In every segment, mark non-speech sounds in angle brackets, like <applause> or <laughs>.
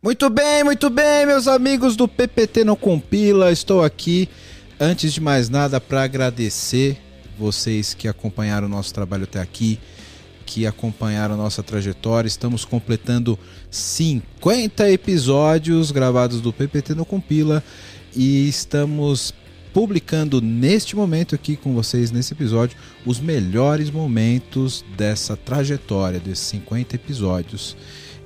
Muito bem, muito bem, meus amigos do PPT Não Compila. Estou aqui, antes de mais nada, para agradecer vocês que acompanharam o nosso trabalho até aqui, que acompanharam a nossa trajetória. Estamos completando 50 episódios gravados do PPT Não Compila e estamos publicando neste momento aqui com vocês, nesse episódio, os melhores momentos dessa trajetória, desses 50 episódios.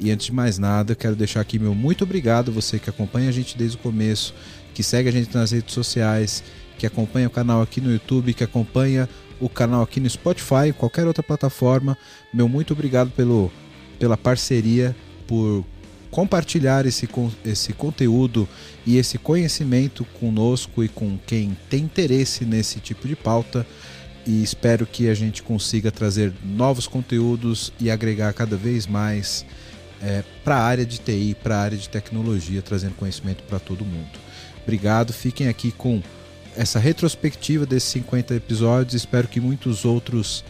E antes de mais nada, quero deixar aqui meu muito obrigado você que acompanha a gente desde o começo, que segue a gente nas redes sociais, que acompanha o canal aqui no YouTube, que acompanha o canal aqui no Spotify, qualquer outra plataforma. Meu muito obrigado pelo, pela parceria, por compartilhar esse, esse conteúdo e esse conhecimento conosco e com quem tem interesse nesse tipo de pauta. E espero que a gente consiga trazer novos conteúdos e agregar cada vez mais é, para a área de TI, para a área de tecnologia, trazendo conhecimento para todo mundo. Obrigado, fiquem aqui com essa retrospectiva desses 50 episódios. Espero que muitos outros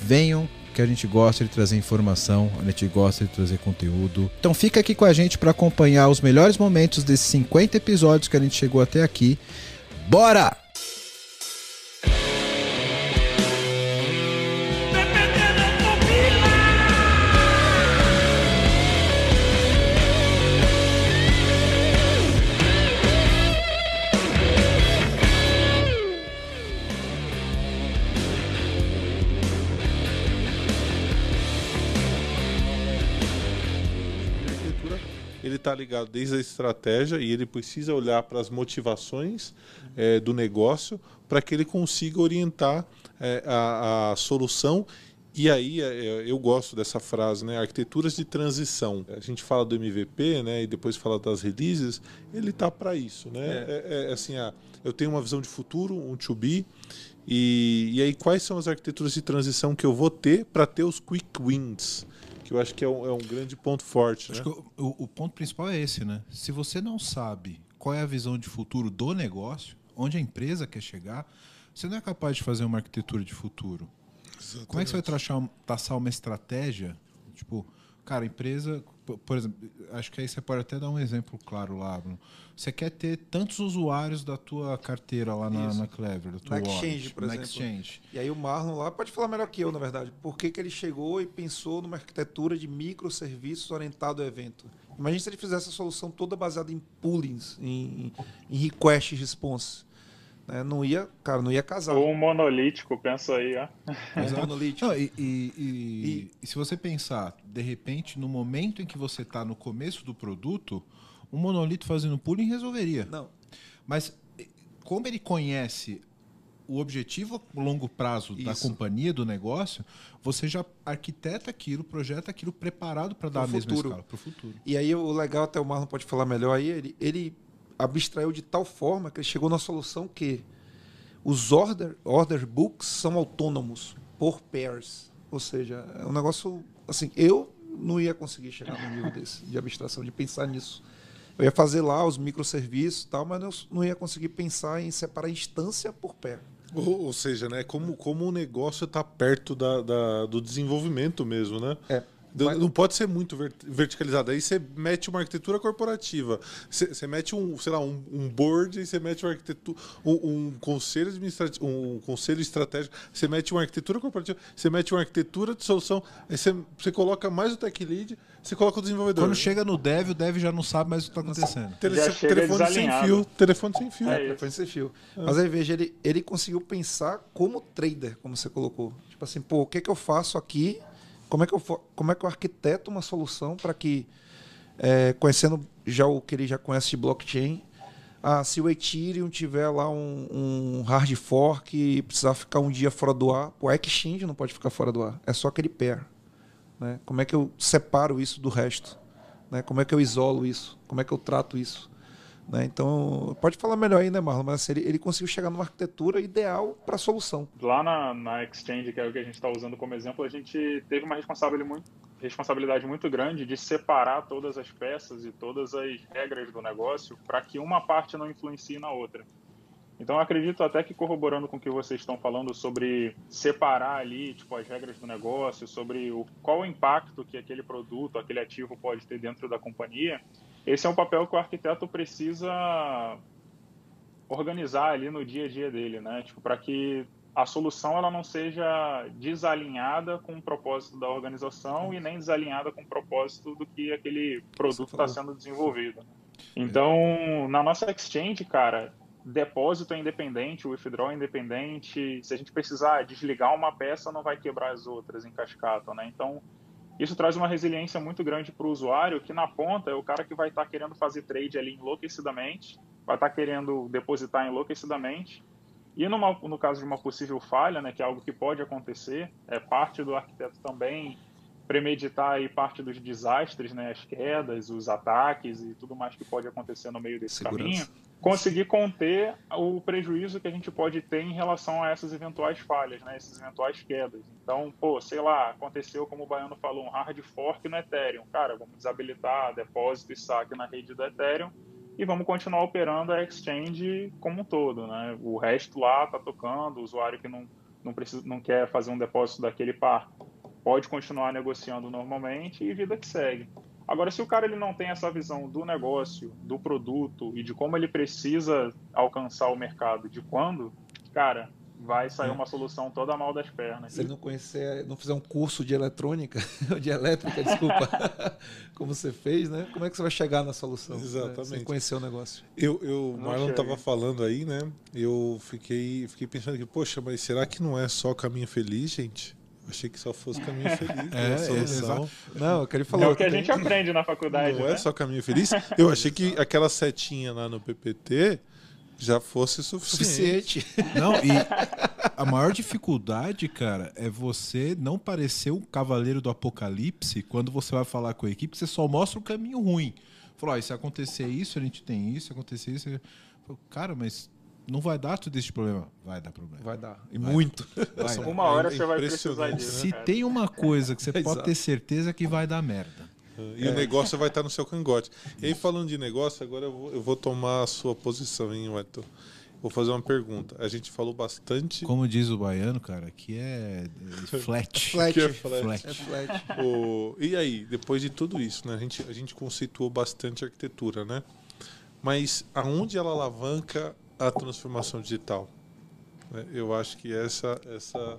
venham, que a gente gosta de trazer informação, a gente gosta de trazer conteúdo. Então fica aqui com a gente para acompanhar os melhores momentos desses 50 episódios que a gente chegou até aqui. Bora! Está ligado desde a estratégia e ele precisa olhar para as motivações é, do negócio para que ele consiga orientar é, a, a solução e aí é, eu gosto dessa frase, né? Arquiteturas de transição. A gente fala do MVP, né? E depois fala das releases. Ele tá para isso, né? É. É, é, assim, ah, eu tenho uma visão de futuro, um to be. E, e aí quais são as arquiteturas de transição que eu vou ter para ter os quick wins? Que eu acho que é um, é um grande ponto forte. Acho né? que o, o, ponto principal é esse, né? Se você não sabe qual é a visão de futuro do negócio, onde a empresa quer chegar, você não é capaz de fazer uma arquitetura de futuro. Exatamente. Como é que você vai traçar, traçar uma estratégia? Tipo, cara, empresa, por exemplo, acho que aí você pode até dar um exemplo claro lá, Bruno. Você quer ter tantos usuários da tua carteira lá na, na Clever, da tua na Exchange, por na exemplo. Exchange. E aí o Marlon lá pode falar melhor que eu, na verdade. Por que, que ele chegou e pensou numa arquitetura de microserviços orientado ao evento? Imagina se ele fizesse a solução toda baseada em poolings, em, em request response. Né? Não ia, cara, não ia casar. Ou um monolítico, pensa aí, ó. Um <laughs> monolítico. Não, e, e, e, e, se você pensar, de repente, no momento em que você está no começo do produto, um monolito fazendo pooling resolveria. Não. Mas como ele conhece o objetivo a longo prazo Isso. da companhia, do negócio, você já arquiteta aquilo, projeta aquilo preparado para dar a mesma escala para o futuro. E aí o legal, até o Marlon pode falar melhor aí, ele, ele abstraiu de tal forma que ele chegou na solução que os order, order books são autônomos por pairs. Ou seja, é um negócio assim, eu não ia conseguir chegar no nível desse de abstração, de pensar nisso. Eu ia fazer lá os microserviços e tal, mas eu não ia conseguir pensar em separar instância por pair. Ou, ou seja, né, como, como o negócio está perto da, da, do desenvolvimento mesmo, né? É. Mas... Não pode ser muito verticalizado. Aí você mete uma arquitetura corporativa. Você, mete um, sei lá, um, um board e você mete uma arquitetura, um, um, conselho administrativo, um conselho estratégico. Você mete uma arquitetura corporativa, você mete uma arquitetura de solução. Aí você, coloca mais o tech lead, você coloca o desenvolvedor. Quando chega no dev, o dev já não sabe mais o que está acontecendo. Tele, telefone sem fio. Telefone sem fio. É, telefone sem fio. É. Mas aí veja, ele, ele conseguiu pensar como trader, como você colocou. Tipo assim, pô, o que, que eu faço aqui? Como é que eu, como é que eu arquiteto uma solução para que, é, conhecendo já o que ele já conhece de blockchain, ah, se o Ethereum tiver lá um, um, hard fork e precisar ficar um dia fora do ar, o Exchange não pode ficar fora do ar, é só aquele pair. Né? Como é que eu separo isso do resto? Né? Como é que eu isolo isso? Como é que eu trato isso? Né? Então, pode falar melhor aí, né, Marlon? Mas ele, ele conseguiu chegar numa arquitetura ideal para a solução. Lá na, na Exchange, que é o que a gente está usando como exemplo, a gente teve uma responsabilidade muito, responsabilidade muito grande de separar todas as peças e todas as regras do negócio para que uma parte não influencie na outra. Então, acredito até que corroborando com o que vocês estão falando sobre separar ali, tipo, as regras do negócio, sobre o, qual o impacto que aquele produto, aquele ativo pode ter dentro da companhia, esse é um papel que o arquiteto precisa organizar ali no dia a dia dele, né? Tipo, para que a solução ela não seja desalinhada com o propósito da organização e nem desalinhada com o propósito do que aquele produto está sendo desenvolvido. Então, na nossa exchange, cara, depósito é independente, withdraw é independente. Se a gente precisar desligar uma peça, não vai quebrar as outras em cascata, né? Então, isso traz uma resiliência muito grande para o usuário, que na ponta é o cara que vai estar tá querendo fazer trade ali enlouquecidamente, vai estar tá querendo depositar enlouquecidamente. E numa, no caso de uma possível falha, né, que é algo que pode acontecer, é parte do arquiteto também premeditar aí parte dos desastres, né, as quedas, os ataques e tudo mais que pode acontecer no meio desse Segurança. caminho, conseguir conter o prejuízo que a gente pode ter em relação a essas eventuais falhas, né, essas eventuais quedas. Então, pô, sei lá, aconteceu, como o Baiano falou, um hard fork no Ethereum. Cara, vamos desabilitar depósito e saque na rede do Ethereum e vamos continuar operando a exchange como um todo, né? O resto lá está tocando, o usuário que não, não, precisa, não quer fazer um depósito daquele par pode continuar negociando normalmente e vida que segue. Agora, se o cara ele não tem essa visão do negócio, do produto e de como ele precisa alcançar o mercado, de quando, cara, vai sair uma solução toda mal das pernas. Se ele não conhecer, não fizer um curso de eletrônica, <laughs> de elétrica, desculpa, <laughs> como você fez, né? Como é que você vai chegar na solução? Exatamente. Né? Sem conhecer o negócio. Eu, eu o Marlon estava falando aí, né? Eu fiquei, fiquei pensando que, poxa, mas será que não é só caminho feliz, gente? Achei que só fosse caminho feliz. é, exato. Não, o que ele falou. É o que a gente aprende na faculdade. Não é né? é só caminho feliz. Eu achei que aquela setinha lá no PPT já fosse suficiente. suficiente. Não, e a maior dificuldade, cara, é você não parecer um cavaleiro do apocalipse quando você vai falar com a equipe, você só mostra o caminho ruim. Falou, oh, se acontecer isso, a gente tem isso, se acontecer isso. Cara, mas não vai dar tudo esse problema. Vai dar problema. Vai dar. E vai. muito. Vai uma hora é você vai precisar disso. Se cara. tem uma coisa que você <laughs> pode ter certeza que vai dar merda. E é. o negócio vai estar no seu cangote. E aí, falando de negócio, agora eu vou, eu vou tomar a sua posição, hein, Wellington? Vou fazer uma pergunta. A gente falou bastante. Como diz o baiano, cara, que é <laughs> flat. flat. é flat. flat. É flat. O... E aí, depois de tudo isso, né? A gente, a gente conceituou bastante a arquitetura, né? Mas aonde ela alavanca a transformação digital. Né? Eu acho que essa. essa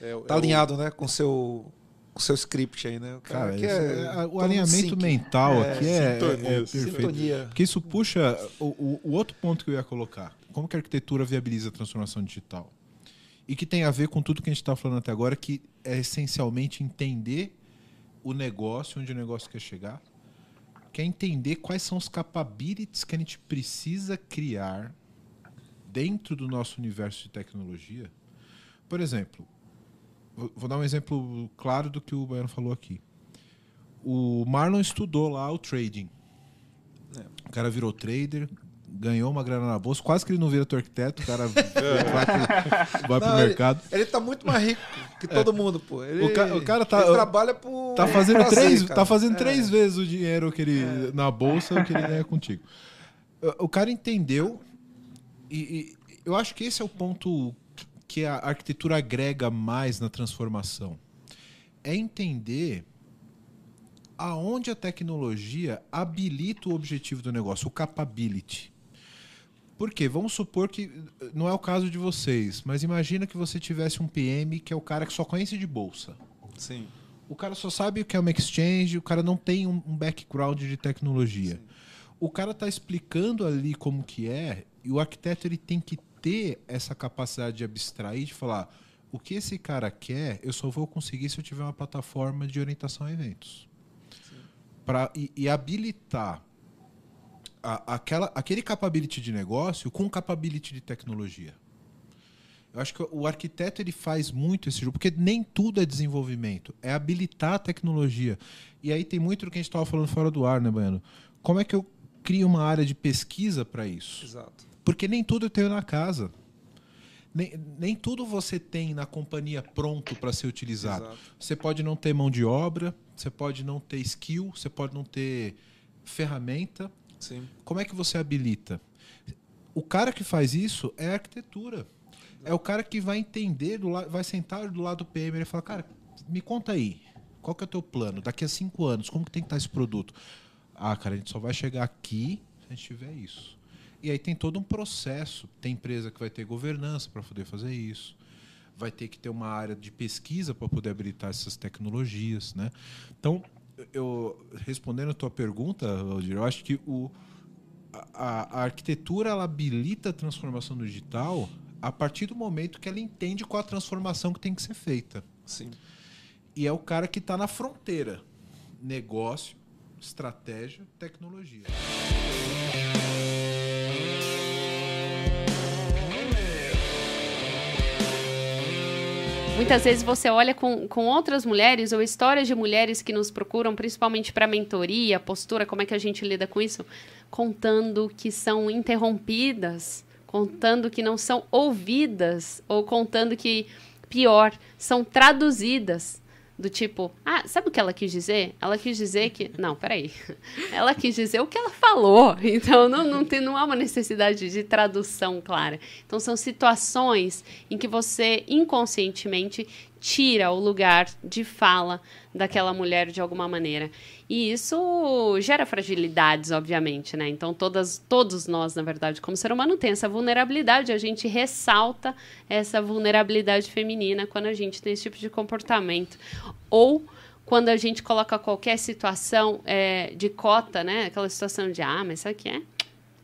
é, tá é alinhado, o... né? Com seu com seu script aí, né? O cara, cara é, é, o alinhamento mental é, aqui é, sintonia, é, perfeito. Sintonia. Porque isso puxa o, o, o, outro ponto que eu ia colocar. Como que a arquitetura viabiliza a transformação digital? E que tem a ver com tudo que a gente está falando até agora, que é essencialmente entender o negócio, onde o negócio quer chegar, que é entender quais são os capabilities que a gente precisa criar dentro do nosso universo de tecnologia, por exemplo, vou dar um exemplo claro do que o Baiano falou aqui. O Marlon estudou lá o trading. É. O cara virou trader, ganhou uma grana na bolsa, quase que ele não vira teu arquiteto, o cara <laughs> vai pro, vai não, pro mercado. Ele, ele tá muito mais rico que todo é. mundo, pô. Ele, o, ca, o cara tá, ele trabalha por. Tá fazendo, prazer, três, tá fazendo é. três vezes o dinheiro que ele é. na bolsa que ele ganha contigo. O cara entendeu e, e eu acho que esse é o ponto que a arquitetura agrega mais na transformação. É entender aonde a tecnologia habilita o objetivo do negócio, o capability. Por quê? Vamos supor que não é o caso de vocês, mas imagina que você tivesse um PM que é o cara que só conhece de bolsa. Sim. O cara só sabe o que é uma exchange, o cara não tem um background de tecnologia. Sim. O cara está explicando ali como que é e o arquiteto ele tem que ter essa capacidade de abstrair, de falar o que esse cara quer, eu só vou conseguir se eu tiver uma plataforma de orientação a eventos. Pra, e, e habilitar a, aquela, aquele capability de negócio com capability de tecnologia. Eu acho que o arquiteto ele faz muito esse jogo, porque nem tudo é desenvolvimento, é habilitar a tecnologia. E aí tem muito do que a gente estava falando fora do ar, né, Baiano? Como é que eu crio uma área de pesquisa para isso? Exato. Porque nem tudo eu tenho na casa. Nem, nem tudo você tem na companhia pronto para ser utilizado. Exato. Você pode não ter mão de obra, você pode não ter skill, você pode não ter ferramenta. Sim. Como é que você habilita? O cara que faz isso é a arquitetura. É o cara que vai entender, do vai sentar do lado do PM e falar, cara, me conta aí, qual que é o teu plano? Daqui a cinco anos, como que tem que estar esse produto? Ah, cara, a gente só vai chegar aqui se a gente tiver isso. E aí tem todo um processo. Tem empresa que vai ter governança para poder fazer isso. Vai ter que ter uma área de pesquisa para poder habilitar essas tecnologias, né? Então, eu respondendo a tua pergunta, Aldir, eu acho que o, a, a arquitetura ela habilita a transformação digital a partir do momento que ela entende qual a transformação que tem que ser feita. Sim. E é o cara que está na fronteira. Negócio, estratégia, tecnologia. Muitas vezes você olha com, com outras mulheres ou histórias de mulheres que nos procuram, principalmente para mentoria, postura, como é que a gente lida com isso, contando que são interrompidas, contando que não são ouvidas, ou contando que, pior, são traduzidas do tipo, ah, sabe o que ela quis dizer? Ela quis dizer que. Não, peraí. <laughs> Ela quis dizer o que ela falou. <laughs> Então não, não, tem, não há uma necessidade de tradução clara. Então são situações em que você inconscientemente tira o lugar de fala daquela mulher de alguma maneira. E isso gera fragilidades, obviamente, né? Então, todas, todos nós, na verdade, como ser humano, tem essa vulnerabilidade. A gente ressalta essa vulnerabilidade feminina quando a gente tem esse tipo de comportamento. Ou quando a gente coloca qualquer situação é, de cota, né? Aquela situação de, ah, mas isso aqui é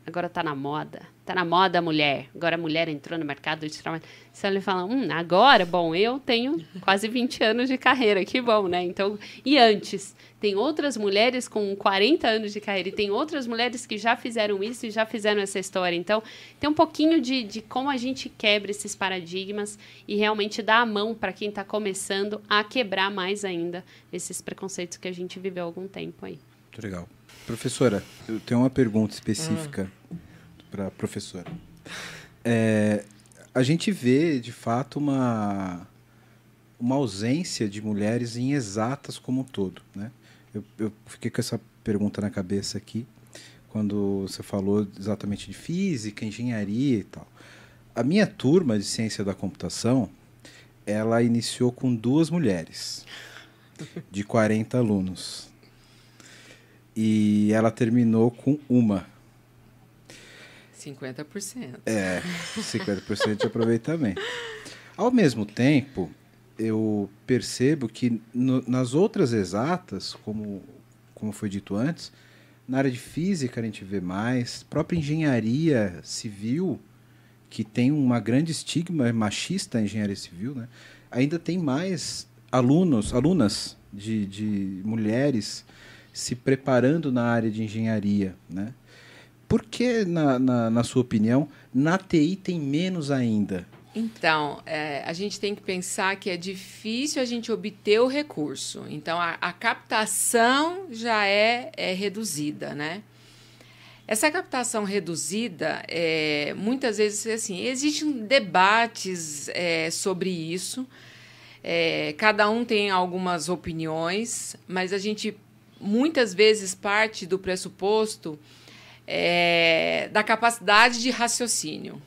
agora está na moda. Está na moda a mulher. Agora a mulher entrou no mercado de trabalho. Você ele fala, hum, agora, bom, eu tenho quase 20 anos de carreira, que bom, né? Então, e antes? Tem outras mulheres com 40 anos de carreira e tem outras mulheres que já fizeram isso e já fizeram essa história. Então, tem um pouquinho de, de como a gente quebra esses paradigmas e realmente dá a mão para quem está começando a quebrar mais ainda esses preconceitos que a gente viveu há algum tempo aí. Muito legal. Professora, eu tenho uma pergunta específica hum. Para professora. É, a gente vê, de fato, uma, uma ausência de mulheres em exatas como um todo. Né? Eu, eu fiquei com essa pergunta na cabeça aqui, quando você falou exatamente de física, engenharia e tal. A minha turma de ciência da computação, ela iniciou com duas mulheres, de 40 alunos. E ela terminou com uma. 50%. É, 50% de aproveitamento. Ao mesmo tempo, eu percebo que no, nas outras exatas, como, como foi dito antes, na área de física a gente vê mais, própria engenharia civil, que tem uma grande estigma machista a engenharia civil, né? ainda tem mais alunos, alunas de, de mulheres se preparando na área de engenharia, né? Por que, na, na, na sua opinião, na TI tem menos ainda? Então, é, a gente tem que pensar que é difícil a gente obter o recurso. Então, a, a captação já é, é, reduzida, né? Essa captação reduzida, é, muitas vezes, assim, existem debates é, sobre isso. É, cada um tem algumas opiniões, mas a gente muitas vezes parte do pressuposto é, da capacidade de raciocínio.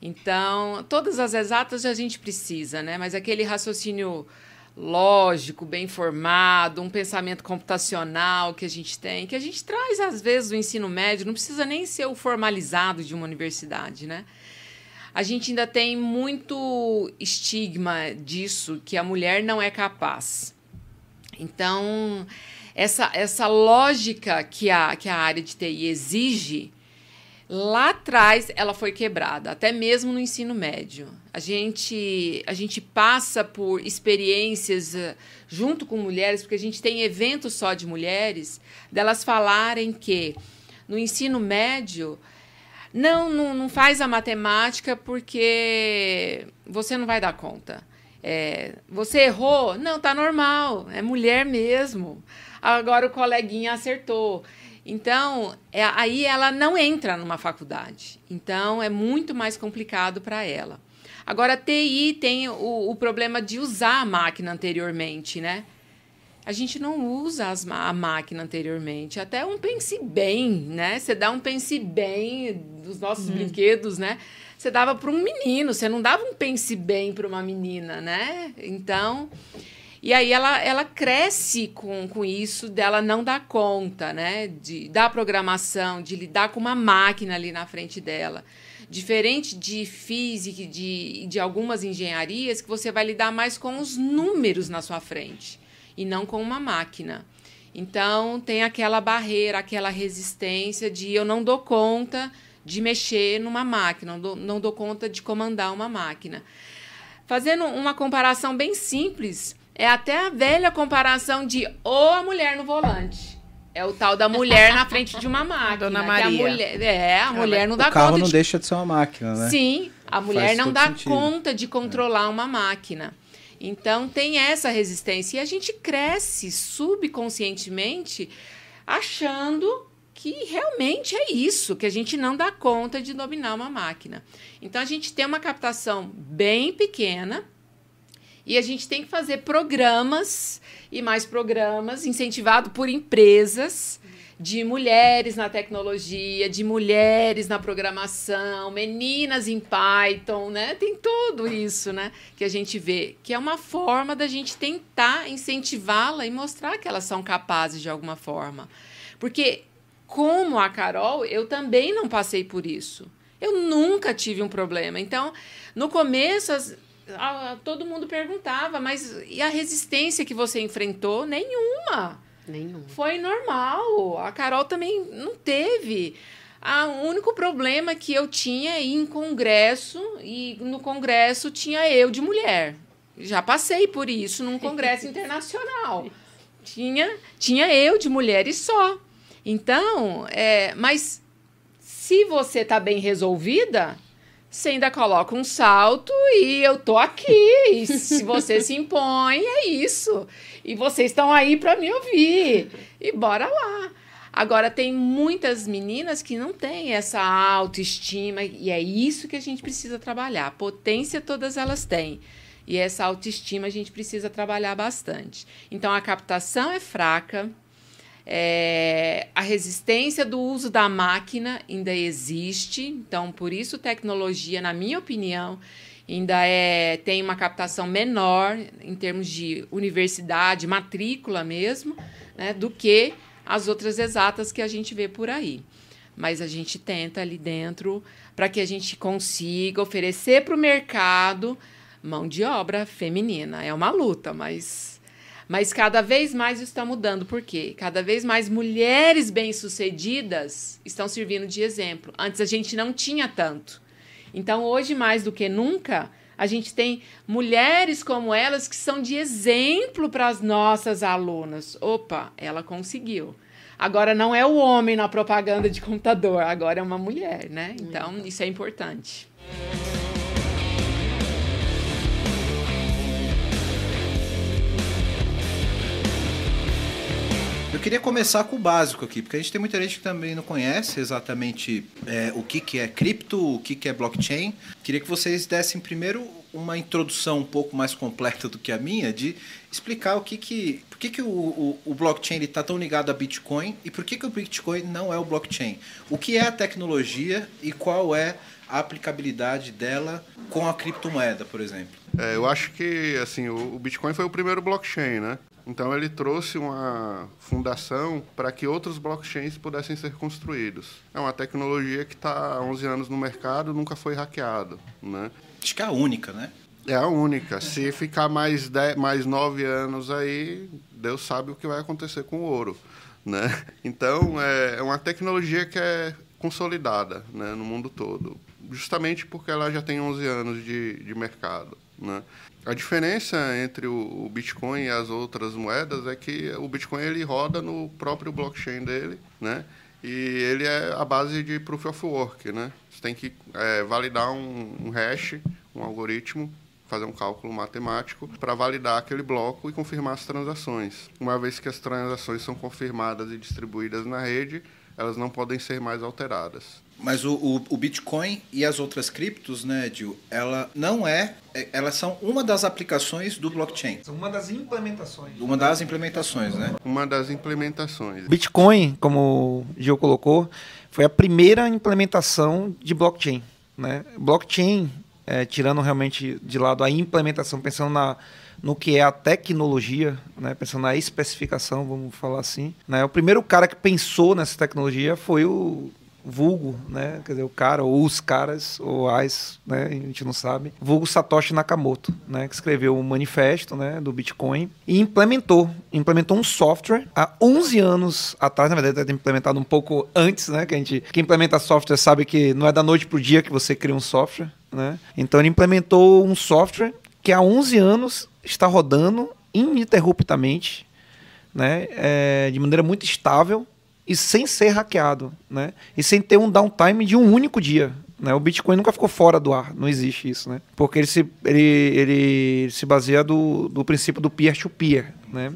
Então, todas as exatas a gente precisa, né? Mas aquele raciocínio lógico, bem formado, um pensamento computacional que a gente tem, que a gente traz às vezes do ensino médio, não precisa nem ser o formalizado de uma universidade, né? A gente ainda tem muito estigma disso que a mulher não é capaz. Então, essa, essa lógica que a, que a área de TI exige, lá atrás ela foi quebrada, até mesmo no ensino médio. A gente, a gente passa por experiências uh, junto com mulheres, porque a gente tem eventos só de mulheres, delas falarem que no ensino médio. Não, não, não faz a matemática porque você não vai dar conta. É, você errou? Não, tá normal. É mulher mesmo agora o coleguinha acertou. Então, é, aí ela não entra numa faculdade. Então, é muito mais complicado para ela. Agora, a TI tem o, o, problema de usar a máquina anteriormente, né? A gente não usa as, a máquina anteriormente. Até um pense bem, né? Você dá um pense bem dos nossos uhum. brinquedos, né? Você dava para um menino, você não dava um pense bem para uma menina, né? Então, E aí ela, ela cresce com, com isso, dela não dar conta, né? De, da programação, de lidar com uma máquina ali na frente dela. Diferente de física e de, de algumas engenharias, que você vai lidar mais com os números na sua frente e não com uma máquina. Então tem aquela barreira, aquela resistência de eu não dou conta de mexer numa máquina, não dou, não dou conta de comandar uma máquina. Fazendo uma comparação bem simples, é até a velha comparação de ou a mulher no volante. É o tal da mulher na frente de uma <laughs> máquina. Dona Maria. A mulher, é, a mulher não dá o carro conta não de deixa de ser uma máquina, né? Sim, a mulher Faz não dá sentido. conta de controlar uma máquina. Então tem essa resistência e a gente cresce subconscientemente achando que realmente é isso, que a gente não dá conta de dominar uma máquina. Então a gente tem uma captação bem pequena e a gente tem que fazer programas e mais programas incentivado por empresas de mulheres na tecnologia, de mulheres na programação, meninas em Python, né? Tem tudo isso, né? Que a gente vê, que é uma forma da gente tentar incentivá-la e mostrar que elas são capazes de alguma forma. Porque como a Carol, eu também não passei por isso. Eu nunca tive um problema. Então, no começo, as- todo mundo perguntava, mas e a resistência que você enfrentou? Nenhuma. Nenhum. Foi normal. A Carol também não teve. Ah, o único problema que eu tinha é ir em congresso e no congresso tinha eu de mulher. Já passei por isso num congresso <laughs> internacional. Tinha, tinha eu de mulher e só. Então, é, mas se você tá bem resolvida, você ainda coloca um salto e eu tô aqui. E se você se impõe, é isso. E vocês estão aí para me ouvir. E bora lá. Agora, tem muitas meninas que não têm essa autoestima, e é isso que a gente precisa trabalhar. Potência todas elas têm. E essa autoestima a gente precisa trabalhar bastante. Então, a captação é fraca, é, a resistência do uso da máquina ainda existe, então por isso tecnologia, na minha opinião, ainda é, tem uma captação menor em termos de universidade, matrícula mesmo, né, do que as outras exatas que a gente vê por aí. Mas a gente tenta ali dentro para que a gente consiga oferecer para o mercado mão de obra feminina. É uma luta, mas mas cada vez mais isso está mudando. Por quê? Cada vez mais mulheres bem-sucedidas estão servindo de exemplo. Antes a gente não tinha tanto. Então, hoje, mais do que nunca, a gente tem mulheres como elas que são de exemplo para as nossas alunas. Opa, ela conseguiu. Agora não é o homem na propaganda de computador, agora é uma mulher, né? Então, isso é importante. Eu queria começar com o básico aqui, porque a gente tem muita gente que também não conhece exatamente é, o que, que é cripto, o que, que é blockchain. Queria que vocês dessem primeiro uma introdução um pouco mais completa do que a minha, de explicar o que que, por que, que o, o, o blockchain está tão ligado a Bitcoin e por que, que o Bitcoin não é o blockchain. O que é a tecnologia e qual é a aplicabilidade dela com a criptomoeda, por exemplo. É, eu acho que assim o, o Bitcoin foi o primeiro blockchain, né? Então ele trouxe uma fundação para que outros blockchains pudessem ser construídos. É uma tecnologia que está há 11 anos no mercado, nunca foi hackeado, né? Acho que é a única, né? É a única. Se ficar mais, 10, mais 9 anos aí, Deus sabe o que vai acontecer com o ouro, né? Então é, é uma tecnologia que é consolidada né, no mundo todo, justamente porque ela já tem 11 anos de, de mercado, né? A diferença entre o Bitcoin e as outras moedas é que o Bitcoin ele roda no próprio blockchain dele, né? E ele é a base de proof of work, né? Você tem que é, validar um, um hash, um algoritmo, fazer um cálculo matemático para validar aquele bloco e confirmar as transações. Uma vez que as transações são confirmadas e distribuídas na rede, elas não podem ser mais alteradas. Mas o, o, o Bitcoin e as outras criptos, né, Dil, ela não é, é- Elas são uma das aplicações do blockchain. São uma das implementações. Uma das implementações, né? Uma das implementações. Bitcoin, como o Gil colocou, foi a primeira implementação de blockchain. Né? Blockchain, é, tirando realmente de lado a implementação, pensando na, no que é a tecnologia, né, pensando na especificação, vamos falar assim. Né, o primeiro cara que pensou nessa tecnologia foi o vulgo, né? Quer dizer, o cara, ou os caras, ou as, né? A gente não sabe. Vulgo Satoshi Nakamoto, né? Que escreveu o um manifesto, né? Do Bitcoin e implementou, implementou um software há 11 anos atrás, na verdade, deve implementado um pouco antes, né? Que a gente, quem implementa software sabe que não é da noite pro dia que você cria um software, né? Então ele implementou um software que há 11 anos está rodando ininterruptamente, né? É, de maneira muito estável e sem ser hackeado, né? E sem ter um downtime de um único dia. Né? O Bitcoin nunca ficou fora do ar, não existe isso, né? Porque ele se, ele, ele se baseia do, do princípio do peer-to-peer, -peer, né?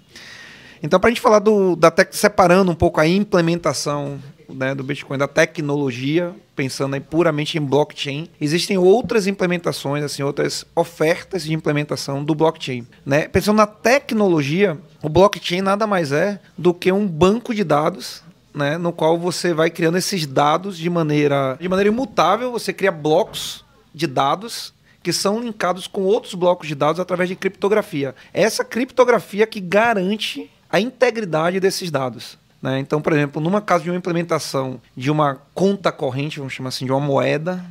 Então, para a gente falar do, da tec, separando um pouco a implementação né, do Bitcoin, da tecnologia, pensando aí puramente em blockchain, existem outras implementações, assim, outras ofertas de implementação do blockchain. Né? Pensando na tecnologia, o blockchain nada mais é do que um banco de dados né, no qual você vai criando esses dados de maneira, de maneira imutável, você cria blocos de dados que são linkados com outros blocos de dados através de criptografia. Essa criptografia que garante a integridade desses dados. Né? Então, por exemplo, numa caso de uma implementação de uma conta corrente, vamos chamar assim, de uma moeda,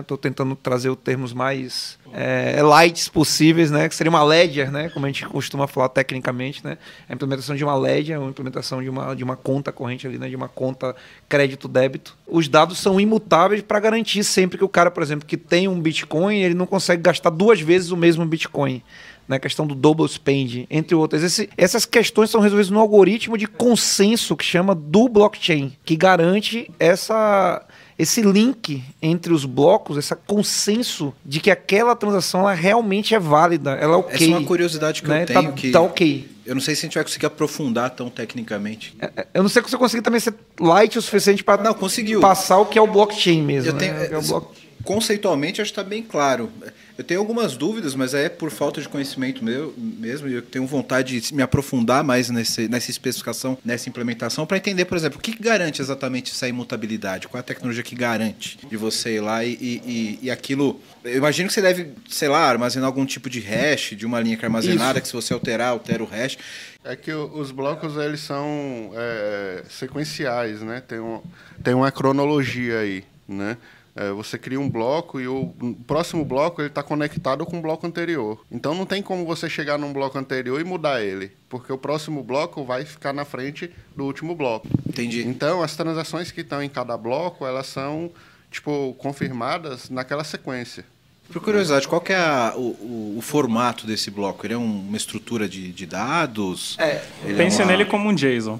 Estou né? tentando trazer os termos mais é, lights possíveis, né? que seria uma ledger, né? como a gente costuma falar tecnicamente. Né? A implementação de uma ledger, a implementação de uma, de uma conta corrente, ali, né? de uma conta crédito-débito. Os dados são imutáveis para garantir sempre que o cara, por exemplo, que tem um Bitcoin, ele não consegue gastar duas vezes o mesmo Bitcoin né, a questão do double spend, entre outras. Esse, essas questões são resolvidas no algoritmo de consenso que chama do blockchain, que garante essa esse link entre os blocos, esse consenso de que aquela transação ela realmente é válida, ela é ok. Essa é uma curiosidade que né? eu tenho tá, que tá ok. Eu não sei se a gente vai conseguir aprofundar tão tecnicamente. É, é, eu não sei se você conseguir também ser light o suficiente para não conseguiu passar o que é o blockchain mesmo. Eu né? tenho, é o bloco... Conceitualmente acho que está bem claro. Eu tenho algumas dúvidas, mas é por falta de conhecimento meu mesmo, e eu tenho vontade de me aprofundar mais nesse, nessa especificação, nessa implementação, para entender, por exemplo, o que garante exatamente essa imutabilidade? Qual é a tecnologia que garante de você ir lá e, e, e aquilo. Eu imagino que você deve, sei lá, armazenar algum tipo de hash de uma linha que é armazenada, Isso. que se você alterar, altera o hash. É que os blocos eles são é, sequenciais, né? Tem, um, tem uma cronologia aí, né? É, você cria um bloco e o próximo bloco ele está conectado com o bloco anterior. Então não tem como você chegar num bloco anterior e mudar ele, porque o próximo bloco vai ficar na frente do último bloco. Entendi. Então as transações que estão em cada bloco elas são tipo confirmadas naquela sequência. Por curiosidade, qual que é a, o, o, o, formato desse bloco? Ele é um, uma estrutura de, de dados? É, pense é uma... nele como um JSON,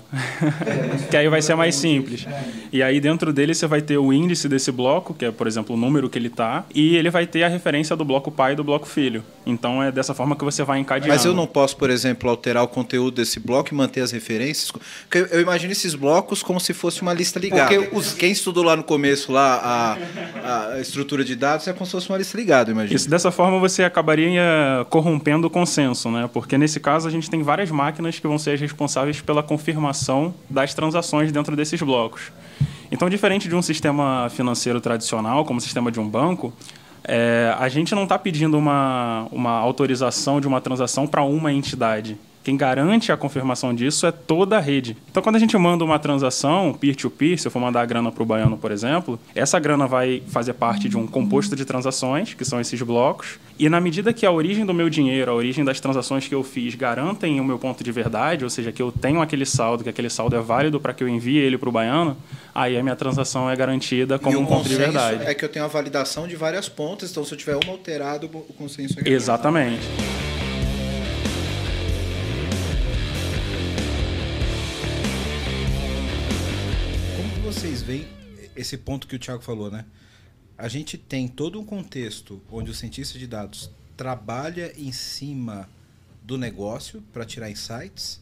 <laughs> que aí vai ser mais simples. E aí dentro dele você vai ter o índice desse bloco, que é, por exemplo, o número que ele está, e ele vai ter a referência do bloco pai e do bloco filho. Então é dessa forma que você vai encadeando. Mas eu não posso, por exemplo, alterar o conteúdo desse bloco e manter as referências? Porque eu imagino esses blocos como se fosse uma lista ligada. Porque os... quem estudou lá no começo lá a, a estrutura de dados é como se fosse uma lista ligada imagino. Isso, dessa forma você acabaria corrompendo o consenso, né? Porque nesse caso a gente tem várias máquinas que vão ser as responsáveis pela confirmação das transações dentro desses blocos. Então, diferente de um sistema financeiro tradicional, como o sistema de um banco, é, a gente não está pedindo uma, uma autorização de uma transação para uma entidade. Quem garante a confirmação disso é toda a rede. Então, quando a gente manda uma transação peer-to-peer, -peer, se eu for mandar a grana para o baiano, por exemplo, essa grana vai fazer parte de um composto de transações, que são esses blocos. E na medida que a origem do meu dinheiro, a origem das transações que eu fiz, garantem o meu ponto de verdade, ou seja, que eu tenho aquele saldo, que aquele saldo é válido para que eu envie ele para o baiano, aí a minha transação é garantida como um ponto de verdade. É que eu tenho a validação de várias pontas, então se eu tiver uma alterado, o consenso é Exatamente. Esse ponto que o Thiago falou, né? A gente tem todo um contexto onde o cientista de dados trabalha em cima do negócio para tirar insights.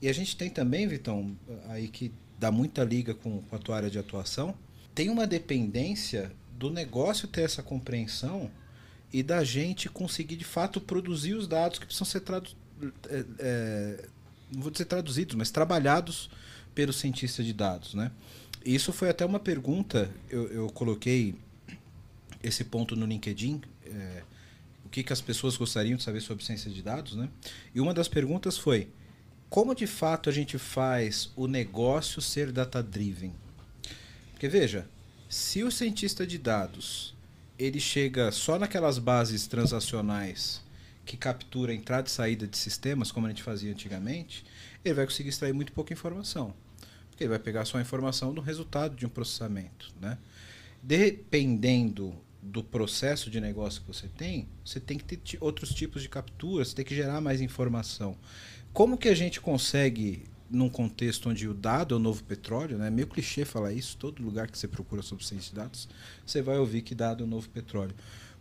E a gente tem também, Vitão, aí que dá muita liga com, com a tua área de atuação, tem uma dependência do negócio ter essa compreensão e da gente conseguir de fato produzir os dados que precisam ser traduzidos. É, é, não vou dizer traduzidos, mas trabalhados pelo cientista de dados, né? Isso foi até uma pergunta, eu, eu coloquei esse ponto no LinkedIn, é, que, que as pessoas gostariam de saber sobre ciência de dados, né? E uma das perguntas foi: como de fato a gente faz o negócio ser data-driven? Porque veja, se o cientista de dados ele chega só naquelas bases transacionais que captura entrada e saída de sistemas, como a gente fazia antigamente, ele vai conseguir extrair muito pouca informação. Porque ele vai pegar só a informação do resultado de um processamento. Né? Dependendo do processo de negócio que você tem, você tem que ter outros tipos de captura, você tem que gerar mais informação. Como que a gente consegue, num contexto onde o dado é o novo petróleo, né? é meio clichê falar isso, todo lugar que você procura sobre ciência de dados, você vai ouvir que dado é o novo petróleo.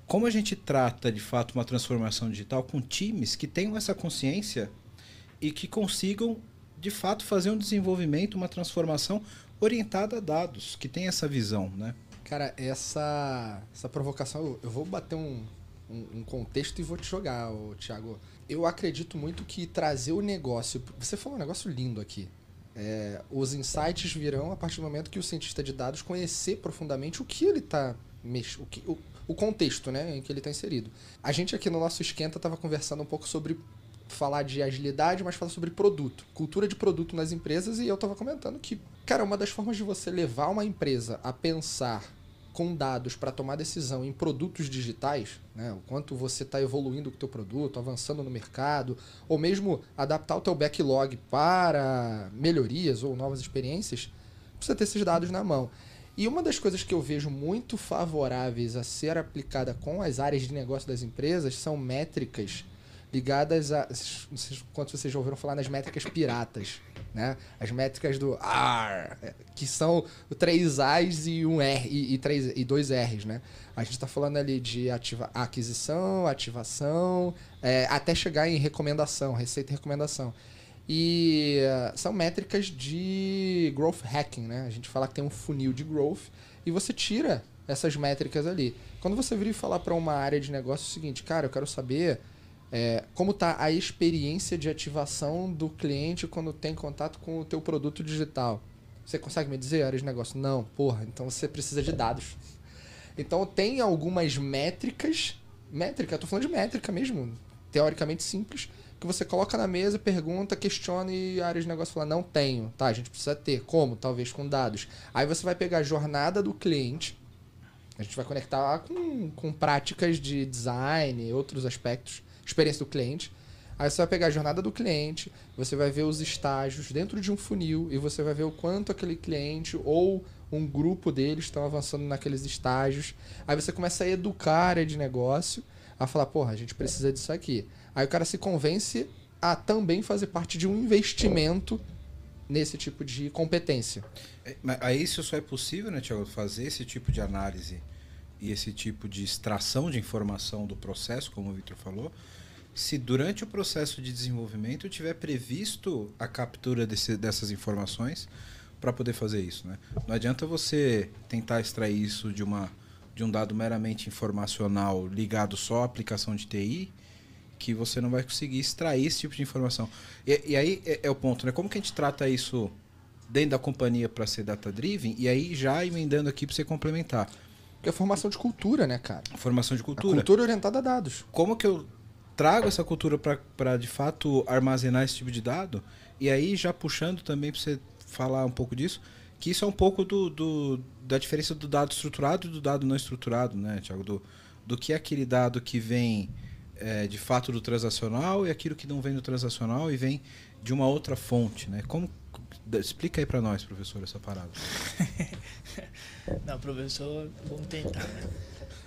Como a gente trata, de fato, uma transformação digital com times que tenham essa consciência e que consigam, de fato, fazer um desenvolvimento, uma transformação orientada a dados, que tem essa visão, né? Cara, essa, essa provocação, eu vou bater um, um, um contexto e vou te jogar, ô, Thiago. Eu acredito muito que trazer o negócio. Você falou um negócio lindo aqui. É, os insights virão a partir do momento que o cientista de dados conhecer profundamente o que ele está o, que, o, o contexto né, em que ele está inserido. A gente aqui no nosso esquenta estava conversando um pouco sobre falar de agilidade, mas falar sobre produto, cultura de produto nas empresas, e eu estava comentando que, cara, uma das formas de você levar uma empresa a pensar com dados para tomar decisão em produtos digitais, né, o quanto você está evoluindo com o teu produto, avançando no mercado, ou mesmo adaptar o teu backlog para melhorias ou novas experiências, precisa ter esses dados na mão. E uma das coisas que eu vejo muito favoráveis a ser aplicada com as áreas de negócio das empresas são métricas ligadas a. Quanto vocês já ouviram falar nas métricas piratas, né? As métricas do AR, que são três A's e um R e, e, três, e dois R's, né? A gente está falando ali de ativa, aquisição, ativação, é, até chegar em recomendação, receita e recomendação. E uh, são métricas de growth hacking, né? A gente fala que tem um funil de growth e você tira essas métricas ali. Quando você vir falar para uma área de negócio é o seguinte, cara, eu quero saber é, como está a experiência de ativação do cliente quando tem contato com o teu produto digital? Você consegue me dizer, área de negócio? Não, porra, então você precisa de dados. Então tem algumas métricas, métrica, tô falando de métrica mesmo, teoricamente simples, que você coloca na mesa, pergunta, questiona e a área de negócio fala, não tenho. Tá, a gente precisa ter. Como? Talvez com dados. Aí você vai pegar a jornada do cliente, a gente vai conectar com, com práticas de design, outros aspectos experiência do cliente. Aí você vai pegar a jornada do cliente, você vai ver os estágios dentro de um funil e você vai ver o quanto aquele cliente ou um grupo deles estão avançando naqueles estágios. Aí você começa a educar a área de negócio a falar, porra, a gente precisa disso aqui. Aí o cara se convence a também fazer parte de um investimento nesse tipo de competência. É, mas aí isso só é possível, né, Tiago, fazer esse tipo de análise e esse tipo de extração de informação do processo, como o Victor falou, se durante o processo de desenvolvimento tiver previsto a captura desse, dessas informações para poder fazer isso. Né? Não adianta você tentar extrair isso de, uma, de um dado meramente informacional ligado só à aplicação de TI, que você não vai conseguir extrair esse tipo de informação. E, e aí é, é, o ponto, né? Como que a gente trata isso dentro da companhia para ser data-driven? E aí já emendando aqui para você complementar. Que é formação de cultura, né, cara? Formação de cultura. A cultura orientada a dados. Como que eu trago essa cultura para de fato armazenar esse tipo de dado. E aí, já puxando também para você falar um pouco disso, que isso é um pouco do, do, da diferença do dado estruturado e do dado não estruturado, né, Tiago? Do, do que é aquele dado que vem é, de fato do transacional e aquilo que não vem do transacional e vem de uma outra fonte, né? Como explica aí para nós, professor, essa parada? <laughs> não, professor, vamos tentar, né?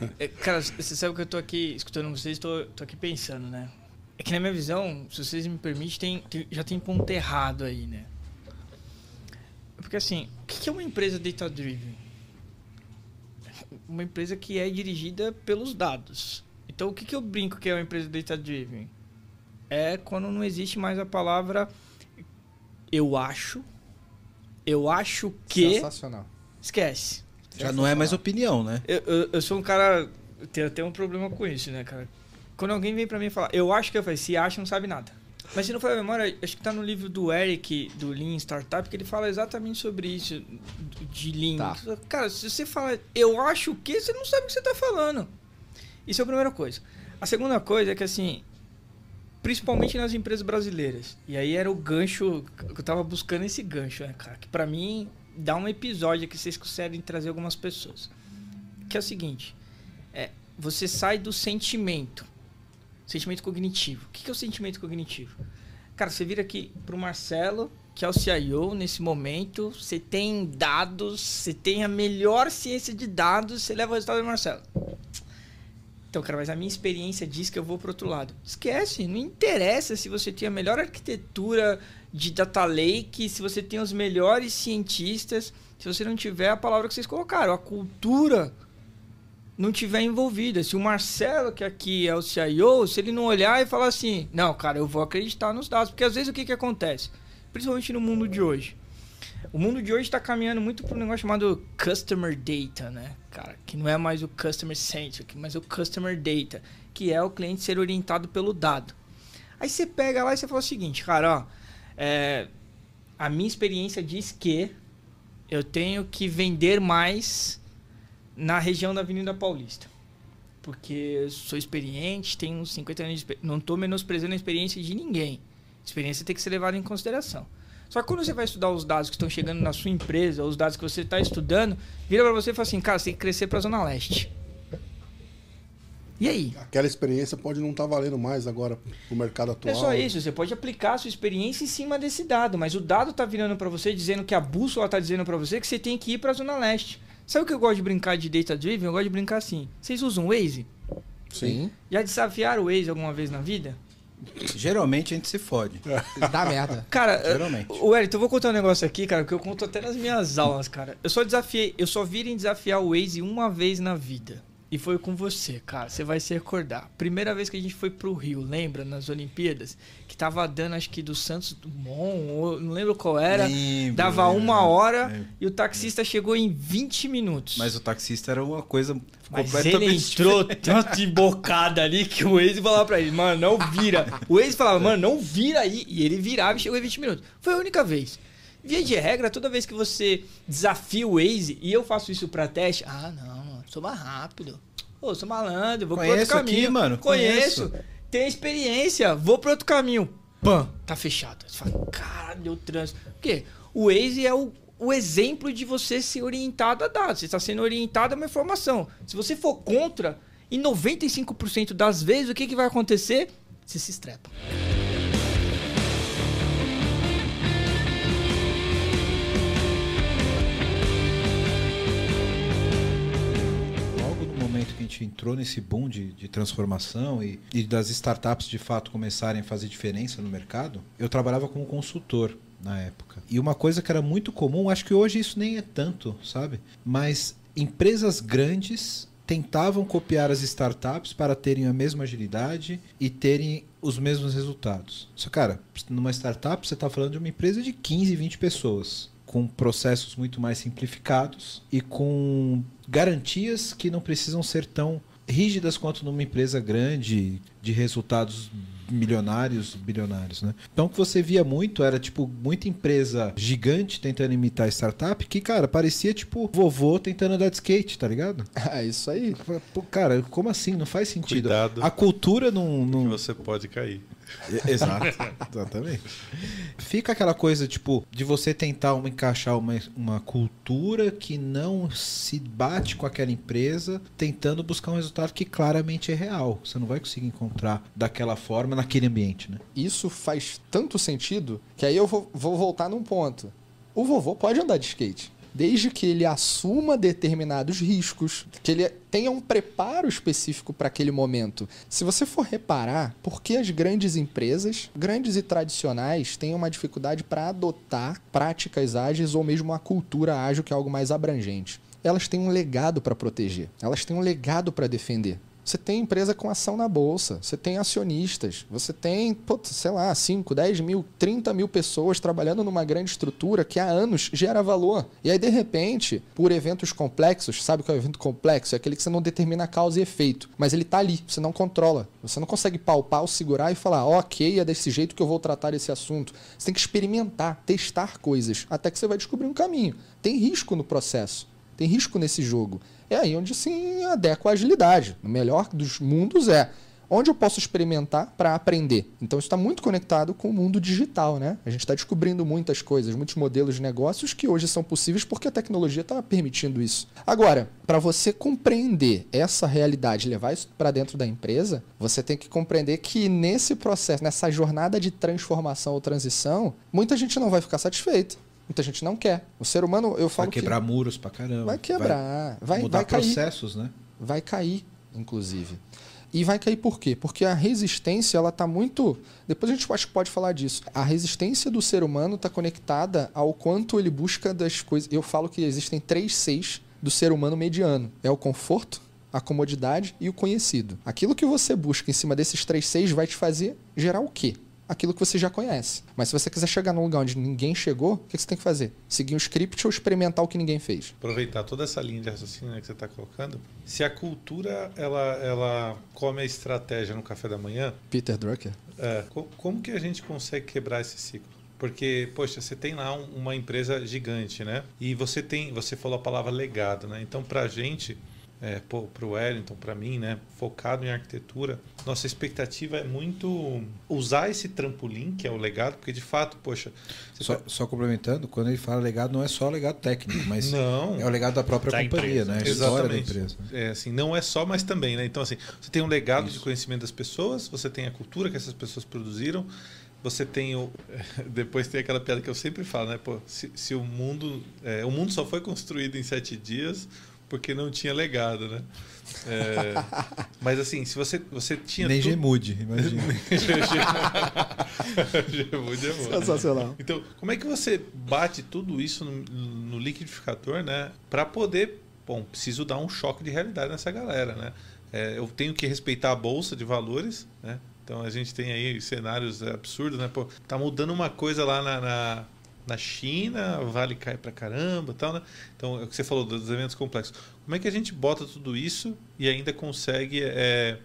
<laughs> É, cara, você sabe que eu tô aqui escutando vocês, tô, tô aqui pensando, né? É que na minha visão, se vocês me permitem, tem, tem, já tem ponto errado aí, né? Porque assim, o que é uma empresa data-driven? Uma empresa que é dirigida pelos dados. Então, o que, que eu brinco que é uma empresa data-driven? É quando não existe mais a palavra eu acho, eu acho que... Sensacional. Esquece. Já não é mais opinião, né? Eu, eu, eu, sou um cara. Eu tenho até um problema com isso, né, cara? Quando alguém vem pra mim e fala, eu acho que eu falei, se acha, não sabe nada. Mas se não for a memória, acho que tá no livro do Eric, do Lean Startup, que ele fala exatamente sobre isso, de Lean. Tá. Cara, se você fala, eu acho que, você não sabe o que você tá falando. Isso é a primeira coisa. A segunda coisa é que, assim, principalmente nas empresas brasileiras, e aí era o gancho, eu tava buscando esse gancho, né, cara? Que pra mim dá um episódio que vocês conseguem trazer algumas pessoas. Que é o seguinte: é, você sai do sentimento, sentimento cognitivo. O que é o sentimento cognitivo? Cara, você vira aqui pro Marcelo, que é o CIO nesse momento, você tem dados, você tem a melhor ciência de dados, você leva o resultado do Marcelo. Então, cara, mas a minha experiência diz que eu vou pro outro lado. Esquece, não interessa se você tem a melhor arquitetura de data lake, se você tem os melhores cientistas, se você não tiver a palavra que vocês colocaram, a cultura não tiver envolvida. Se o Marcelo, que aqui é o CIO, se ele não olhar e falar assim, não, cara, eu vou acreditar nos dados. Porque às vezes o que, que acontece? Principalmente no mundo de hoje. O mundo de hoje está caminhando muito para um negócio chamado Customer Data, né? Cara, que não é mais o Customer Centric, mas o Customer Data, que é o cliente ser orientado pelo dado. Aí você pega lá e você fala o seguinte, cara, ó, é, a minha experiência diz que eu tenho que vender mais na região da Avenida Paulista. Porque sou experiente, tenho uns 50 anos de experiência. Não estou menosprezando a experiência de ninguém. A experiência tem que ser levada em consideração. Só que quando você vai estudar os dados que estão chegando na sua empresa, os dados que você está estudando, vira para você e fala assim, cara, você tem que crescer para a Zona Leste. E aí? Aquela experiência pode não estar tá valendo mais agora no mercado atual. É só isso, você pode aplicar a sua experiência em cima desse dado, mas o dado está virando para você, dizendo que a bússola está dizendo para você que você tem que ir para a Zona Leste. Sabe o que eu gosto de brincar de data driven? Eu gosto de brincar assim. Vocês usam Waze? Sim. Já desafiaram o Waze alguma vez na vida? Geralmente a gente se fode. Dá merda. Cara, Geralmente. o Wellington, eu vou contar um negócio aqui, cara, que eu conto até nas minhas aulas, cara. Eu só desafiei, eu só vi em desafiar o Waze uma vez na vida. E foi com você, cara. Você vai se recordar. Primeira vez que a gente foi pro Rio, lembra? Nas Olimpíadas? Que tava dando, acho que do Santos Dumont, não lembro qual era. Lembro, dava lembro, uma hora lembro. e o taxista chegou em 20 minutos. Mas o taxista era uma coisa Mas completamente ele entrou tanto embocada ali que o Waze falava pra ele, mano, não vira. O Waze falava, mano, não vira aí. E ele virava e chegou em 20 minutos. Foi a única vez. Via de regra, toda vez que você desafia o Waze, e eu faço isso pra teste, ah, não, sou mais rápido. Ô, sou malandro, vou pro Conheço outro aqui, caminho. mano, Conheço. conheço. Tenho experiência, vou pro outro caminho. Pã, tá fechado. Você fala, caralho, deu trânsito. O Waze é o, o exemplo de você ser orientado a dados. Você está sendo orientado a uma informação. Se você for contra, em 95% das vezes, o que, que vai acontecer? Você se estrepa. Gente entrou nesse boom de, de transformação e, e das startups de fato começarem a fazer diferença no mercado, eu trabalhava como consultor na época. E uma coisa que era muito comum, acho que hoje isso nem é tanto, sabe? Mas empresas grandes tentavam copiar as startups para terem a mesma agilidade e terem os mesmos resultados. Só, cara, numa startup você está falando de uma empresa de 15, 20 pessoas, com processos muito mais simplificados e com garantias que não precisam ser tão rígidas quanto numa empresa grande de resultados milionários, bilionários, né? Então o que você via muito era tipo muita empresa gigante tentando imitar startup que, cara, parecia tipo vovô tentando andar de skate, tá ligado? <laughs> É isso aí. Pô, cara, como assim? Não faz sentido. Cuidado. A cultura não, que não... você pode cair. Exato, exatamente. Fica aquela coisa, tipo, de você tentar uma, encaixar uma, uma cultura que não se bate com aquela empresa, tentando buscar um resultado que claramente é real. Você não vai conseguir encontrar daquela forma naquele ambiente, né? Isso faz tanto sentido que aí eu vou, vou voltar num ponto. O vovô pode andar de skate. Desde que ele assuma determinados riscos, que ele tenha um preparo específico para aquele momento. Se você for reparar, por que as grandes empresas, grandes e tradicionais, têm uma dificuldade para adotar práticas ágeis ou mesmo uma cultura ágil, que é algo mais abrangente? Elas têm um legado para proteger, elas têm um legado para defender. Você tem empresa com ação na bolsa, você tem acionistas, você tem, putz, sei lá, 5, 10 mil, 30 mil pessoas trabalhando numa grande estrutura que há anos gera valor. E aí, de repente, por eventos complexos, sabe o que é o evento complexo? É aquele que você não determina causa e efeito, mas ele tá ali, você não controla. Você não consegue palpar segurar e falar, ok, é desse jeito que eu vou tratar esse assunto. Você tem que experimentar, testar coisas, até que você vai descobrir um caminho. Tem risco no processo, tem risco nesse jogo. É aí onde se adequa a agilidade. No melhor dos mundos é Onde eu posso experimentar para aprender? Então isso está muito conectado com o mundo digital, né? A gente está descobrindo muitas coisas, muitos modelos de negócios que hoje são possíveis porque a tecnologia está permitindo isso. Agora, para você compreender essa realidade, levar isso para dentro da empresa, você tem que compreender que nesse processo, nessa jornada de transformação ou transição, muita gente não vai ficar satisfeita. Muita gente não quer. O ser humano, eu falo Vai quebrar muros pra caramba. Vai quebrar, vai, mudar vai cair. processos, né? vai cair, inclusive. E vai cair por quê? Porque a resistência, ela tá muito. Depois a gente acho que pode falar disso. A resistência do ser humano está conectada ao quanto ele busca das coisas. Eu falo que existem três seis do ser humano mediano: é o conforto, a comodidade e o conhecido. Aquilo que você busca em cima desses três seis vai te fazer gerar o quê? Aquilo que você já conhece. Mas se você quiser chegar num lugar onde ninguém chegou, o que você tem que fazer? Seguir um script ou experimentar o que ninguém fez? Aproveitar toda essa linha de raciocínio né, que você está colocando. Se a cultura ela, ela come a estratégia no café da manhã, Peter Drucker. é, co- como que a gente consegue quebrar esse ciclo? Porque, poxa, você tem lá um- uma empresa gigante, né? E você tem, você falou a palavra legado, né? Então, para a gente, é, para o Wellington, para mim, né? Focado em arquitetura, nossa expectativa é muito usar esse trampolim, que é o legado, porque de fato, poxa, Só, tá- só complementando, quando ele fala legado, não é só o legado técnico, mas <coughs> Não. é o legado da própria Da companhia, empresa. né? A história da empresa. É, assim, não é só, mas também, né? Então, assim, você tem um legado de conhecimento das pessoas, você tem a cultura que essas pessoas produziram, você tem o. <laughs> Depois tem aquela piada que eu sempre falo, né? Pô, se, se o mundo. é, o mundo só foi construído em sete dias porque não tinha legado, né? É, <laughs> mas assim, se você, você tinha. Nem tudo- Gemude, imagina. <laughs> <laughs> Gemude é bom. Sensacional. Então, como é que você bate tudo isso no, no liquidificador, né? Para poder, bom, preciso dar um choque de realidade nessa galera, né? É, eu tenho que respeitar a bolsa de valores, né? Então a gente tem aí cenários absurdos, né? Pô, tá mudando uma coisa lá na, na, na China, vale cai pra caramba, tal, né? Então é o que você falou dos eventos complexos. Como é que a gente bota tudo isso e ainda consegue é,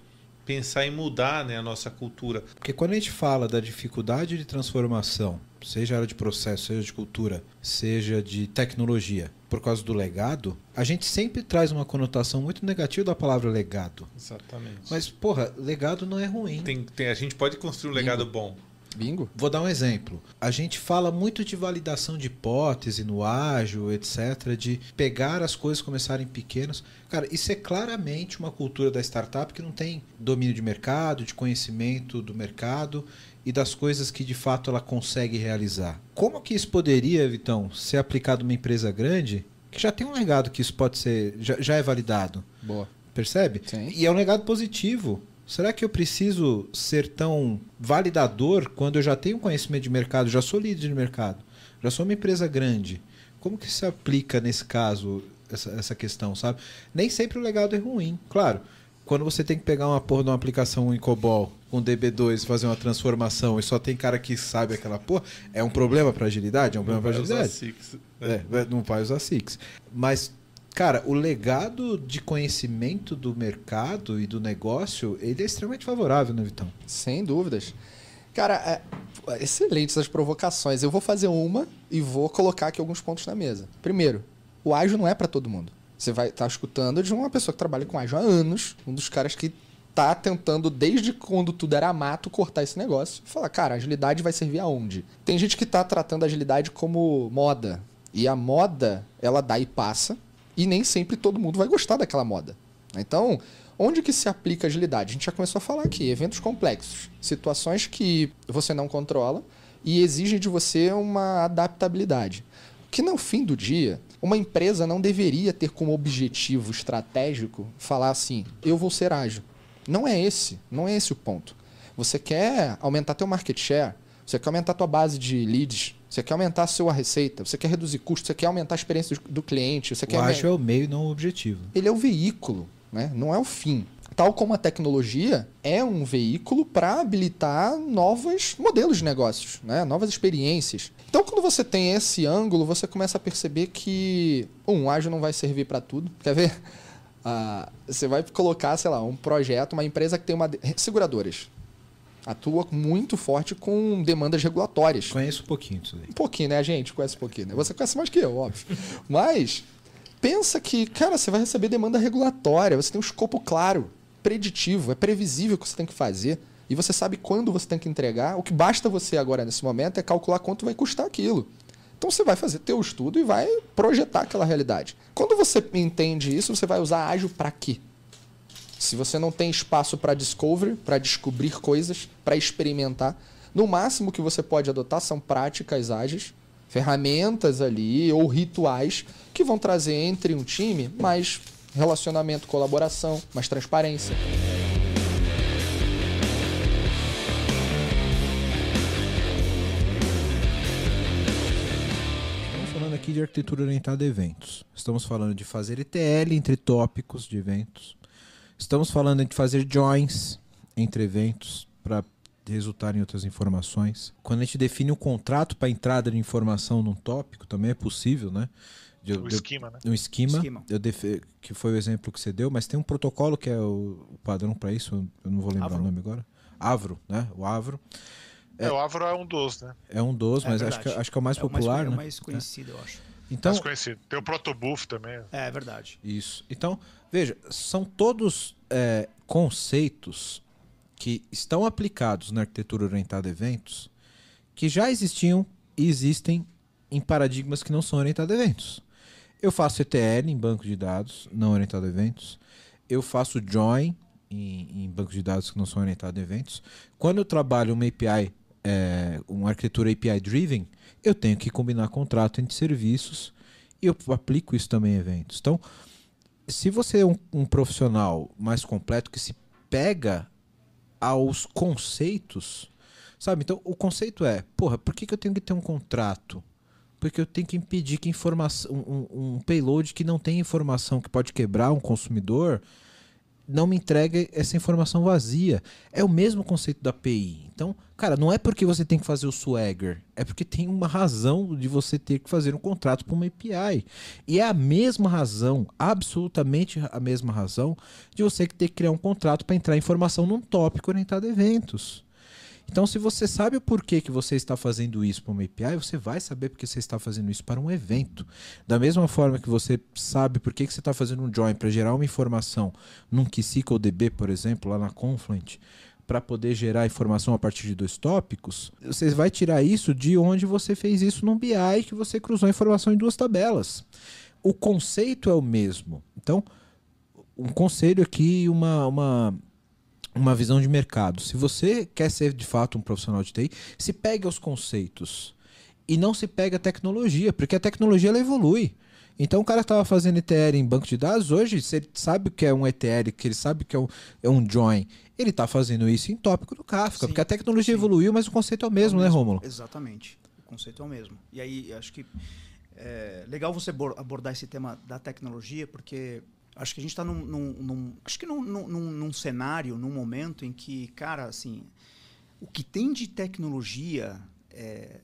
pensar em mudar, né, a nossa cultura? Porque quando a gente fala da dificuldade de transformação, seja área de processo, seja de cultura, seja de tecnologia, por causa do legado, a gente sempre traz uma conotação muito negativa da palavra legado. Exatamente. Mas, porra, legado não é ruim. Tem, tem, a gente pode construir um legado bom. Bingo. Vou dar um exemplo. A gente fala muito de validação de hipótese no ágil, etc., de pegar as coisas começarem pequenas. Cara, isso é claramente uma cultura da startup que não tem domínio de mercado, de conhecimento do mercado e das coisas que de fato ela consegue realizar. Como que isso poderia, Vitão, ser aplicado numa empresa grande que já tem um legado que isso pode ser, já, já é validado? Boa. Percebe? Sim. E é um legado positivo. Será que eu preciso ser tão validador quando eu já tenho conhecimento de mercado, já sou líder de mercado, já sou uma empresa grande? Como que se aplica nesse caso essa, essa questão, sabe? Nem sempre o legado é ruim. Claro, quando você tem que pegar uma porra de uma aplicação em COBOL com DB2 e fazer uma transformação e só tem cara que sabe aquela porra, é um problema para agilidade? É um problema para agilidade? Six, né? É, não vai usar Six. Mas, cara, o legado de conhecimento do mercado e do negócio, ele é extremamente favorável, né, Vitão? Sem dúvidas. Cara, é, excelentes essas provocações. Eu vou fazer uma e vou colocar aqui alguns pontos na mesa. Primeiro, o ágil não é para todo mundo. Você vai estar escutando de uma pessoa que trabalha com ágil há anos, um dos caras que tá tentando, desde quando tudo era mato, cortar esse negócio. Falar, cara, agilidade vai servir aonde? Tem gente que tá tratando a agilidade como moda. E a moda, ela dá e passa. E nem sempre todo mundo vai gostar daquela moda. Então, onde que se aplica agilidade? A gente já começou a falar aqui, eventos complexos, situações que você não controla e exigem de você uma adaptabilidade. Que no fim do dia, uma empresa não deveria ter como objetivo estratégico falar assim: eu vou ser ágil. Não é esse, não é esse o ponto. Você quer aumentar teu market share, você quer aumentar tua base de leads, você quer aumentar a sua receita, você quer reduzir custos, você quer aumentar a experiência do- cliente, você O quer ágil é o meio, não o objetivo. ele é o veículo, né? não é o fim. Tal como a tecnologia é um veículo para habilitar novos modelos de negócios, né? novas experiências. Então, quando você tem esse ângulo, você começa a perceber que um ágil não vai servir para tudo. Quer ver? <laughs> Ah, você vai colocar, sei lá, um projeto, uma empresa que tem uma. Seguradoras. Atua muito forte com demandas regulatórias. Conheço um pouquinho disso aí. Um pouquinho, né, gente? Conhece um pouquinho, né? Você conhece mais que eu, óbvio. Mas pensa que, cara, você vai receber demanda regulatória, você tem um escopo claro. preditivo, é previsível o que você tem que fazer. E você sabe quando você tem que entregar. O que basta você agora, nesse momento, é calcular quanto vai custar aquilo. Então você vai fazer teu estudo e vai projetar aquela realidade. Quando você entende isso, você vai usar ágil para quê? Se você não tem espaço para discovery, para descobrir coisas, para experimentar, no máximo que você pode adotar são práticas ágeis, ferramentas ali ou rituais que vão trazer entre um time mais relacionamento, colaboração, mais transparência. Estamos falando aqui de arquitetura orientada a eventos. Estamos falando de fazer ETL entre tópicos de eventos. Estamos falando de fazer joins entre eventos para resultar em outras informações. Quando a gente define um contrato para entrada de informação num tópico, também é possível, né? De- O de- esquema, né? um esquema, Esquema. eu defe- que foi o exemplo que você deu, mas tem um protocolo que é o, o padrão para isso, eu não vou lembrar Avro. o nome agora. Avro, né? O Avro. É, o Avro é um dos, né? É um dos, É mas acho que, acho que é o mais É popular, é o né? mais conhecido, eu acho. Então, Mais conhecido. Tem o Protobuf também. É, é verdade. Isso. Então, veja, são todos é, conceitos que estão aplicados na arquitetura orientada a eventos que já existiam e existem em paradigmas que não são orientados a eventos. Eu faço ETL em banco de dados não orientado a eventos. Eu faço join em, em bancos de dados que não são orientados a eventos. Quando eu trabalho uma API, é, uma arquitetura API driven, eu tenho que combinar contrato entre serviços e eu aplico isso também em eventos. Então, se você é um, um profissional mais completo que se pega aos conceitos, sabe? Então, o conceito é, porra, por que, que eu tenho que ter um contrato? Porque eu tenho que impedir que informação, um, um- um payload que não tem informação que pode quebrar um consumidor não me entregue essa informação vazia. É o mesmo conceito da API. Então, cara, não é porque você tem que fazer o Swagger, é porque tem uma razão de você ter que fazer um contrato para uma API. E é a mesma razão, absolutamente a mesma razão, de você ter que criar um contrato para entrar informação num tópico orientado a eventos. Então, se você sabe o porquê que você está fazendo isso para uma API, você vai saber porque você está fazendo isso para um evento. Da mesma forma que você sabe por que você está fazendo um join para gerar uma informação num KeySQL DB, por exemplo, lá na Confluent, para poder gerar informação a partir de dois tópicos, você vai tirar isso de onde você fez isso num BI que você cruzou a informação em duas tabelas. O conceito é o mesmo. Então, um conselho aqui, uma, uma, uma visão de mercado. Se você quer ser de fato um profissional de TI, se pegue aos conceitos e não se pega a tecnologia, porque a tecnologia ela evolui. Então o cara estava fazendo ETL em banco de dados, hoje, se ele sabe o que é um ETL, que ele sabe o que é um, é um join, ele está fazendo isso em tópico do Kafka, Sim, porque a tecnologia sim. evoluiu, mas o conceito é o mesmo, É o né, Rômulo? Exatamente. O conceito é o mesmo. E aí, acho que é legal você abor- abordar esse tema da tecnologia, porque acho que a gente está num, num- num- acho que num, num- num- cenário, num momento em que, cara, assim, o que tem de tecnologia, é,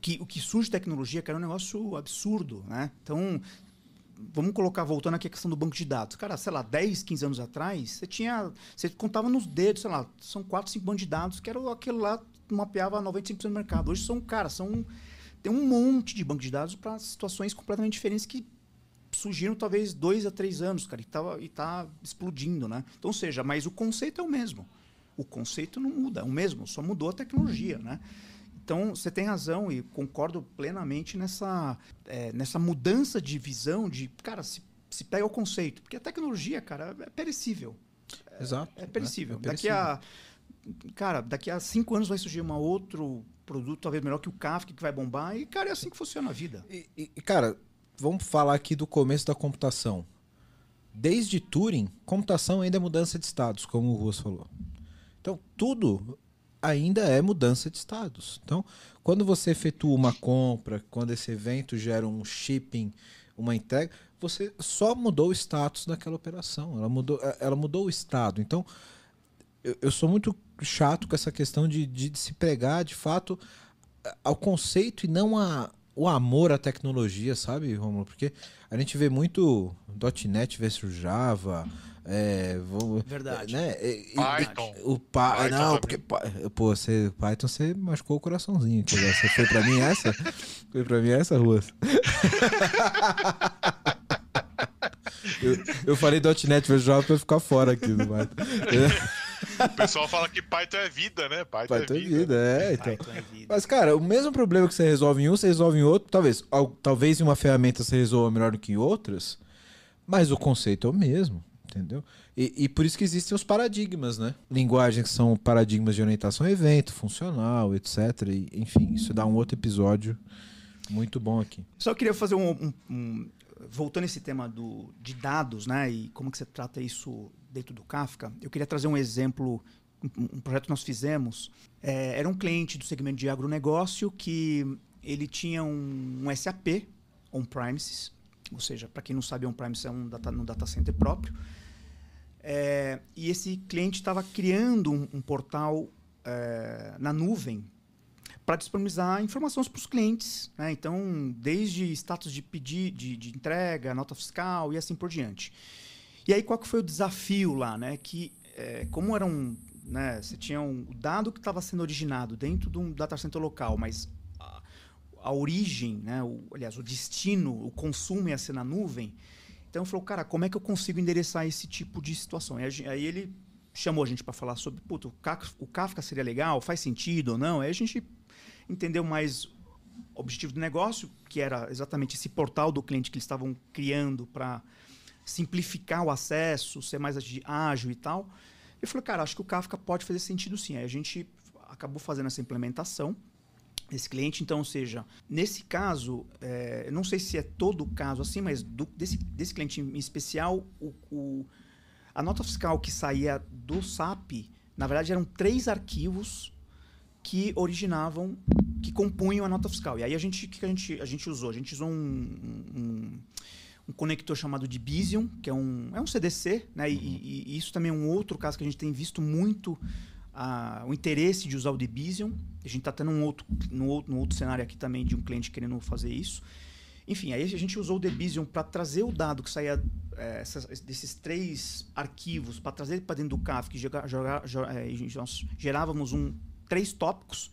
que, o que surge tecnologia, cara, é um negócio absurdo, né? Então, vamos colocar, voltando aqui a questão do banco de dados. Cara, sei lá, 10, 15 anos atrás, você tinha. Você contava nos dedos, sei lá, são 4, 5 bancos de dados que era aquele lá mapeava 95% do mercado. Hoje são, cara, são. Tem um monte de banco de dados para situações completamente diferentes que surgiram talvez dois a três anos, cara, e, tava, e tá explodindo, né? Então, ou seja, mas o conceito é o mesmo. O conceito não muda, é o mesmo, só mudou a tecnologia, né? Então, você tem razão e concordo plenamente nessa, é, nessa mudança de visão de, cara, se, se pega o conceito. Porque a tecnologia, cara, é perecível. Exato. É perecível. É Daqui a. Cara, daqui a cinco anos vai surgir um outro produto, talvez melhor que o Kafka, que vai bombar. E, cara, é assim que funciona a vida. E- e, cara, vamos falar aqui do começo da computação. Desde Turing, computação ainda é mudança de estados, como o Ruas falou. Então, tudo ainda é mudança de estados. Então, quando você efetua uma compra, quando esse evento gera um shipping, uma entrega, você só mudou o status daquela operação. Ela mudou, eh, ela mudou o estado. Então, eu, eu sou muito chato com essa questão de, de se pregar, de fato, ao conceito e não a, o amor à tecnologia, sabe, Romulo? Porque a gente vê muito .NET versus Java, é, vou- Verdade. né? E- e- Python. O pa, Python não, porque pô, você Python você machucou o coraçãozinho. Você foi pra mim essa? <laughs> Foi pra mim essa, Ruas? <laughs> Eu, eu falei .NET Visual pra ficar fora aqui do mato. <laughs> O pessoal fala que Python é vida, né? Python, Python é é vida. vida, é, então. Python é vida. Mas, cara, o mesmo problema que você resolve em um, você resolve em outro. Talvez, al- talvez em uma ferramenta você resolva melhor do que em outras, mas o conceito é o mesmo, entendeu? E, e por isso que existem os paradigmas, né? Linguagens que são paradigmas de orientação a evento, funcional, etc. E, enfim, isso dá um outro episódio muito bom aqui. Só queria fazer um, um- um- voltando a esse tema do, de dados, né, e como que você trata isso dentro do Kafka. Eu queria trazer um exemplo, um, projeto que nós fizemos. É, era um cliente do segmento de agronegócio que ele tinha um, um SAP on-premises, ou seja, para quem não sabe, on-premises é um data, um data center próprio. É, e esse cliente estava criando um, um portal é, na nuvem para disponibilizar informações para os clientes. Né? Então, desde status de pedido, de, de entrega, nota fiscal e assim por diante. E aí, qual que foi o desafio lá? Né? Que, é, como era um. Né, você tinha um dado que estava sendo originado dentro de um data center local, mas a, a origem, né, o, aliás, o destino, o consumo ia ser na nuvem. Então, falou, cara, como é que eu consigo endereçar esse tipo de situação? Gen- aí ele chamou a gente para falar sobre, puta, o Kafka, o Kafka seria legal, faz sentido ou não? Aí a gente entendeu mais objetivo do negócio, que era exatamente esse portal do cliente que eles estavam criando para simplificar o acesso, ser mais ágil e tal. Eu falei, cara, acho que o Kafka pode fazer sentido sim. Aí a gente acabou fazendo essa implementação desse cliente. Então, ou seja, nesse caso, é, eu não sei se é todo o caso assim, mas do- desse, desse cliente em especial, o, o- a nota fiscal que saía do SAP, na verdade, eram três arquivos que originavam, que compunham a nota fiscal. E aí a gente, o que a gente, a gente usou? A gente usou um, um, um conector chamado de Bision, que é um, é um CDC, né? E, e- e isso também é um outro caso que a gente tem visto muito ah, o interesse de usar o Debision. A gente está tendo um outro, no outro, no outro cenário aqui também de um cliente querendo fazer isso. Enfim, aí a gente usou o Debision para trazer o dado que saía eh, essas- desses três arquivos, para trazer para dentro do Kafka, e jogar, jogar, jo- eh, e nós gerávamos um, três tópicos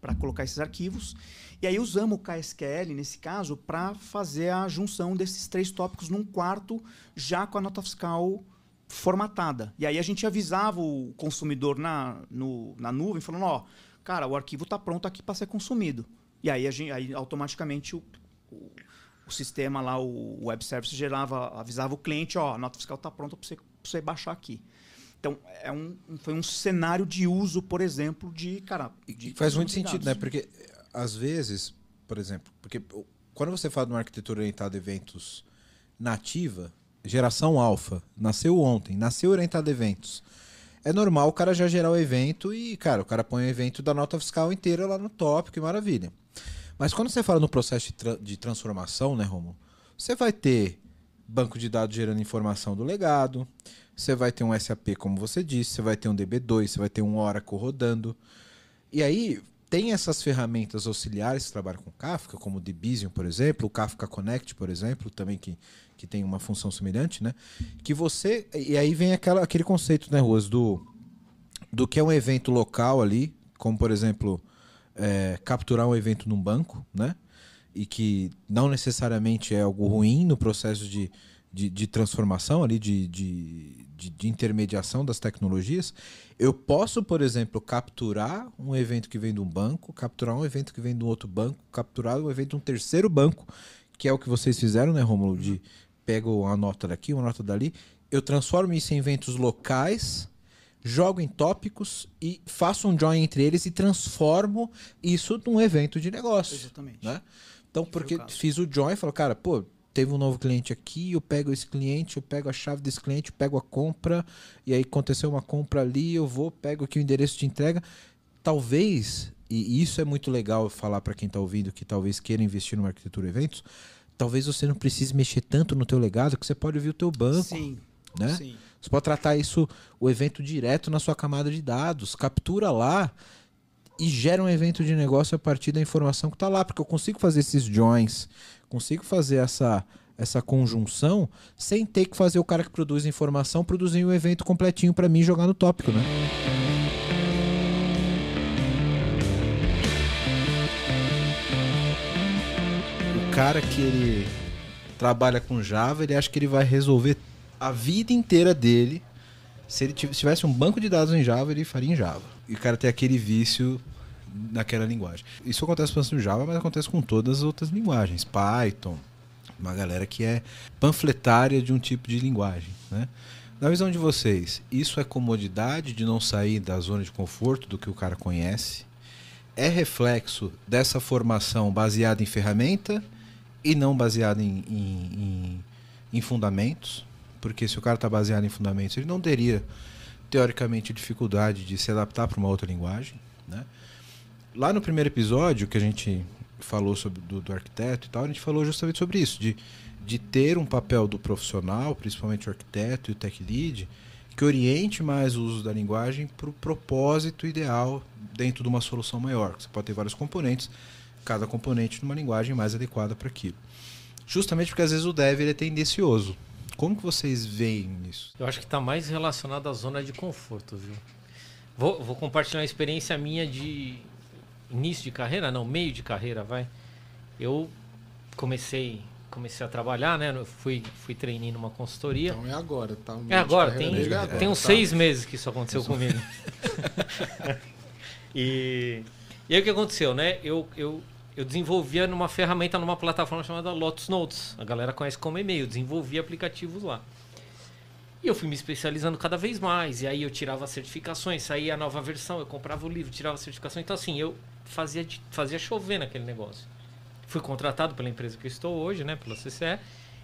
para colocar esses arquivos. E aí usamos o KSQL, nesse caso, para fazer a junção desses três tópicos num quarto, já com a nota fiscal formatada. E aí a gente avisava o consumidor na, no- na nuvem, falando, ó, cara, o arquivo está pronto aqui para ser consumido. E aí, a gente, aí automaticamente o, o, o sistema lá, o web service gerava, avisava o cliente, ó, a nota fiscal está pronta para você, você baixar aqui. Então, é um, foi um cenário de uso, por exemplo, de, cara... De Faz muito sentido, né? Porque às vezes, por exemplo, porque quando você fala de uma arquitetura orientada a eventos nativa, geração alfa, nasceu ontem, nasceu orientada a eventos. É normal o cara já gerar o evento e, cara, o cara põe o evento da nota fiscal inteira lá no tópico, que maravilha. Mas quando você fala no processo de, tra- de transformação, né, Romulo? Você vai ter banco de dados gerando informação do legado, você vai ter um SAP, como você disse, você vai ter um DB2, você vai ter um Oracle rodando. E aí, tem essas ferramentas auxiliares que trabalham com Kafka, como o Debision, por exemplo, o Kafka Connect, por exemplo, também que, que tem uma função semelhante, né? Que você. E aí vem aquela, aquele conceito, né, Ruas, do, do que é um evento local ali, como por exemplo, é, capturar um evento num banco, né? E que não necessariamente é algo ruim no processo de, de, de transformação ali, de, de, de, de intermediação das tecnologias. Eu posso, por exemplo, capturar um evento que vem de um banco, capturar um evento que vem de um outro banco, capturar um evento de um terceiro banco, que é o que vocês fizeram, né, Romulo? De pego uma nota daqui, uma nota dali. Eu transformo isso em eventos locais, jogo em tópicos e faço um join entre eles e transformo isso num evento de negócio. Exatamente. Né? Então, porque fiz o join e falo, cara, pô, teve um novo cliente aqui, eu pego esse cliente, eu pego a chave desse cliente, eu pego a compra, e aí aconteceu uma compra ali, eu vou, pego aqui o endereço de entrega. Talvez, e isso é muito legal falar para quem está ouvindo que talvez queira investir numa arquitetura eventos, talvez você não precise mexer tanto no teu legado que você pode ouvir o teu banco. Sim, né? sim. Você pode tratar isso, o evento direto na sua camada de dados, captura lá e gera um evento de negócio a partir da informação que está lá, porque eu consigo fazer esses joins, consigo fazer essa essa conjunção sem ter que fazer o cara que produz informação produzir um evento completinho para mim jogar no tópico, né? O cara que ele trabalha com Java, ele acha que ele vai resolver a vida inteira dele. Se ele tiv- se tivesse um banco de dados em Java, ele faria em Java. E o cara tem aquele vício naquela linguagem. Isso acontece bastante no Java, mas acontece com todas as outras linguagens. Python, uma galera que é panfletária de um tipo de linguagem. Né? Na visão de vocês, isso é comodidade de não sair da zona de conforto do que o cara conhece? É reflexo dessa formação baseada em ferramenta e não baseada em, em, em- em fundamentos? Porque se o cara está baseado em fundamentos, ele não teria, teoricamente, dificuldade de se adaptar para uma outra linguagem. Né? Lá no primeiro episódio que a gente falou sobre do, do arquiteto e tal, a gente falou justamente sobre isso, de, de ter um papel do profissional, principalmente o arquiteto e o tech lead, que oriente mais o uso da linguagem para o propósito ideal dentro de uma solução maior. Você pode ter vários componentes, cada componente numa linguagem mais adequada para aquilo. Justamente porque às vezes o dev ele é tendencioso. Como que vocês veem isso? Eu acho que está mais relacionado à zona de conforto, viu? Vou, vou compartilhar uma experiência minha de início de carreira, não, meio de carreira, vai. Eu comecei comecei a trabalhar, né? Eu fui fui trainee numa consultoria. Então é agora, tá? Meio É agora, tem, dele é agora, tem uns tá? seis meses que isso aconteceu comigo. <laughs> e, e aí o que aconteceu, né? Eu, eu, eu desenvolvia numa ferramenta, numa plataforma chamada Lotus Notes. A galera conhece como e-mail, eu desenvolvia aplicativos lá. E eu fui me especializando cada vez mais. E aí eu tirava certificações, saía a nova versão, eu comprava o livro, tirava certificações. Então, assim, eu fazia, fazia chover naquele negócio. Fui contratado pela empresa que estou hoje, né, pela CCE.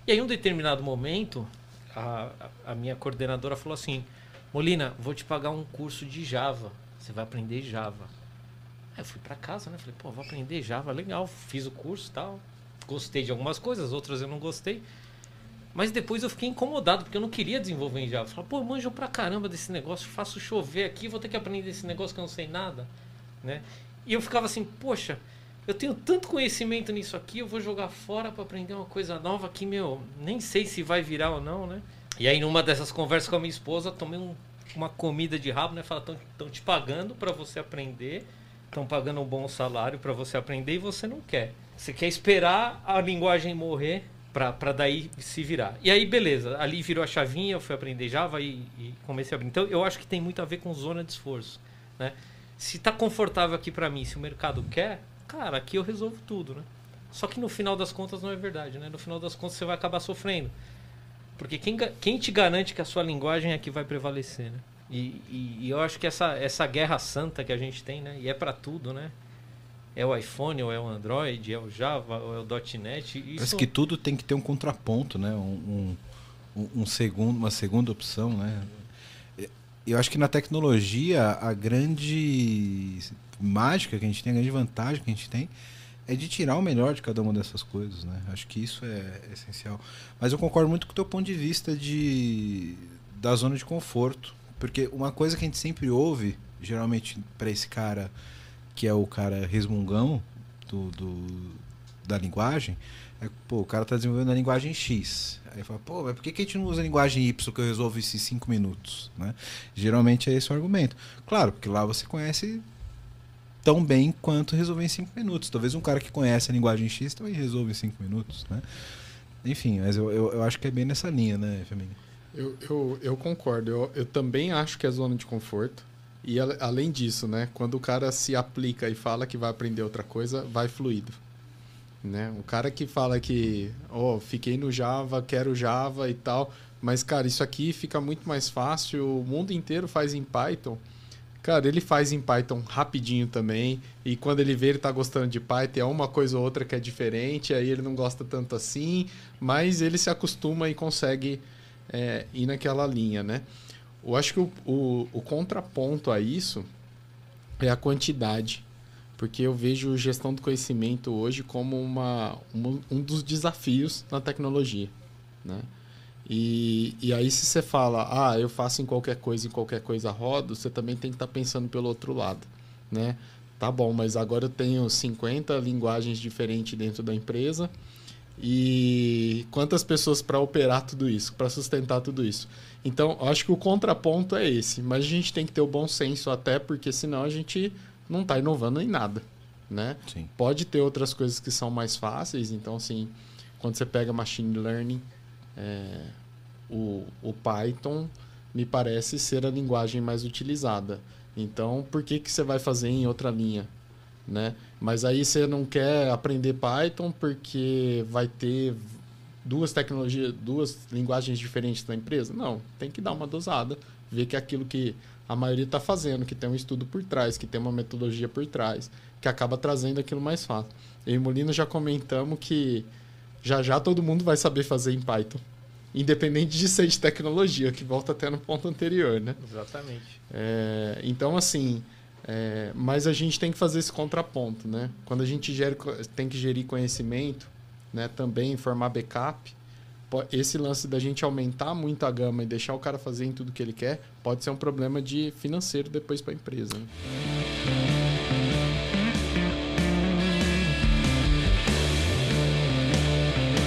E aí, em um determinado momento, a, a- minha coordenadora falou assim: Molina, vou te pagar um curso de Java. Você vai aprender Java. Aí eu fui para casa, né? Falei, pô, vou aprender Java, legal. Fiz o curso tal. Gostei de algumas coisas, outras eu não gostei. Mas depois eu fiquei incomodado, porque eu não queria desenvolver em Java. Falei, pô, manjo pra caramba desse negócio, faço chover aqui, vou ter que aprender esse negócio que eu não sei nada, né? E eu ficava assim, poxa, eu tenho tanto conhecimento nisso aqui, eu vou jogar fora pra aprender uma coisa nova que, meu, nem sei se vai virar ou não, né? E aí numa dessas conversas com a minha esposa, tomei um- uma comida de rabo, né? Fala, estão te pagando pra você aprender, estão pagando um bom salário pra você aprender e você não quer. Você quer esperar a linguagem morrer pra daí se virar. E aí, beleza, ali virou a chavinha, eu fui aprender Java e, e comecei a abrir. Então, eu acho que tem muito a ver com zona de esforço, né? Se tá confortável aqui pra mim, se o mercado quer, cara, aqui eu resolvo tudo, né? Só que no final das contas não é verdade, né? No final das contas você vai acabar sofrendo. Porque quem, quem te garante que a sua linguagem é que vai prevalecer, né? E, e- e eu acho que essa, essa guerra santa que a gente tem, né? E é pra tudo, né? É o iPhone, ou é o Android, é o Java, ou é o .NET. Isso... Parece que tudo tem que ter um contraponto, né? Um, um, um segundo, uma segunda opção, né? Eu acho que na tecnologia a grande mágica que a gente tem, a grande vantagem que a gente tem é de tirar o melhor de cada uma dessas coisas, né? Acho que isso é essencial. Mas eu concordo muito com o teu ponto de vista de da zona de conforto, porque uma coisa que a gente sempre ouve, geralmente para esse cara que é o cara resmungão do, do da linguagem, é, pô, o cara tá desenvolvendo a linguagem X. Aí fala, pô, mas por que, que a gente não usa a linguagem Y que eu resolvo em 5 minutos? Né? Geralmente é esse o argumento. Claro, porque lá você conhece tão bem quanto resolver em 5 minutos. Talvez um cara que conhece a linguagem X também resolva em 5 minutos. Né? Enfim, mas eu, eu, eu acho que é bem nessa linha, né, Femini? Eu, eu, eu concordo. Eu, eu também acho que é zona de conforto. E além disso, né? Quando o cara se aplica e fala que vai aprender outra coisa, vai fluido. Né? O cara que fala que, oh, fiquei no Java, quero Java e tal, mas cara, isso aqui fica muito mais fácil, o mundo inteiro faz em Python. Cara, ele faz em Python rapidinho também, e quando ele vê ele tá gostando de Python, é uma coisa ou outra que é diferente, aí ele não gosta tanto assim, mas ele se acostuma e consegue é, ir naquela linha, né? Eu acho que o, o, o contraponto a isso é a quantidade, porque eu vejo gestão do conhecimento hoje como uma, uma- um dos desafios na tecnologia, né? E, e aí se você fala, ah, eu faço em qualquer coisa, em qualquer coisa rodo, você também tem que estar pensando pelo outro lado, né? Tá bom, mas agora eu tenho 50 linguagens diferentes dentro da empresa e quantas pessoas para operar tudo isso, para sustentar tudo isso. Então, acho que o contraponto é esse, mas a gente tem que ter o bom senso até porque senão a gente não está inovando em nada, né? Sim. Pode ter outras coisas que são mais fáceis, então assim, quando você pega machine learning, é, o, o Python me parece ser a linguagem mais utilizada. Então, por que, que você vai fazer em outra linha? Né? Mas aí você não quer aprender Python porque vai ter duas tecnologias, duas linguagens diferentes na empresa? Não, tem que dar uma dosada, ver que aquilo que a maioria está fazendo, que tem um estudo por trás, que tem uma metodologia por trás, que acaba trazendo aquilo mais fácil. Eu e Molino já comentamos que já já todo mundo vai saber fazer em Python. Independente de ser de tecnologia, que volta até no ponto anterior, né? Exatamente. É, então, assim, é, mas a gente tem que fazer esse contraponto, né? Quando a gente gere, tem que gerir conhecimento, né? Também formar backup, esse lance da gente aumentar muito a gama e deixar o cara fazer em tudo que ele quer, pode ser um problema de financeiro depois para a empresa. né?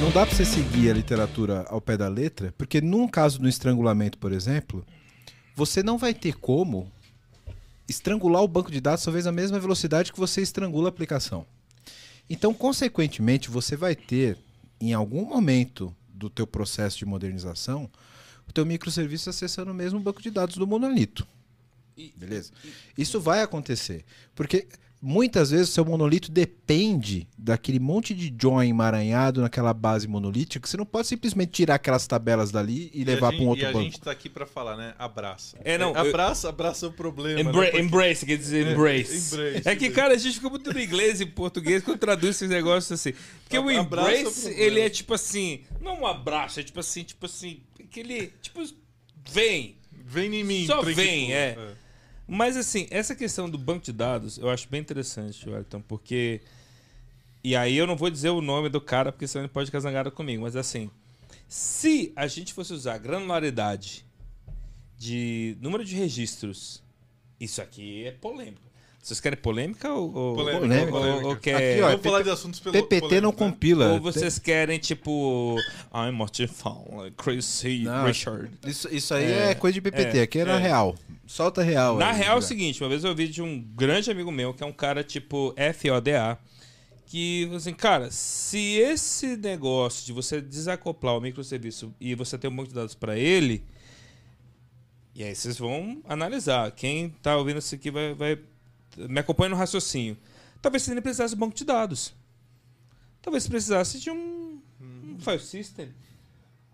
Não dá pra você seguir a literatura ao pé da letra, porque num caso do estrangulamento, por exemplo, você não vai ter como estrangular o banco de dados talvez na mesma velocidade que você estrangula a aplicação. Então, consequentemente, você vai ter em algum momento do teu processo de modernização o teu microserviço acessando o mesmo banco de dados do monolito. Beleza? Isso vai acontecer, porque muitas vezes o seu monolito depende daquele monte de join emaranhado naquela base monolítica que você não pode simplesmente tirar aquelas tabelas dali e, a levar para um outro e a banco. gente tá aqui pra falar, né? Abraça. É, não, eu- abraça, abraça o problema. Embra- né? Porque- Embrace, quer dizer É, embrace. embrace, É que, cara, a gente fica muito no inglês e em português quando traduz esses negócios assim. Porque o Abraça o embrace, problema. ele é tipo assim, não um abraço, é tipo assim, tipo assim, aquele, tipo, vem. Vem em mim, Só vem, é. é. Mas assim, essa questão do banco de dados, eu acho bem interessante, Wellington, porque... E aí eu não vou dizer o nome do cara, porque senão ele pode ficar zangado comigo, mas assim, se a gente fosse usar granularidade de número de registros, isso aqui é polêmico. Vocês querem polêmica ou, ou, Polêmica, ou- polêmica. ou quer... Aqui, ó, Vamos falar de assuntos pelo PPT não polêmicos, né? compila. Ou vocês querem, tipo, I'm Fowler, Chris Não, Richard. Isso, isso aí é, coisa de PPT, é, aqui é na é. real. Solta real. Na aí, real é o seguinte, uma vez eu ouvi de um grande amigo meu, que é um cara tipo FODA, que falou assim, cara, se esse negócio de você desacoplar o microserviço e você ter um banco de dados para ele, e aí vocês vão analisar. Quem tá ouvindo isso aqui vai, vai me acompanha no raciocínio. Talvez você nem precisasse de banco de dados. Talvez você precisasse de um, um file system,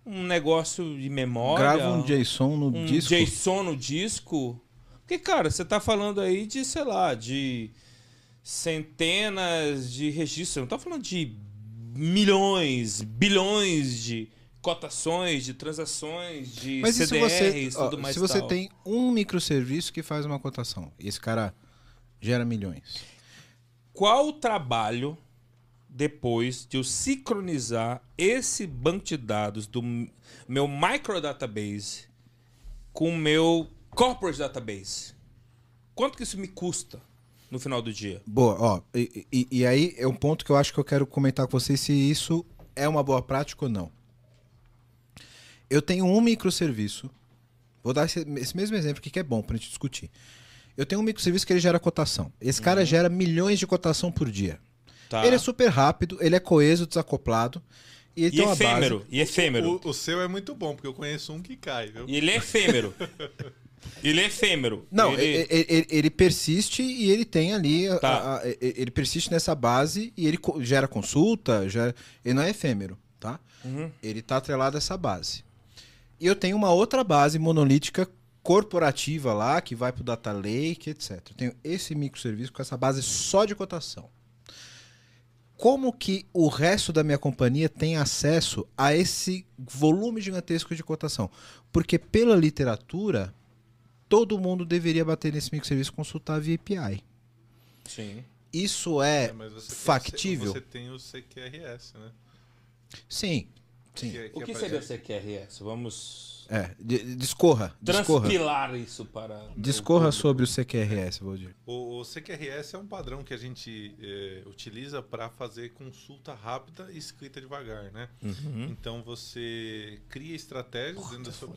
um negócio de memória. Grava um JSON no um disco. JSON no disco. Porque, cara, você tá falando aí de, sei lá, de centenas de registros. Não tá falando de milhões, bilhões de cotações, de transações, de Mas e se você, CDRs, ó, tudo mais se você tal. tem um microserviço que faz uma cotação e esse cara gera milhões. Qual o trabalho depois de eu sincronizar esse banco de dados do meu microdatabase com o meu corporate database? Quanto que isso me custa no final do dia? Boa, ó. E, e- e aí é um ponto que eu acho que eu quero comentar com vocês se isso é uma boa prática ou não. Eu tenho um microserviço. Vou dar esse, esse mesmo exemplo aqui que é bom pra gente discutir. Eu tenho um microserviço que ele gera cotação. Esse cara gera milhões de cotação por dia. Tá. Ele é super rápido, ele é coeso, desacoplado. E, ele E tem uma efêmero, base- e efêmero. O, o seu é muito bom, porque eu conheço um que cai, viu? E ele é efêmero. <laughs> ele é efêmero. Não, ele... ele... ele- ele persiste e ele tem ali. Tá. a- a- ele persiste nessa base e ele gera consulta, gera, ele não é efêmero, tá? Uhum. Ele tá atrelado a essa base. E eu tenho uma outra base monolítica corporativa lá, que vai pro Data Lake, etc. Eu tenho esse microserviço com essa base só de cotação. Como que o resto da minha companhia tem acesso a esse volume gigantesco de cotação? Porque pela literatura, todo mundo deveria bater nesse microserviço e consultar via API. Sim. Isso é, mas você tem o factível? Você tem o CQRS, né? Sim, sim. Que- O que é seria pra- CQRS? Vamos É, discorra, discorra. transpilar isso para... Discorra sobre o CQRS, Valdir. O, o CQRS é um padrão que a gente eh, utiliza para fazer consulta rápida e escrita devagar, né? Uhum. Então você cria estratégias dentro da sua.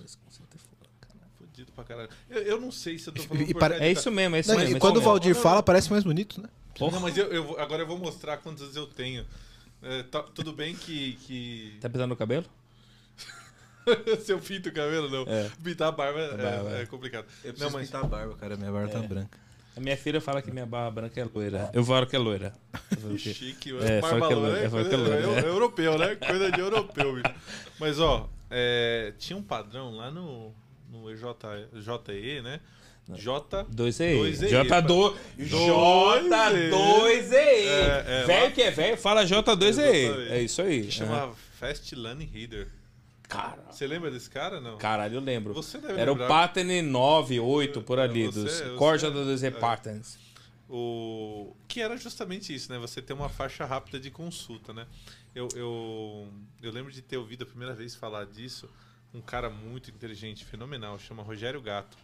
Fudido pra caralho. Eu, eu não sei se eu tô falando E para- É tá? isso mesmo, é isso Não, mesmo. e é quando o isso mesmo. Valdir fala, parece mais bonito, né? Não, mas eu, eu agora eu vou mostrar quantas eu tenho. É, tá- tudo bem que. que... Tá pintando o cabelo? <laughs> Se eu pinto o cabelo, não. É. Pintar a barba é, Barba. é complicado. Eu preciso pintar a barba, cara. Minha barba tá É. branca. A minha filha fala que minha barba branca é loira. Eu falo que é loira. <laughs> Chique, é, barba que é loira, loira. é que é coisa- loira, é, é. europeu, né? Coisa de europeu, bicho. Mas, ó, é, tinha um padrão lá no, no EJ, JE, né? J... 2E. J2E. J2 J2E. É, é, velho lá- que é velho, fala J2E. Exatamente. É isso aí. Que chamava Fast Learning Reader. Cara. Você lembra desse cara, não? Caralho, eu lembro. Você deve Era lembrar. o Pattern 9, 8, por ali, Você- dos você- Core J2E é. Patterns. O que era justamente isso, né? Você ter uma faixa rápida de consulta, né? Eu, eu, eu lembro de ter ouvido a primeira vez falar disso um cara muito inteligente, fenomenal, chama Rogério Gato.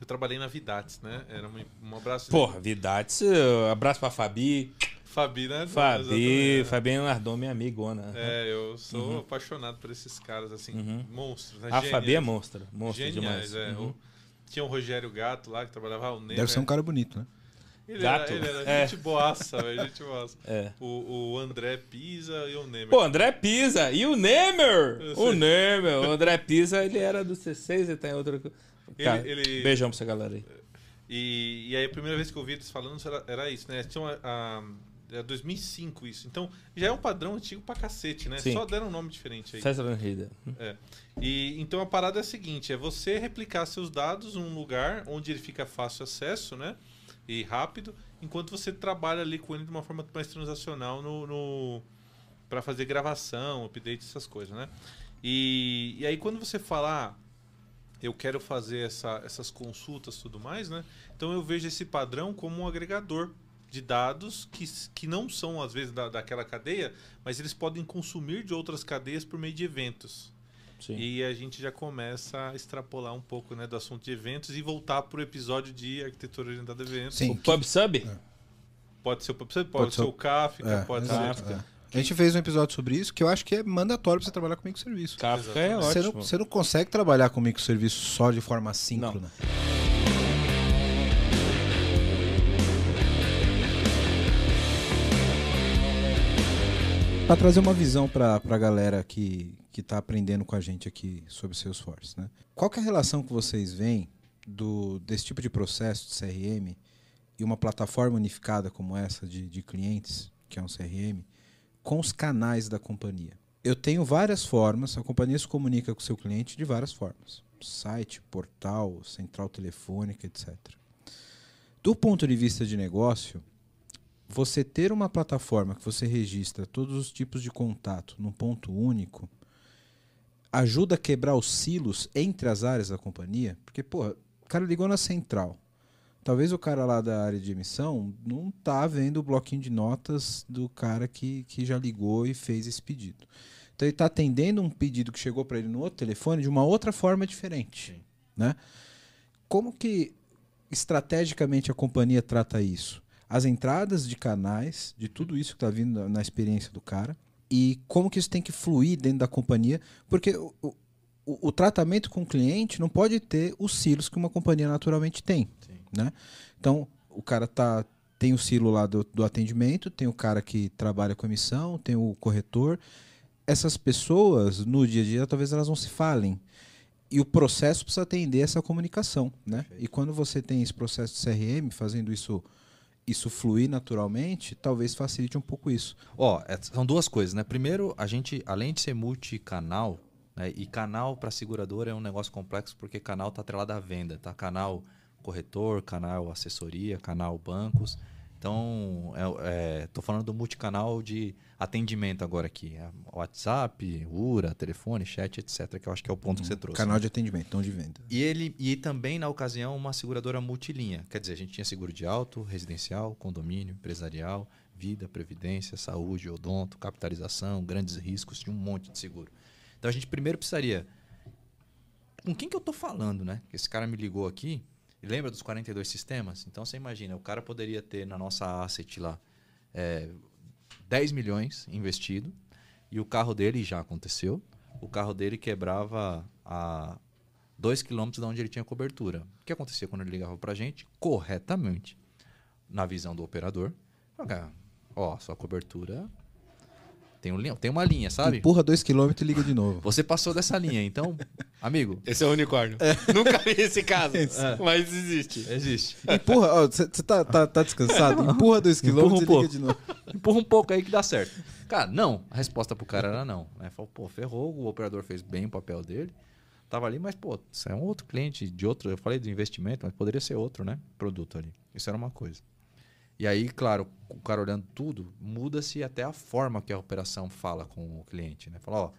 Eu trabalhei na Vidates, né? Era um, um abraço. Porra, Vidates, uh, abraço pra Fabi. Fabi, né? Fabi, Exatamente. Fabi Nardon, minha amigona. É, eu sou Uhum. apaixonado por esses caras, assim, Uhum. monstros. Né? A Fabi é monstro, monstro Geniais, demais. é. Uhum. O- tinha o Rogério Gato lá, que trabalhava o Nemer. Deve ser um cara bonito, né? Ele Gato? era, ele era É. gente boaça, velho, gente boaça. É. O, o André Pisa e o Nemer. Pô, André Pisa e o Nemer. O. Nemer. O André Pisa, ele era do C6 e tá em outra coisa. Cara, Ele- ele- Beijão pra essa galera aí. E, e aí a primeira vez que eu ouvi eles falando era, era isso, né? Tinha uma, a, era 2005 isso. Então já é um padrão antigo pra cacete, né? Sim. Só deram um nome diferente aí. César Henrida. É. E então a parada é a seguinte, é você replicar seus dados num lugar onde ele fica fácil acesso, né? E rápido, enquanto você trabalha ali com ele de uma forma mais transacional no, no para fazer gravação, update, essas coisas, né? E, e aí quando você falar ah, eu quero fazer essa, essas consultas e tudo mais, né? Então eu vejo esse padrão como um agregador de dados que, que não são, às vezes, da, daquela cadeia, mas eles podem consumir de outras cadeias por meio de eventos. E a gente já começa a extrapolar um pouco né, do assunto de eventos e voltar para o episódio de arquitetura orientada a eventos. Sim, O PubSub? Pode ser o PubSub, pode, ser o Kafka, É, pode exato, ser... é. A gente fez um episódio sobre isso que eu acho que é mandatório pra você trabalhar com microserviço. Kafka é Você não, ótimo. você não consegue trabalhar com microserviço só de forma assíncrona. Para trazer uma visão para a galera que que está aprendendo com a gente aqui sobre Salesforce, né? Qual é a relação que vocês veem do desse tipo de processo de CRM e uma plataforma unificada como essa de, de clientes, que é um CRM, com os canais da companhia? Eu tenho várias formas, a companhia se comunica com o seu cliente de várias formas: site, portal, central telefônica, etc. Do ponto de vista de negócio, você ter uma plataforma que você registra todos os tipos de contato num ponto único ajuda a quebrar os silos entre as áreas da companhia, porque, pô, o cara ligou na central. Talvez o cara lá da área de emissão não tá vendo o bloquinho de notas do cara que, que já ligou e fez esse pedido. Então ele está atendendo um pedido que chegou para ele no outro telefone de uma outra forma diferente, né? Como que estrategicamente a companhia trata isso? As entradas de canais, de tudo isso que está vindo na- experiência do cara, e como que isso tem que fluir dentro da companhia, porque o, o, o tratamento com o cliente não pode ter os silos que uma companhia naturalmente tem. Né? Então, o cara tá, tem o silo lá do, do atendimento, tem o cara que trabalha com emissão, tem o corretor. Essas pessoas, no dia a dia, talvez elas não se falem. E o processo precisa atender essa comunicação. Né? E quando você tem esse processo de CRM, fazendo isso isso fluir naturalmente, talvez facilite um pouco isso. Ó, é- são duas coisas, né? Primeiro, a gente, além de ser multicanal, né? E canal para seguradora é um negócio complexo porque canal tá atrelado à venda, tá? Canal corretor, canal assessoria, canal bancos. Então, é, é, tô falando do multicanal de atendimento agora aqui. É WhatsApp, URA, telefone, chat, etc. Que eu acho que é o ponto que você trouxe. Canal né? de atendimento, não de venda. E ele e também na ocasião uma seguradora multilinha, quer dizer, a gente tinha seguro de auto, residencial, condomínio, empresarial, vida, previdência, saúde, odonto, capitalização, grandes riscos, tinha um monte de seguro. Então a gente primeiro precisaria com quem que eu tô falando, né? Esse cara me ligou aqui, lembra dos 42 sistemas? Então você imagina, o cara poderia ter na nossa asset lá é, 10 milhões investido e o carro dele já aconteceu. O carro dele quebrava a 2 quilômetros de onde ele tinha cobertura. O que acontecia quando ele ligava para a gente? Corretamente, na visão do operador, "Ah, ó, sua cobertura Tem, um, tem uma linha, sabe? Empurra 2km e liga de novo. Você passou dessa linha, então, amigo. Esse é o unicórnio. <laughs> Nunca vi esse caso, <laughs> É. <laughs> mas existe. Existe. Empurra, você tá, tá, tá descansado? Empurra 2km Empurra um e liga pouco. de novo. Empurra um pouco aí que dá certo. Cara, não. A resposta pro cara era não. Né? Falou, pô, ferrou, o operador fez bem o papel dele. Tava ali, mas, pô, isso é um outro cliente de outro. Eu falei do investimento, mas poderia ser outro, né? Produto ali. Isso era uma coisa. E aí, claro, o cara olhando tudo, muda-se até a forma que a operação fala com o cliente, né? Fala, ó,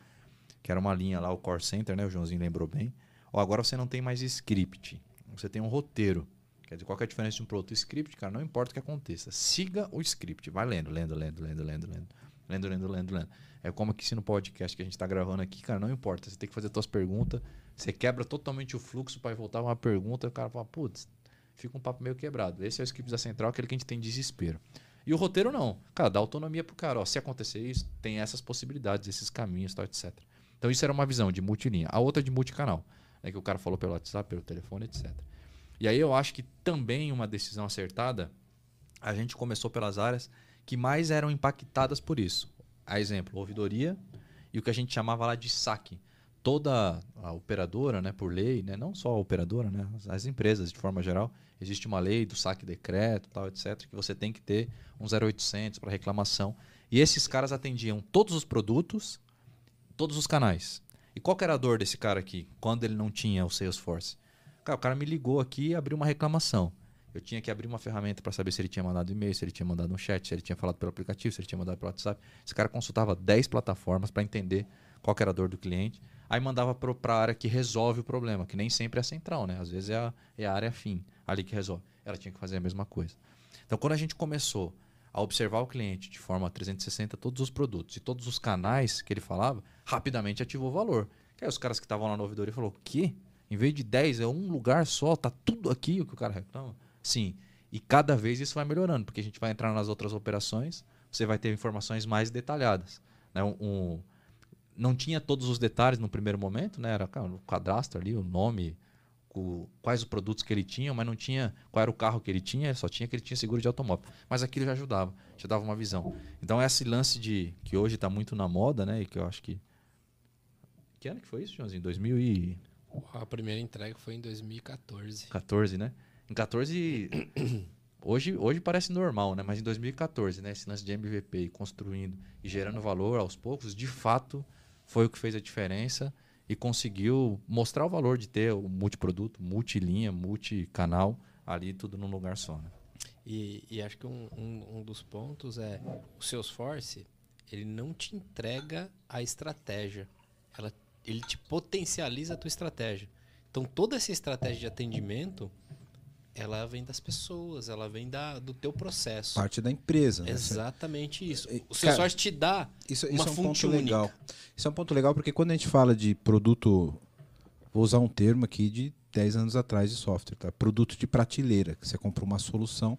que era uma linha lá, o Core Center, né? O Joãozinho lembrou bem. Ó, agora você não tem mais script. Você tem um roteiro. Quer dizer, qual que é a diferença de um produto script, cara? Não importa o que aconteça. Siga o script. Vai lendo, lendo, lendo, lendo, lendo, lendo. Lendo, lendo, lendo, lendo. É como que se no podcast que a gente está gravando aqui, cara, não importa. Você tem que fazer suas perguntas. Você quebra totalmente o fluxo para voltar uma pergunta. O cara fala, putz, fica um papo meio quebrado. Esse é o script da central, aquele que a gente tem desespero. E o roteiro não. Cara, dá autonomia pro cara. Ó, se acontecer isso, tem essas possibilidades, esses caminhos, tal, etc. Então isso era uma visão de multilinha. A outra de multicanal. Né, que o cara falou pelo WhatsApp, pelo telefone, etc. E aí eu acho que também uma decisão acertada, a gente começou pelas áreas que mais eram impactadas por isso. A exemplo, ouvidoria e o que a gente chamava lá de saque. Toda a operadora, né, por lei, né, não só a operadora, né, as- as empresas de forma geral, existe uma lei do saque decreto, tal, etc, que você tem que ter um 0800 para reclamação. E esses caras atendiam todos os produtos, todos os canais. E qual era a dor desse cara aqui, quando ele não tinha o Salesforce? Cara, o cara me ligou aqui e abriu uma reclamação. Eu tinha que abrir uma ferramenta para saber se ele tinha mandado e-mail, se ele tinha mandado um chat, se ele tinha falado pelo aplicativo, se ele tinha mandado pelo WhatsApp. Esse cara consultava 10 plataformas para entender qual era a dor do cliente. Aí mandava para a área que resolve o problema, que nem sempre é a central, né? Às vezes é a, é a área fim, ali que resolve. Ela tinha que fazer a mesma coisa. Então, quando a gente começou a observar o cliente de forma 360, todos os produtos e todos os canais que ele falava, rapidamente ativou o valor. Que aí os caras que estavam lá na ouvidoria o quê? Em vez de 10, é um lugar só, tá tudo aqui o que o cara reclama? Sim. E cada vez isso vai melhorando, porque a gente vai entrar nas outras operações, você vai ter informações mais detalhadas. Né? Um, um- não tinha todos os detalhes no primeiro momento, né? Era cara, o cadastro ali, o nome, o- quais os produtos que ele tinha, mas não tinha qual era o carro que ele tinha, só tinha que ele tinha seguro de automóvel. Mas aquilo já ajudava, já dava uma visão. Então esse lance de que hoje está muito na moda, né? E que eu acho que que ano que foi isso, Joãozinho? 2014, A primeira entrega foi em 2014. né? Em 14 <coughs> hoje hoje parece normal, né? Mas em 2014, né? Esse lance de MVP e construindo e gerando valor aos poucos, de fato foi o que fez a diferença e conseguiu mostrar o valor de ter o multiproduto, multilinha, multicanal ali tudo num lugar só, né? E, e acho que um, um, um dos pontos é o Salesforce, ele não te entrega a estratégia. Ela, ele te potencializa a tua estratégia. Então toda essa estratégia de atendimento, ela vem das pessoas, ela vem da, do teu processo. Parte da empresa. né? Exatamente isso. O Cara, Salesforce te dá Isso, uma isso é um ponto única. legal. Isso é um ponto legal porque quando a gente fala de produto, vou usar um termo aqui de 10 anos atrás de software, tá? Produto de prateleira, que você compra uma solução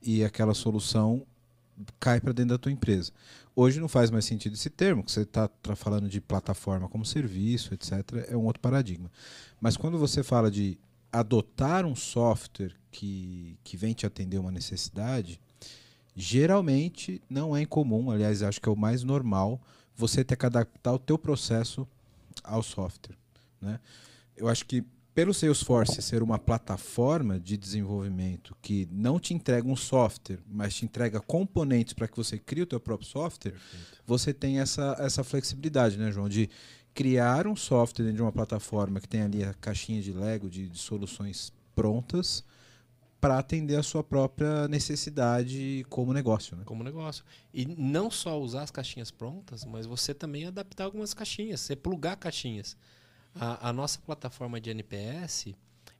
e aquela solução cai para dentro da tua empresa. Hoje não faz mais sentido esse termo, que você está falando de plataforma como serviço, etc. É um outro paradigma. Mas quando você fala de adotar um software que, que vem te atender uma necessidade, geralmente não é incomum, aliás, acho que é o mais normal, você ter que adaptar o teu processo ao software. Né? Eu acho que pelo Salesforce ser uma plataforma de desenvolvimento que não te entrega um software, mas te entrega componentes para que você crie o teu próprio software, você tem essa, essa flexibilidade, né, João, de criar um software dentro de uma plataforma que tem ali a caixinha de Lego de, de soluções prontas para atender a sua própria necessidade como negócio. Né? como negócio. E não só usar as caixinhas prontas, mas você também adaptar algumas caixinhas, você plugar caixinhas. A, a nossa plataforma de NPS,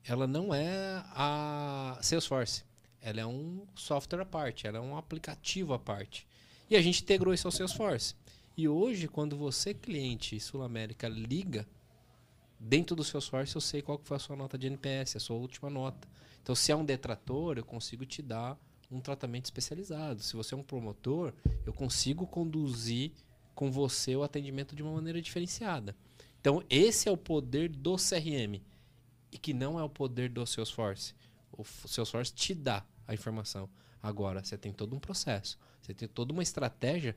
ela não é a Salesforce. Ela é um software à parte, ela é um aplicativo à parte. E a gente integrou isso ao Salesforce. E hoje, quando você, cliente Sul América, liga, dentro do Salesforce eu sei qual que foi a sua nota de NPS, a sua última nota. Então, se é um detrator, eu consigo te dar um tratamento especializado. Se você é um promotor, eu consigo conduzir com você o atendimento de uma maneira diferenciada. Então, esse é o poder do CRM e que não é o poder do Salesforce. O Salesforce te dá a informação. Agora, você tem todo um processo, você tem toda uma estratégia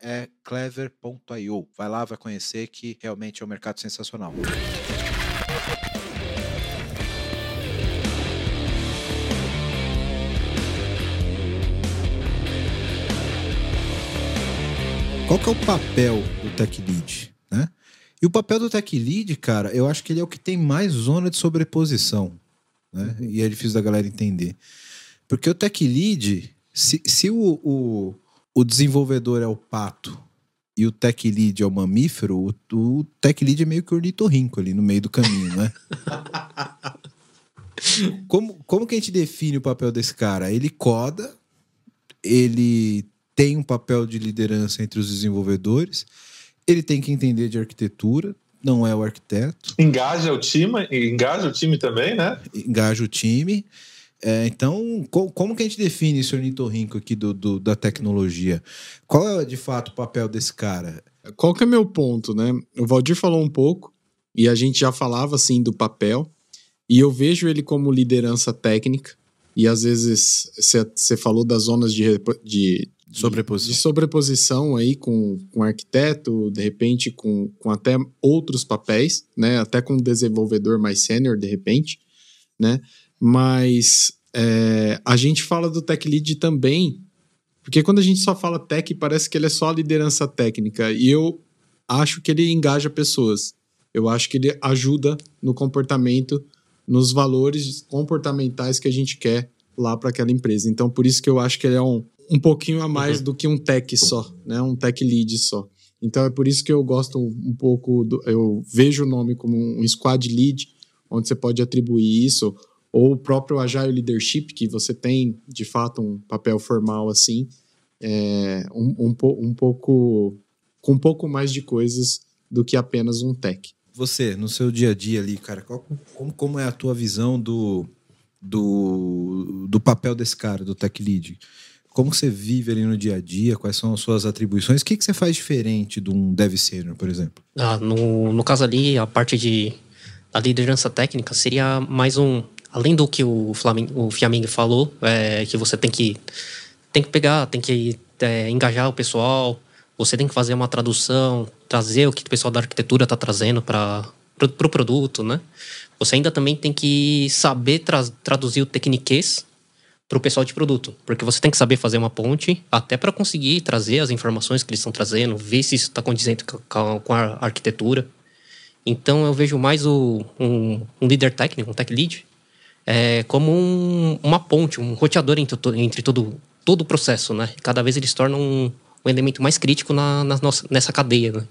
é clever.io. Vai lá, vai conhecer que realmente é um mercado sensacional. Qual que é o papel do Tech Lead, né? E o papel do Tech Lead, cara, eu acho que ele é o que tem mais zona de sobreposição, né? E é difícil da galera entender. Porque o Tech Lead, se, se o, o, o desenvolvedor é o pato e o tech lead é o mamífero, o, o tech lead é meio que o ornitorrinco ali no meio do caminho, né? <laughs> como, como que a gente define o papel desse cara? Ele coda, ele tem um papel de liderança entre os desenvolvedores, ele tem que entender de arquitetura, não é o arquiteto. Engaja o time, engaja o time também, né? Engaja o time. É, então, co como que a gente define esse ornitorrinco aqui do, do, da tecnologia? Qual é, de fato, o papel desse cara? Qual que é meu ponto, né? O Valdir falou um pouco, e a gente já falava, assim, do papel, e eu vejo ele como liderança técnica, e às vezes você falou das zonas de, de, sobreposição. de sobreposição aí com, com arquiteto, de repente com, com até outros papéis, né? Até com um desenvolvedor mais sênior, de repente, né? Mas é, a gente fala do tech lead também, porque quando a gente só fala tech, parece que ele é só a liderança técnica. E eu acho que ele engaja pessoas. Eu acho que ele ajuda no comportamento, nos valores comportamentais que a gente quer lá para aquela empresa. Então, por isso que eu acho que ele é um, um pouquinho a mais uhum. do que um tech só, né? Um tech lead só. Então é por isso que eu gosto um pouco, do, eu vejo o nome como um squad lead, onde você pode atribuir isso, ou o próprio Agile Leadership, que você tem de fato um papel formal assim, é, um, um, um pouco com um pouco mais de coisas do que apenas um tech. Você, no seu dia a dia ali, cara, qual, como, como é a tua visão do, do, do papel desse cara, do tech lead? Como você vive ali no dia a dia? Quais são as suas atribuições? O que, que você faz diferente de um dev senior, por exemplo? Ah, no, no caso ali, a parte de a liderança técnica seria mais um além do que o, Flamengo, o Flamengo falou, é, que você tem que, tem que pegar, tem que é, engajar o pessoal, você tem que fazer uma tradução, trazer o que o pessoal da arquitetura está trazendo para o pro produto, né? Você ainda também tem que saber tra traduzir o tecniquez para o pessoal de produto, porque você tem que saber fazer uma ponte até para conseguir trazer as informações que eles estão trazendo, ver se isso está condizente com, a arquitetura. Então eu vejo mais o, um, um líder técnico, um tech lead, é, como um, uma ponte, um roteador entre, entre todo, todo o processo, né? Cada vez eles tornam um, um elemento mais crítico na, na nossa, nessa cadeia, né?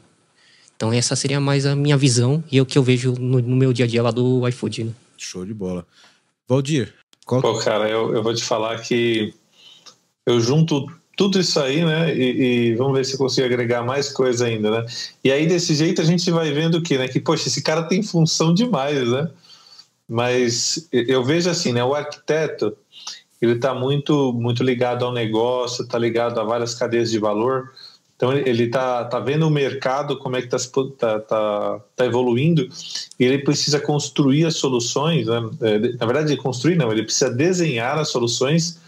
Então essa seria mais a minha visão e o que eu vejo no, no meu dia a dia lá do iFood, né? Show de bola. Valdir, qual... Pô, cara, eu, eu vou te falar que eu junto tudo isso aí, né? E, e, vamos ver se eu consigo agregar mais coisa ainda, né? E aí, desse jeito, a gente vai vendo que, né? Que, poxa, esse cara tem função demais, né? Mas eu vejo assim, né? O arquiteto ele está muito muito ligado ao negócio, está ligado a várias cadeias de valor. Então ele está tá vendo o mercado como é que está tá, tá, tá evoluindo e ele precisa construir as soluções. Né? É, na verdade, construir não, ele precisa desenhar as soluções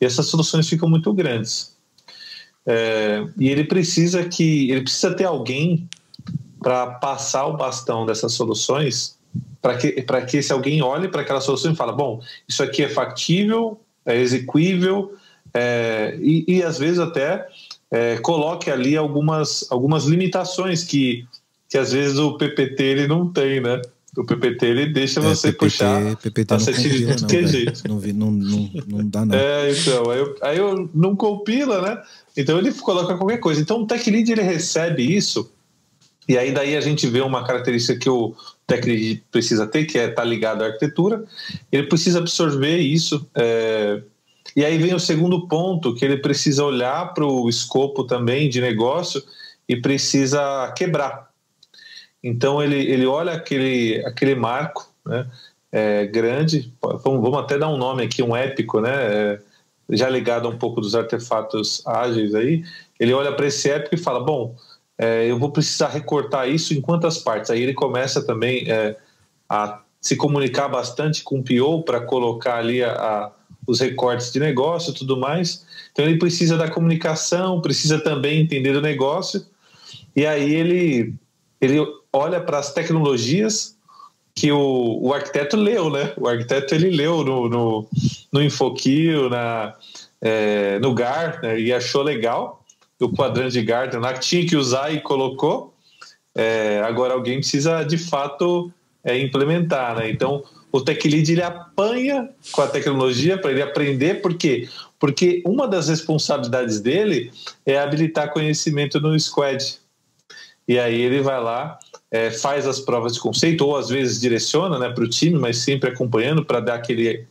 e essas soluções ficam muito grandes. É, e ele precisa que ele precisa ter alguém para passar o bastão dessas soluções para que, que se alguém olhe para aquela solução e fala, bom, isso aqui é factível, é execuível é, e, e, às vezes até é, coloque ali algumas, algumas limitações que, que às vezes o PPT ele não tem, né? O PPT ele deixa você PPT, puxar PPT a compila, de não, qualquer velho. jeito. Não, não, não, não dá, não. É, então, aí eu, aí eu não compila, né? Então ele coloca qualquer coisa. Então o Tech Lead ele recebe isso, e aí daí a gente vê uma característica que o Lead precisa ter, que é estar ligado à arquitetura, ele precisa absorver isso. é, e aí vem o segundo ponto, que ele precisa olhar para o escopo também de negócio e precisa quebrar. Então ele, ele olha aquele, aquele marco né, é, grande, vamos, vamos até dar um nome aqui, um épico, né, é, já ligado a um pouco dos artefatos ágeis aí, ele olha para esse épico e fala, bom, é, eu vou precisar recortar isso em quantas partes? Aí ele começa também é, a se comunicar bastante com o PO para colocar ali a, a- os recortes de negócio e tudo mais. Então ele precisa da comunicação, precisa também entender do negócio, e aí ele, ele olha para as tecnologias que o, o arquiteto leu, né? O arquiteto ele leu no, no, no Infoquio, na, é, no Gartner e achou legal o quadrante de Gartner lá que tinha que usar e colocou. É, agora alguém precisa de fato é, implementar, né? Então o Tech Lead ele apanha com a tecnologia para ele aprender, por quê? Porque uma das responsabilidades dele é habilitar conhecimento no squad. E aí ele vai lá, é, faz as provas de conceito, ou às vezes direciona né, para o time, mas sempre acompanhando para dar aquele,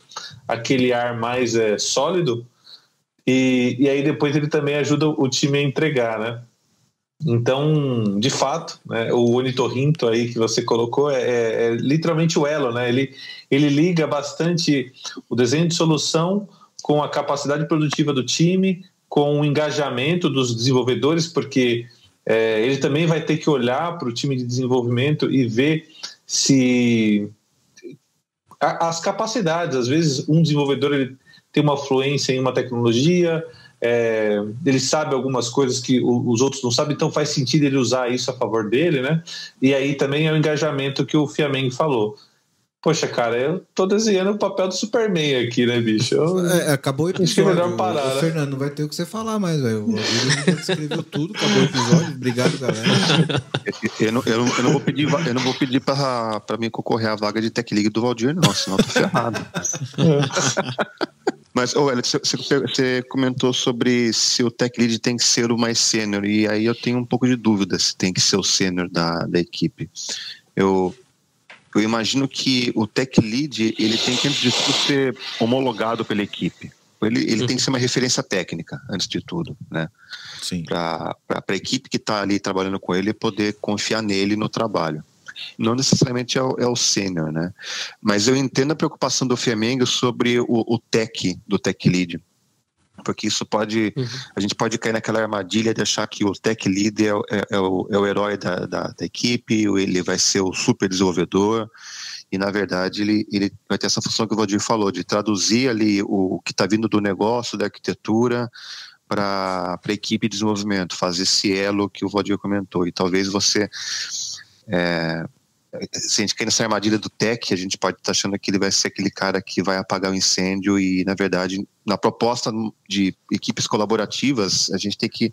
aquele ar mais é, sólido. E, e aí depois ele também ajuda o time a entregar, né? Então, de fato, né, o ornitorrinco aí que você colocou é, é- é literalmente o elo, né? Ele, ele liga bastante o desenho de solução com a capacidade produtiva do time, com o engajamento dos desenvolvedores, porque é, ele também vai ter que olhar para o time de desenvolvimento e ver se as capacidades. Às vezes, um desenvolvedor ele tem uma fluência em uma tecnologia, é, ele sabe algumas coisas que o- os outros não sabem, então faz sentido ele usar isso a favor dele, né? E aí também é o engajamento que o Fiameng falou. Poxa, cara, eu tô desenhando o papel do Superman aqui, né, bicho? Eu- É, acabou o Acho que é episódio. melhor parar, né? Fernando, não vai ter o que você falar mais, velho. O descreveu tudo, acabou o episódio. Obrigado, galera. <laughs> Eu não, eu não, eu não vou pedir, eu não vou pedir pra, pra mim concorrer à vaga de Tech League do Valdir, não, senão eu tô ferrado. <laughs> Mas, Alex, você, comentou sobre se o Tech Lead tem que ser o mais sênior, e aí eu tenho um pouco de dúvida se tem que ser o sênior da, da equipe. Eu, eu imagino que o Tech Lead, ele tem que, antes de tudo, ser homologado pela equipe. Ele, ele tem que ser uma referência técnica, antes de tudo, né? Sim. Para a equipe que está ali trabalhando com ele poder confiar nele no trabalho. Não necessariamente é o, é o sênior, né? Mas eu entendo a preocupação do Flamengo sobre o, o tech, do tech lead. Porque isso pode. A gente pode cair naquela armadilha de achar que o tech lead é, o- é- é o, é o herói da, da, da equipe, ele vai ser o super desenvolvedor. E, na verdade, ele, ele vai ter essa função que o Valdir falou, de traduzir ali o que está vindo do negócio, da arquitetura, para a equipe de desenvolvimento, fazer esse elo que o Valdir comentou. E talvez você. É, se a gente cair nessa armadilha do tech, a gente pode estar achando que ele vai ser aquele cara que vai apagar o incêndio e, na verdade, na proposta de equipes colaborativas, a gente tem que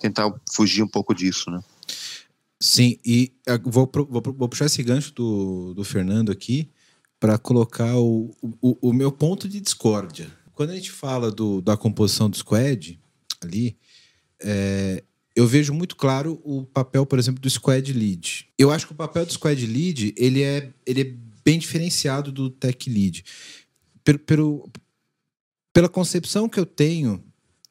tentar fugir um pouco disso, né? Sim, e eh, vou, vou, vou puxar esse gancho do, do Fernando aqui para colocar o, o, o meu ponto de discórdia. Quando a gente fala do, da composição do squad ali, é, eu vejo muito claro o papel, por exemplo, do squad lead. Eu acho que o papel do squad lead ele é, ele é bem diferenciado do tech lead. Pelo, pelo- pela concepção que eu tenho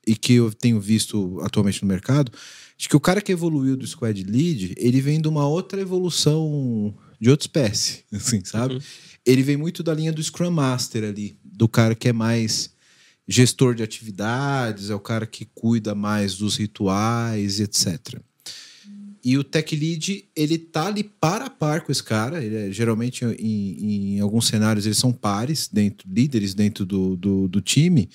e que eu tenho visto atualmente no mercado, acho que o cara que evoluiu do squad lead, ele vem de uma outra evolução de outra <laughs> espécie, assim, sabe? Ele vem muito da linha do Scrum Master ali, do cara que é mais gestor de atividades, é o cara que cuida mais dos rituais, etc. E o tech lead, ele tá ali para a par com esse cara. Ele é, geralmente, em, em alguns cenários, eles são pares, dentro, líderes dentro do, do, do time.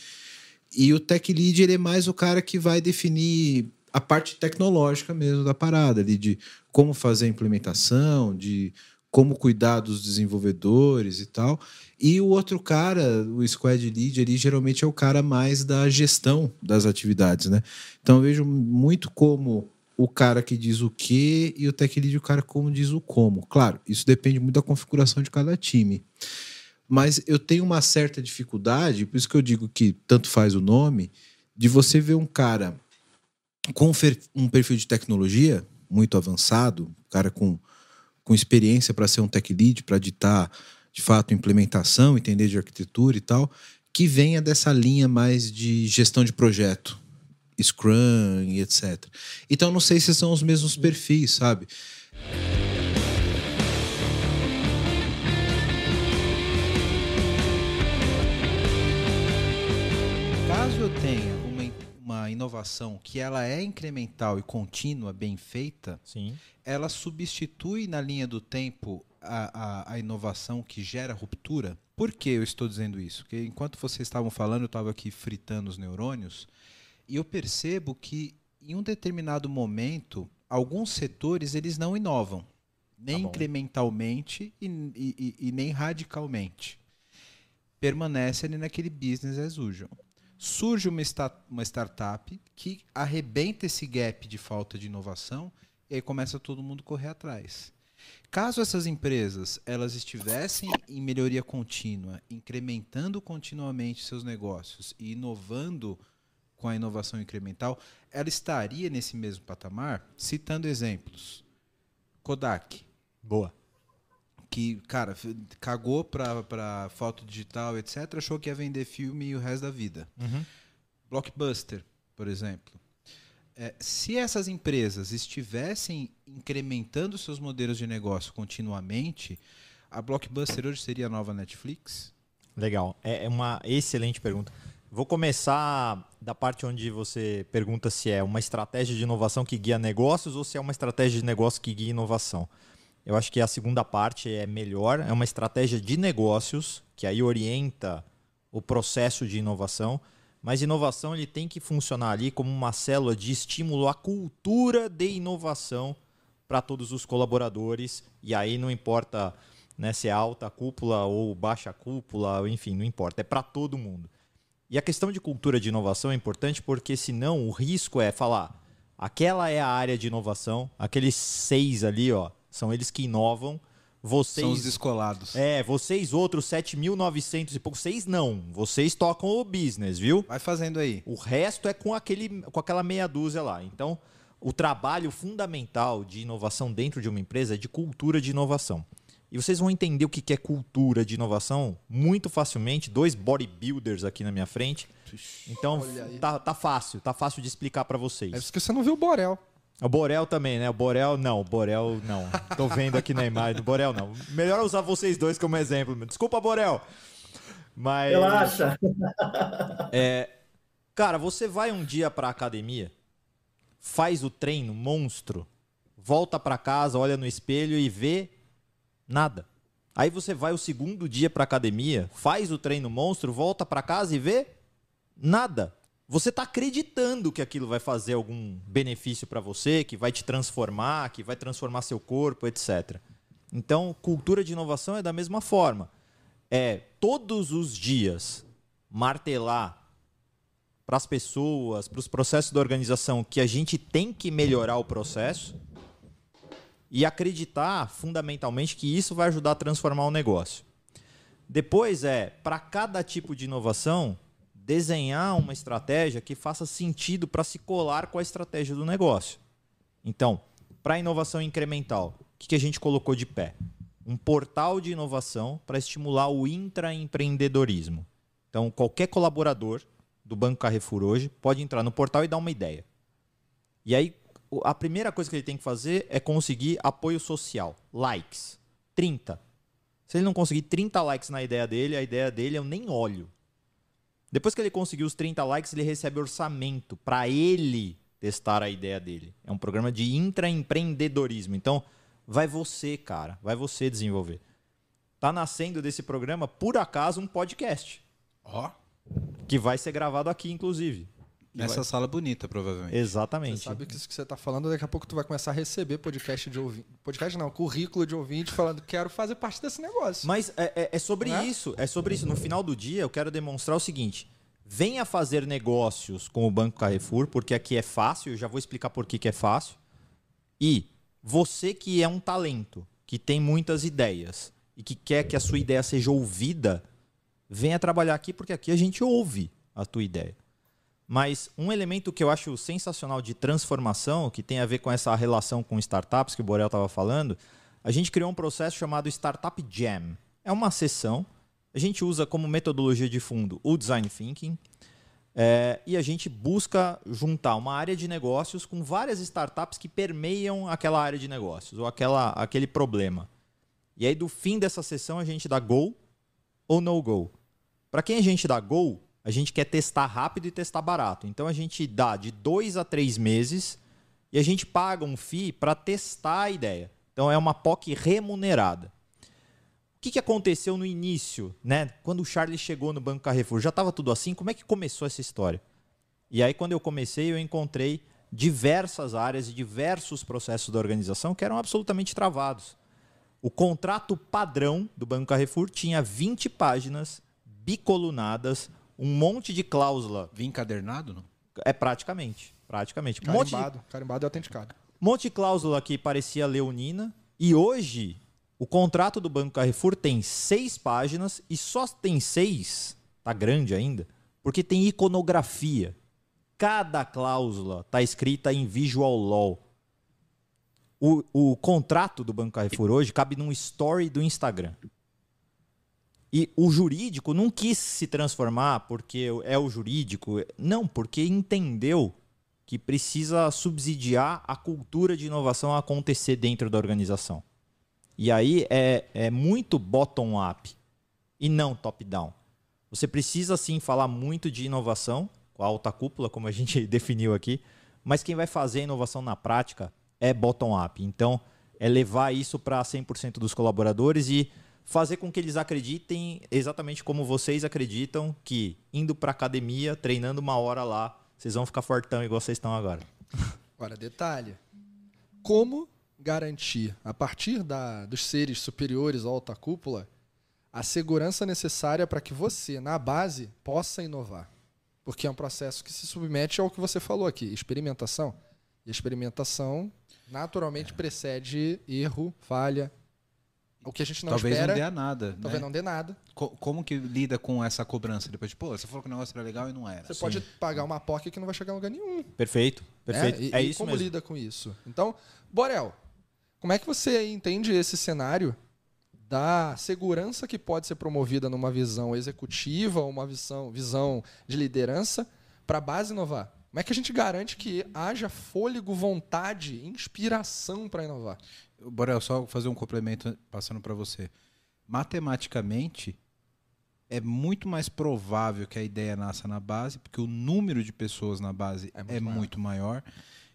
E o tech lead, ele é mais o cara que vai definir a parte tecnológica mesmo da parada, ali de como fazer a implementação, de como cuidar dos desenvolvedores e tal. E o outro cara, o squad lead ali, geralmente é o cara mais da gestão das atividades, né? Então eu vejo muito como o cara que diz o que e o tech lead o cara como diz o como. Claro, isso depende muito da configuração de cada time. Mas eu tenho uma certa dificuldade, por isso que eu digo que tanto faz o nome, de você ver um cara com um perfil de tecnologia muito avançado, um cara com, com experiência para ser um tech lead, para ditar de fato implementação, entender de arquitetura e tal, que venha dessa linha mais de gestão de projeto, Scrum e etc. Então não sei se são os mesmos perfis, sabe? Caso eu tenha uma, uma inovação que ela é incremental e contínua, bem feita, ela substitui na linha do tempo a, a, a inovação que gera ruptura. Por que eu estou dizendo isso? Porque enquanto vocês estavam falando, eu estava aqui fritando os neurônios e eu percebo que em um determinado momento, alguns setores eles não inovam, nem incrementalmente e, e- e- e nem radicalmente permanece ali naquele business as usual. Surge uma, sta- uma startup que arrebenta esse gap de falta de inovação e aí começa todo mundo correr atrás. Caso essas empresas elas estivessem em melhoria contínua, incrementando continuamente seus negócios e inovando com a inovação incremental, ela estaria nesse mesmo patamar? Citando exemplos. Kodak. Boa. Que, cara, cagou pra foto digital, etc. Achou que ia vender filme e o resto da vida. Uhum. Blockbuster, por exemplo. É, se essas empresas estivessem incrementando seus modelos de negócio continuamente, a Blockbuster hoje seria a nova Netflix? Legal. É é uma excelente pergunta. Vou começar da parte onde você pergunta se é uma estratégia de inovação que guia negócios ou se é uma estratégia de negócio que guia inovação. Eu acho que a segunda parte é melhor, é uma estratégia de negócios que aí orienta o processo de inovação, mas inovação ele tem que funcionar ali como uma célula de estímulo à cultura de inovação para todos os colaboradores e aí não importa né, se é alta cúpula ou baixa cúpula, enfim, não importa, é para todo mundo. E a questão de cultura de inovação é importante porque senão o risco é falar, aquela é a área de inovação, aqueles seis ali, ó, são eles que inovam, vocês São os descolados. É, vocês outros 7.900 e pouco, vocês não, vocês tocam o business, viu? Vai fazendo aí. O resto é com aquele com aquela meia dúzia lá. Então, o trabalho fundamental de inovação dentro de uma empresa é de cultura de inovação. E vocês vão entender o que é cultura de inovação muito facilmente. Dois bodybuilders aqui na minha frente. Então, tá, tá fácil, tá fácil de explicar para vocês. É porque você não viu o Borel. O Borel também, né? O Borel, não. O Borel, não. Tô vendo aqui na imagem do Borel, não. Melhor usar vocês dois como exemplo. Desculpa, Borel. Mas. Relaxa. É, cara, você vai um dia pra academia, faz o treino monstro, volta pra casa, olha no espelho e vê nada. Aí você vai o segundo dia pra academia, faz o treino monstro, volta pra casa e vê nada. Você tá acreditando que aquilo vai fazer algum benefício pra você, que vai te transformar, que vai transformar seu corpo, etc. Então, cultura de inovação é da mesma forma. É todos os dias martelar para as pessoas, para os processos da organização que a gente tem que melhorar o processo e acreditar fundamentalmente que isso vai ajudar a transformar o negócio. Depois é, para cada tipo de inovação, desenhar uma estratégia que faça sentido para se colar com a estratégia do negócio. Então, para a inovação incremental, o que que a gente colocou de pé? Um portal de inovação para estimular o intraempreendedorismo. Então, qualquer colaborador do Banco Carrefour hoje pode entrar no portal e dar uma ideia. E aí, a primeira coisa que ele tem que fazer é conseguir apoio social. Likes. 30. Se ele não conseguir 30 likes na ideia dele, a ideia dele eu nem olho. Depois que ele conseguir os 30 likes, ele recebe orçamento para ele testar a ideia dele. É um programa de intraempreendedorismo. Então, vai você, cara, vai você desenvolver. Tá nascendo desse programa, por acaso, um podcast. Ó. Que vai ser gravado aqui, inclusive. Nessa vai- sala bonita, provavelmente. Exatamente. Você sabe que isso que você tá falando, daqui a pouco tu vai começar a receber podcast de ouvinte. Podcast não, currículo de ouvinte falando quero fazer parte desse negócio. Mas é, é- é sobre Né? isso. É sobre isso. No final do dia, eu quero demonstrar o seguinte: venha fazer negócios com o Banco Carrefour, porque aqui é fácil. Eu já vou explicar por que, que é fácil. E você que é um talento, que tem muitas ideias e que quer que a sua ideia seja ouvida, venha trabalhar aqui porque aqui a gente ouve a tua ideia. Mas um elemento que eu acho sensacional de transformação, que tem a ver com essa relação com startups que o Borel estava falando, a gente criou um processo chamado Startup Jam. É uma sessão, a gente usa como metodologia de fundo o design thinking, é, e a gente busca juntar uma área de negócios com várias startups que permeiam aquela área de negócios ou aquela, aquele problema. E aí, do fim dessa sessão, a gente dá go ou no go. Para quem a gente dá go, a gente quer testar rápido e testar barato. Então a gente dá de dois a três meses e a gente paga um FII para testar a ideia. Então é uma POC remunerada. O que, que aconteceu no início, né? Quando o Charlie chegou no Banco Carrefour, já estava tudo assim? Como é que começou essa história? E aí, quando eu comecei, eu encontrei diversas áreas e diversos processos da organização que eram absolutamente travados. O contrato padrão do Banco Carrefour tinha 20 páginas bicolunadas, um monte de cláusula. Vinha encadernado, não? É praticamente. Praticamente. Um monte de- Carimbado, carimbado e autenticado. um monte de cláusula que parecia leonina. E hoje, o contrato do Banco Carrefour tem seis páginas e só tem seis, tá grande ainda, porque tem iconografia. Cada cláusula tá escrita em Visual Law. O, o contrato do Banco Carrefour hoje cabe num story do Instagram. E o jurídico não quis se transformar porque é o jurídico. Não, porque entendeu que precisa subsidiar a cultura de inovação a acontecer dentro da organização. E aí é, é muito bottom-up e não top-down. Você precisa sim falar muito de inovação, com a alta cúpula, como a gente <laughs> definiu aqui, mas quem vai fazer a inovação na prática é bottom-up. Então, é levar isso para 100% dos colaboradores e fazer com que eles acreditem exatamente como vocês acreditam que indo para academia, treinando uma hora lá, vocês vão ficar fortão igual vocês estão agora. Agora, detalhe. Como garantir, a partir da, dos seres superiores à alta cúpula, a segurança necessária para que você, na base, possa inovar? Porque é um processo que se submete ao que você falou aqui, experimentação. E experimentação naturalmente precede erro, falha. O que a gente não Talvez espera. não dê a nada. Talvez né? não dê nada. Co- como que lida com essa cobrança depois? Tipo, pô, você falou que o negócio era legal e não era. Você pode pagar uma POC que não vai chegar em lugar nenhum. Perfeito, perfeito. Né? E, É e isso como mesmo. lida com isso? Então, Borel, como é que você entende esse cenário da segurança que pode ser promovida numa visão executiva, uma visão, visão de liderança, para a base inovar? Como é que a gente garante que haja fôlego, vontade, inspiração para inovar? Borel, só fazer um complemento passando para você. Matematicamente, é muito mais provável que a ideia nasça na base, porque o número de pessoas na base é muito, maior.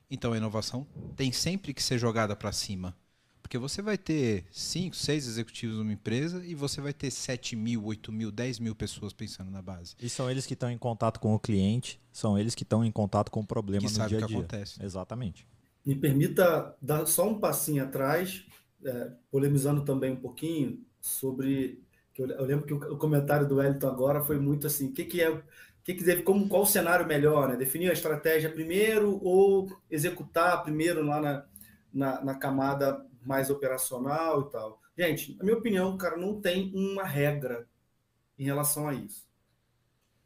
Então a inovação tem sempre que ser jogada para cima. Porque você vai ter 5, 6 executivos numa empresa e você vai ter 7 mil, 8 mil, 10 mil pessoas pensando na base. E são eles que estão em contato com o cliente, são eles que estão em contato com o problema Que no sabe dia o a que dia. acontece. Exatamente. Me permita dar só um passinho atrás, é, polemizando também um pouquinho sobre. Eu, eu lembro que o, o comentário do Wellington agora foi muito assim: que, que é. Que, que deve, como, qual o cenário melhor, né? Definir a estratégia primeiro ou executar primeiro lá na, na, na camada mais operacional e tal. Gente, na minha opinião, cara, não tem uma regra em relação a isso.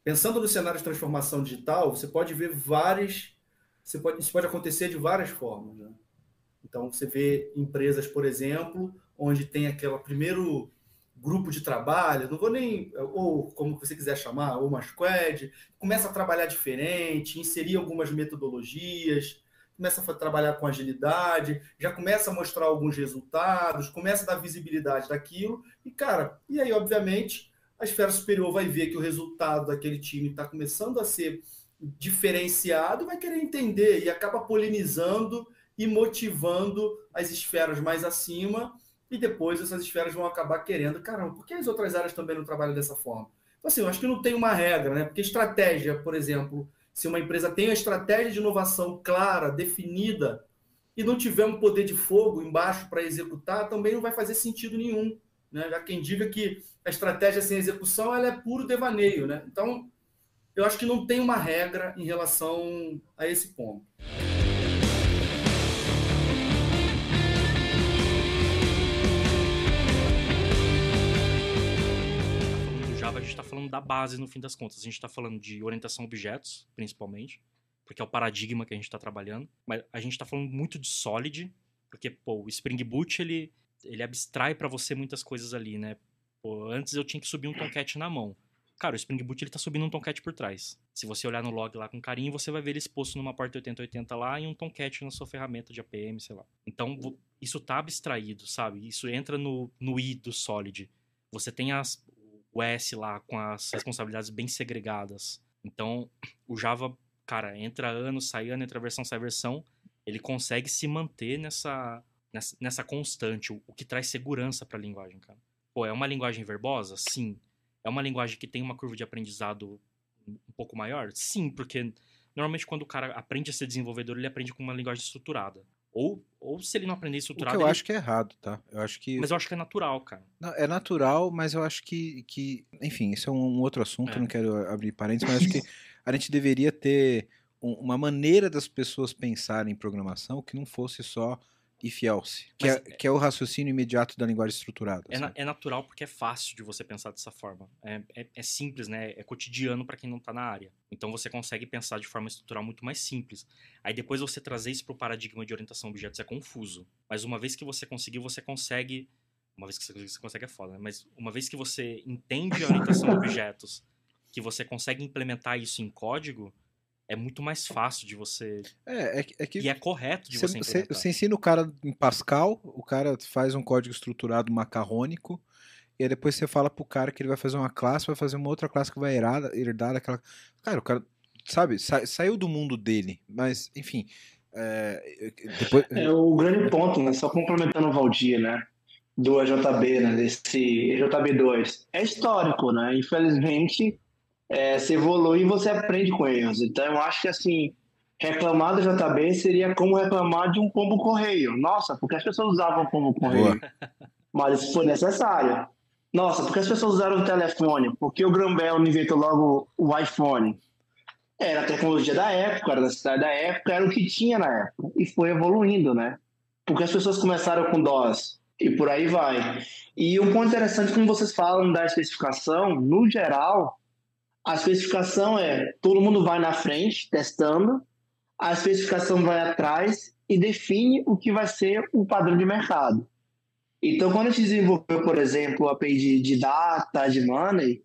Pensando no cenário de transformação digital, você pode ver várias. Pode, isso pode acontecer de várias formas. Né? Então, você vê empresas, por exemplo, onde tem aquele primeiro grupo de trabalho, não vou nem, ou como você quiser chamar, ou uma squad, começa a trabalhar diferente, inserir algumas metodologias, começa a trabalhar com agilidade, já começa a mostrar alguns resultados, começa a dar visibilidade daquilo, e cara, e aí, obviamente, a esfera superior vai ver que o resultado daquele time está começando a ser diferenciado, vai querer entender e acaba polinizando e motivando as esferas mais acima, e depois essas esferas vão acabar querendo, caramba, por que as outras áreas também não trabalham dessa forma? Então, assim, eu acho que não tem uma regra, né? Porque estratégia, por exemplo, se uma empresa tem uma estratégia de inovação clara, definida, e não tiver um poder de fogo embaixo para executar, também não vai fazer sentido nenhum. Né? Já quem diga que a estratégia sem execução ela é puro devaneio. Né? Então, eu acho que não tem uma regra em relação a esse ponto. Tá a gente está falando da base no fim das contas. A gente está falando de orientação a objetos, principalmente, porque é o paradigma que a gente está trabalhando. Mas a gente está falando muito de Solid, porque pô, o Spring Boot ele, ele abstrai para você muitas coisas ali, né? Pô, antes eu tinha que subir um Tomcat na mão. Cara, o Spring Boot ele tá subindo um Tomcat por trás. Se você olhar no log lá com carinho, você vai ver ele exposto numa porta 8080 lá e um Tomcat na sua ferramenta de APM, sei lá. Então, isso tá abstraído, sabe? Isso entra no, no I do Solid. Você tem as, o S lá com as responsabilidades bem segregadas. Então, o Java, cara, entra ano, sai ano, entra versão, sai versão. Ele consegue se manter nessa, nessa, nessa constante, o, o que traz segurança para a linguagem, cara. Pô, é uma linguagem verbosa? Sim. É uma linguagem que tem uma curva de aprendizado um pouco maior? Sim, porque normalmente quando o cara aprende a ser desenvolvedor, ele aprende com uma linguagem estruturada. Ou, ou se ele não aprender O estruturado. que eu ele- acho que é errado, tá? Eu acho que. Mas eu acho que é natural, cara. Não, é natural, mas eu acho que, que enfim, isso é um, outro assunto, É. não quero abrir parênteses, mas acho que <laughs> a gente deveria ter um- uma maneira das pessoas pensarem em programação que não fosse só if else, que, é, que é o raciocínio imediato da linguagem estruturada. É, na- sabe? é natural porque é fácil de você pensar dessa forma. É, é, é simples, né? É cotidiano para quem não tá na área. Então você consegue pensar de forma estrutural muito mais simples. Aí depois você trazer isso pro paradigma de orientação a objetos é confuso. Mas uma vez que você conseguiu, você consegue. Uma vez que você você consegue é foda, né? Mas uma vez que você entende a orientação a objetos, que você consegue implementar isso em código, é muito mais fácil de você. É, é, que- é que E é correto de Você, você você, implementar. você ensina o cara em Pascal, o cara faz um código estruturado macarrônico, e aí depois você fala pro cara que ele vai fazer uma classe, vai fazer uma outra classe que vai herdar, herdar daquela. Cara, o cara, sabe, sa- saiu do mundo dele, mas, enfim. é, depois... É o grande ponto, né? Só complementando o Valdir, né? Do EJB, né? Desse EJB2. É histórico, né? Infelizmente, é, você evolui e você aprende com erros. Então, eu acho que, assim, reclamar do JB seria como reclamar de um pombo correio. Nossa, porque as pessoas usavam pombo correio? Mas isso foi necessário. Nossa, porque as pessoas usaram o telefone? Porque o Grambel inventou logo o iPhone? Era a tecnologia da época, era a necessidade da época, era o que tinha na época. E foi evoluindo, né? Porque as pessoas começaram com DOS e por aí vai. E um ponto interessante, como vocês falam da especificação, no geral, a especificação é todo mundo vai na frente testando, a especificação vai atrás e define o que vai ser o padrão de mercado. Então, quando a gente desenvolveu, por exemplo, a API de, de data, de money,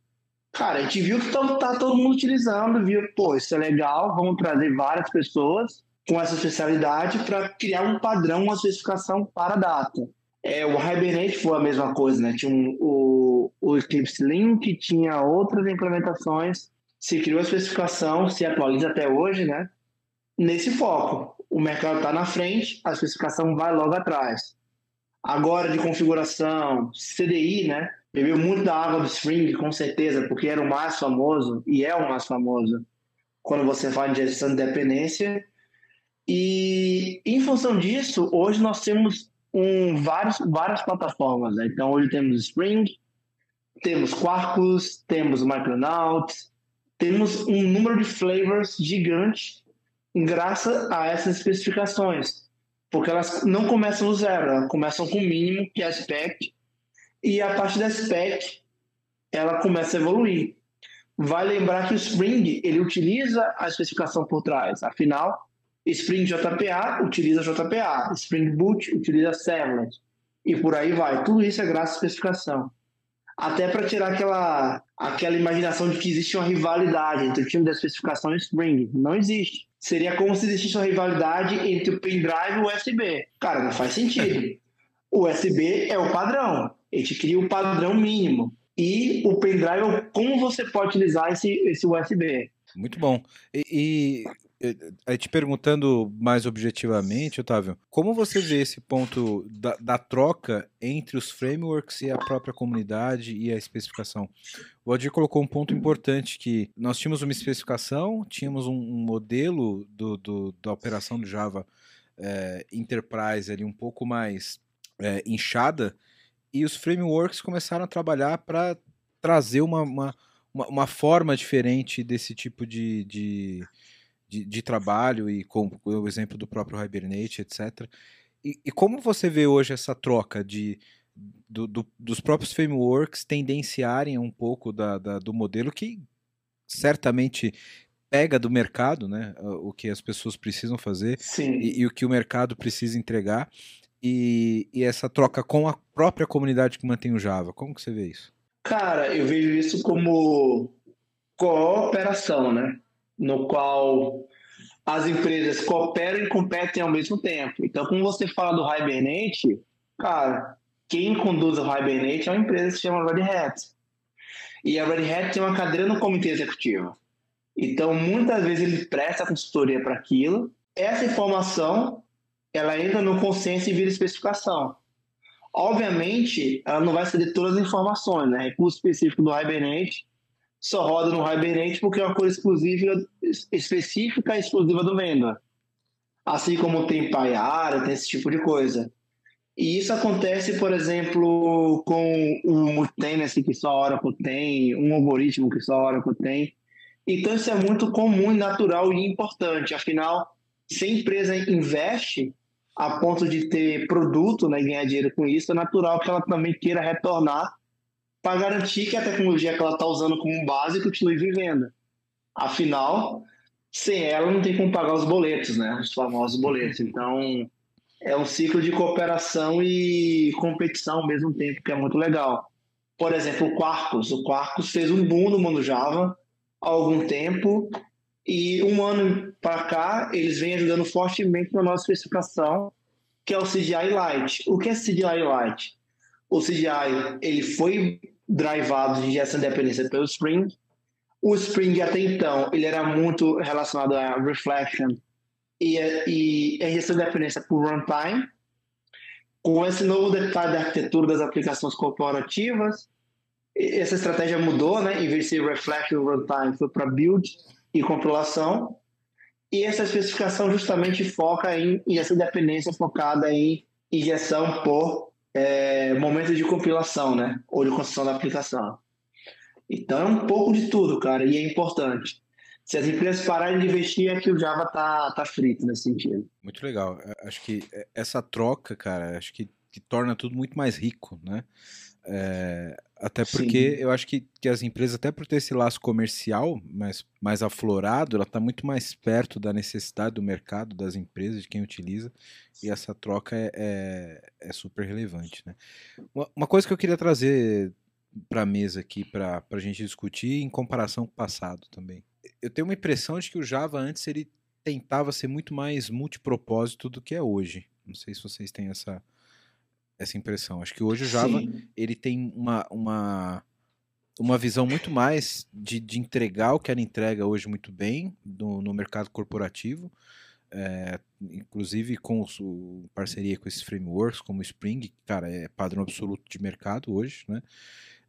cara, a gente viu que tá, tá todo mundo utilizando, viu, pô, isso é legal, vamos trazer várias pessoas com essa especialidade para criar um padrão, uma especificação para data. É, o Hibernate foi a mesma coisa, né? Tinha um, o, o Eclipse Link, tinha outras implementações, se criou a especificação, se atualiza até hoje, né? Nesse foco. O mercado está na frente, a especificação vai logo atrás. Agora, de configuração, CDI, né? Bebeu muito da água do Spring, com certeza, porque era o mais famoso, e é o mais famoso, quando você fala de gestão de dependência. E, em função disso, hoje nós temos um, vários, várias plataformas. Né? Então, hoje temos Spring, temos Quarkus, temos Micronauts, temos um número de flavors gigante graças a essas especificações. Porque elas não começam do zero, elas começam com o mínimo, que é a spec, e a partir da spec ela começa a evoluir. Vai lembrar que o Spring ele utiliza a especificação por trás, afinal, Spring JPA utiliza JPA, Spring Boot utiliza Servlet, e por aí vai. Tudo isso é graças à especificação. Até para tirar aquela, aquela imaginação de que existe uma rivalidade entre o time da especificação e o Spring. Não existe. Seria como se existisse uma rivalidade entre o pendrive e o USB. Cara, não faz sentido. O USB é o padrão. A gente cria o padrão mínimo. E o pendrive é como você pode utilizar esse, esse USB. Muito bom. E, e, aí te perguntando mais objetivamente, Otávio, como você vê esse ponto da, da troca entre os frameworks e a própria comunidade e a especificação? O Aldir colocou um ponto importante que nós tínhamos uma especificação, tínhamos um, um modelo do, do- da operação do Java eh, Enterprise ali um pouco mais eh, inchada e os frameworks começaram a trabalhar para trazer uma, uma, uma, uma forma diferente desse tipo de, de, de, de trabalho e com o exemplo do próprio Hibernate, etc. E, e como você vê hoje essa troca de do- do- dos próprios frameworks tendenciarem um pouco da, da- do modelo que certamente pega do mercado, né? O que as pessoas precisam fazer e, e o que o mercado precisa entregar. E, e essa troca com a própria comunidade que mantém o Java. Como que você vê isso? Cara, eu vejo isso como cooperação, né? No qual as empresas cooperam e competem ao mesmo tempo. Então, como você fala do Hibernate, cara, quem conduz o Hibernate é uma empresa que se chama Red Hat. E a Red Hat tem uma cadeira no comitê executivo. Então, muitas vezes ele presta consultoria para aquilo. Essa informação, ela entra no consenso e vira especificação. Obviamente, ela não vai ceder todas as informações, né? Recurso específico do Hibernate só roda no Hibernate porque é uma coisa exclusiva, específica e exclusiva do vendor. Assim como tem PyAria, tem esse tipo de coisa. E isso acontece, por exemplo, com o multi-tenancy que só a Oracle tem, um algoritmo que só a Oracle tem. Então isso é muito comum, natural e importante. Afinal, se a empresa investe a ponto de ter produto né, e ganhar dinheiro com isso, é natural que ela também queira retornar para garantir que a tecnologia que ela está usando como base continue vivendo. Afinal, sem ela não tem como pagar os boletos, né? Os famosos boletos. Então, é um ciclo de cooperação e competição ao mesmo tempo, que é muito legal. Por exemplo, o Quarkus. O Quarkus fez um boom no mundo Java há algum tempo e um ano para cá eles vêm ajudando fortemente na nossa especificação, que é o CGI Lite. O que é CGI Lite? O CGI ele foi drivado de de dependência pelo Spring. O Spring até então ele era muito relacionado a reflection e, e a injeção de dependência por runtime. Com esse novo detalhe da arquitetura das aplicações corporativas, essa estratégia mudou, né? Em vez de ser reflection runtime, foi para build e compilação. E essa especificação justamente foca em injeção de dependência focada em injeção por é, momento de compilação, né? Ou de construção da aplicação. Então é um pouco de tudo, cara, e é importante. Se as empresas pararem de investir, é que o Java tá, tá frito nesse sentido. Muito legal. É, Acho que é, essa troca, cara, acho que, que torna tudo muito mais rico, né? É, até porque Sim. eu acho que, que as empresas, até por ter esse laço comercial mais, mais aflorado, ela está muito mais perto da necessidade do mercado, das empresas, de quem utiliza, e essa troca é, é, é super relevante. Né? Uma, uma coisa que eu queria trazer para a mesa aqui, para a gente discutir, em comparação com o passado também. Eu tenho uma impressão de que o Java antes ele tentava ser muito mais multipropósito do que é hoje. Não sei se vocês têm essa, essa impressão. Acho que hoje o Java Sim. ele tem uma, uma, uma visão muito mais de, de entregar o que ela entrega hoje muito bem no, no mercado corporativo, é, inclusive com o- parceria com esses frameworks como o Spring, que, cara, é padrão absoluto de mercado hoje, né?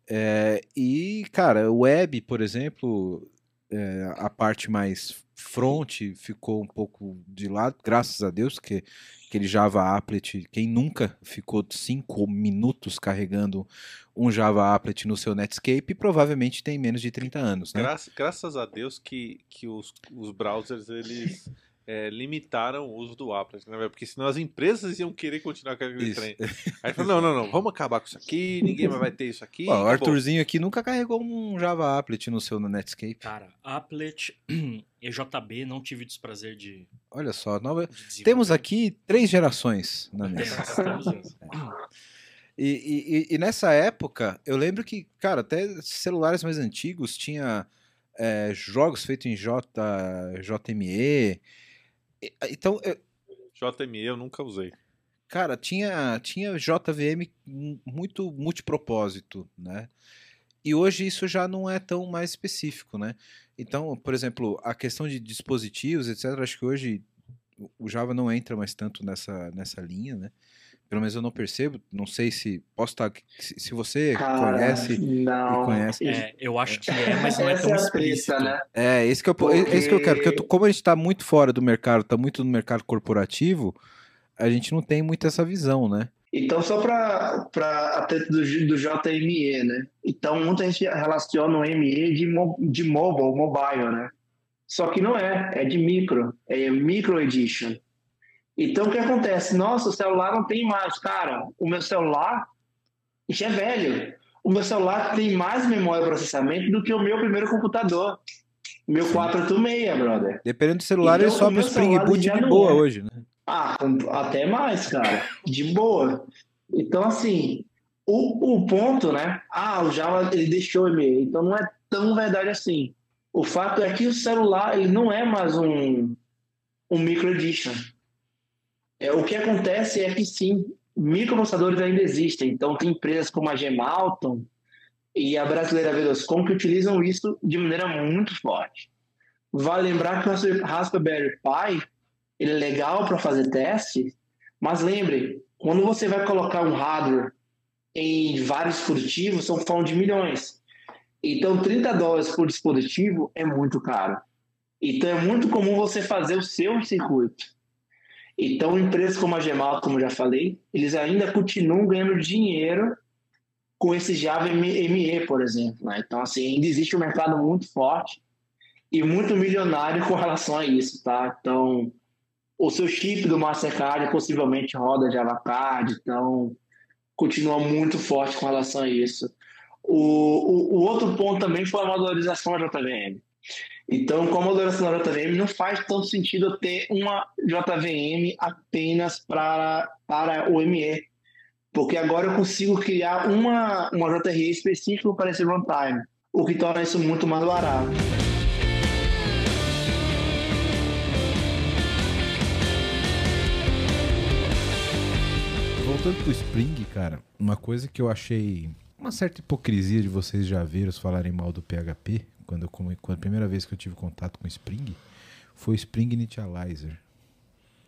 É, e, cara, o web, por exemplo, é, a parte mais front ficou um pouco de lado, graças a Deus, porque aquele Java Applet, quem nunca ficou cinco minutos carregando um Java Applet no seu Netscape, provavelmente tem menos de 30 anos, né? Graças, graças a Deus que, que os, os browsers eles é, limitaram o uso do applet, né? Porque senão as empresas iam querer continuar com aquele Isso. trem. Aí falou, não, não, não, vamos acabar com isso aqui, ninguém mais vai ter isso aqui. Ó, o acabou. Arthurzinho aqui nunca carregou um Java Applet no seu Netscape. Cara, Applet, <clears throat> EJB, não tive o desprazer de. Olha só, nova... temos aqui três gerações na mesa. <laughs> E, e- e- e nessa época, eu lembro que, cara, até celulares mais antigos tinha é, jogos feitos em J, JME. E- Então, eu- JME eu nunca usei. cara, tinha, tinha JVM mu- muito multipropósito, né? E hoje isso já não é tão mais específico, né? Então, por exemplo, a questão de dispositivos, etc., acho que hoje o- o Java não entra mais tanto nessa, nessa linha, né? Pelo menos eu não percebo, não sei se posso estar. Se, você Cara, conhece não. e conhece. É, eu acho que é, mas não é <laughs> tão é explícito. né? É, esse que, eu, esse que eu quero, porque eu tô- Porque- como a gente está muito fora do mercado, está muito no mercado corporativo, a gente não tem muito essa visão, né? Então, só para a do, do JME, né? Então, muita gente relaciona o ME de, mo- de mobile, mobile, né? Só que não é, é de micro, é micro edition. Então, o que acontece? Nossa, o celular não tem mais. Cara, o meu celular, Isso é velho. O meu celular tem mais memória de processamento do que o meu primeiro computador. Meu 486, brother. Dependendo do celular, Então, ele sobe o Spring Boot já de boa é. hoje, né? Ah, até mais, cara. De boa. Então, assim, o, o ponto, né? Ah, o Java ele deixou e-mail. Então não é tão verdade assim. O fato é que o celular ele não é mais um, um micro edition. É, o que acontece é que sim, microprocessadores ainda existem. Então tem empresas como a Gemalton e a brasileira Veloscom que utilizam isso de maneira muito forte. Vale lembrar que o Raspberry Pi ele é legal para fazer teste, mas lembre, quando você vai colocar um hardware em vários dispositivos, são falando de milhões. Então, 30 dólares por dispositivo é muito caro. Então, é muito comum você fazer o seu circuito. Então, empresas como a Gemal, como já falei, eles ainda continuam ganhando dinheiro com esse Java ME, por exemplo. né? Então, assim, ainda existe um mercado muito forte e muito milionário com relação a isso, tá? Então, o seu chip do Mastercard possivelmente roda Java Card, então continua muito forte com relação a isso. O, o, o outro ponto também foi a modularização da JVM. Então, com a modulação da JVM, não faz tanto sentido eu ter uma JVM apenas para, para o ME, porque agora eu consigo criar uma, uma JRE específica para esse runtime, o que torna isso muito mais barato. Voltando pro Spring, cara, uma coisa que eu achei uma certa hipocrisia de vocês já viram falarem mal do PHP, quando, eu, quando a primeira vez que eu tive contato com o Spring, foi o Spring Initializer.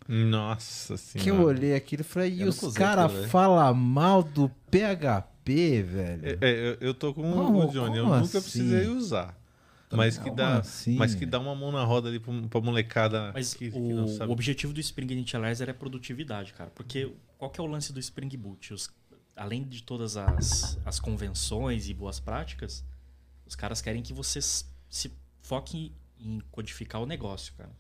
Nossa Que senhora. eu olhei aquilo e falei, e os caras velho. falam mal do PHP, velho. É, é, eu, eu tô com Como- o Johnny, eu nunca assim? precisei usar. Mas que, dá, assim, mas que dá uma mão na roda ali pra, pra molecada Mas que, que o, não sabe. o objetivo do Spring Initializer é produtividade, cara. Porque qual que é o lance do Spring Boot? Os- além de todas as, as convenções e boas práticas, os caras querem que você se foque em codificar o negócio, cara.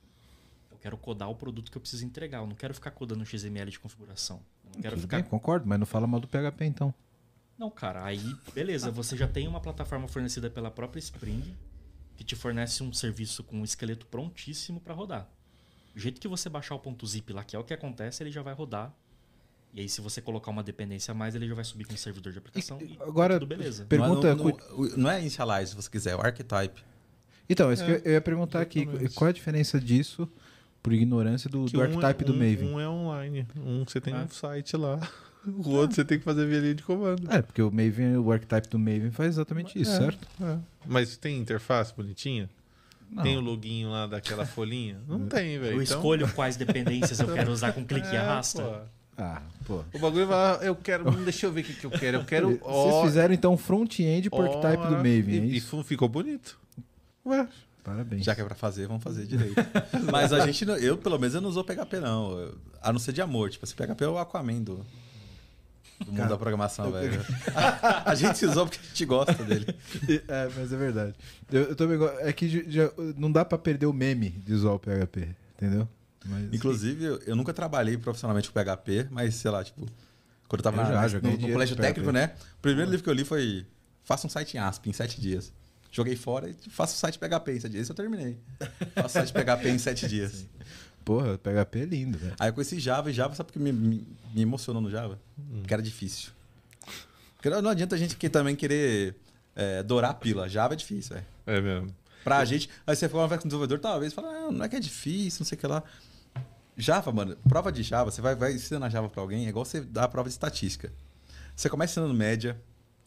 Eu quero codar o produto que eu preciso entregar. Eu não quero ficar codando XML de configuração. Eu não quero Tudo ficar bem, concordo, mas não fala mal do PHP então. não, cara, aí beleza, você já tem uma plataforma fornecida pela própria Spring que te fornece um serviço com um esqueleto prontíssimo para rodar. Do jeito que você baixar o ponto .zip lá, que é o que acontece, ele já vai rodar. E aí se você colocar uma dependência a mais, ele já vai subir com o servidor de aplicação e, agora, tudo beleza. pergunta- Não, é- não, não- não é initialize, se você quiser, é o archetype. Então, isso É, que eu- ia perguntar aqui, qual é a diferença disso, por ignorância, do, Que do um é- archetype do um- Maven? Um é online, um você tem Ah. um site lá, <laughs> o outro você tem que fazer via linha de comando. É, porque o Maven, o archetype do Maven faz exatamente isso, É, certo? é. Mas tem interface bonitinha? Não. Tem o loginho lá daquela folhinha? Não <laughs> tem, velho. Eu Então- escolho quais dependências eu quero usar com clique <laughs> e É, arrasta. pô. Ah, pô. O bagulho vai, eu quero, <laughs> deixa eu ver o que, que eu quero. Eu quero. <laughs> Vocês ó, fizeram então front-end pro archetype do Maven, e, é e isso? fu- ficou bonito. Ué. Parabéns. Já que é pra fazer, vamos fazer direito. <laughs> Mas a gente, não- eu pelo menos, eu não usou PHP, não. Eu- a não ser de amor. Tipo, esse PHP é o Aquaman do, do mundo Cara, da programação, velho. A, a gente usou porque a gente gosta dele. É, mas é verdade. Eu, eu também É que já- não dá pra perder o meme de usar o PHP, entendeu? Mas- Inclusive, eu, eu nunca trabalhei profissionalmente com PHP, mas sei lá, tipo, quando eu tava Eu na- já, no- no, colégio técnico, né? O primeiro livro que eu li foi Faça um site em ASP em sete dias. Joguei fora e faço o site PHP em sete dias. Esse eu terminei. Faço o site PHP em sete <laughs> dias. Porra, PHP é lindo, velho. Aí eu conheci Java e Java, sabe porque me, me, me emocionou no Java? Porque era difícil. Porque não, adianta a gente que também querer é, dourar a pila. Java é difícil, velho. É mesmo. Pra gente. Aí você fala com o desenvolvedor, talvez, fala, ah, não é que é difícil, não sei o que lá. Java, mano, prova de Java, você vai, vai ensinando a Java pra alguém, é igual você dar a prova de estatística. Você começa ensinando média,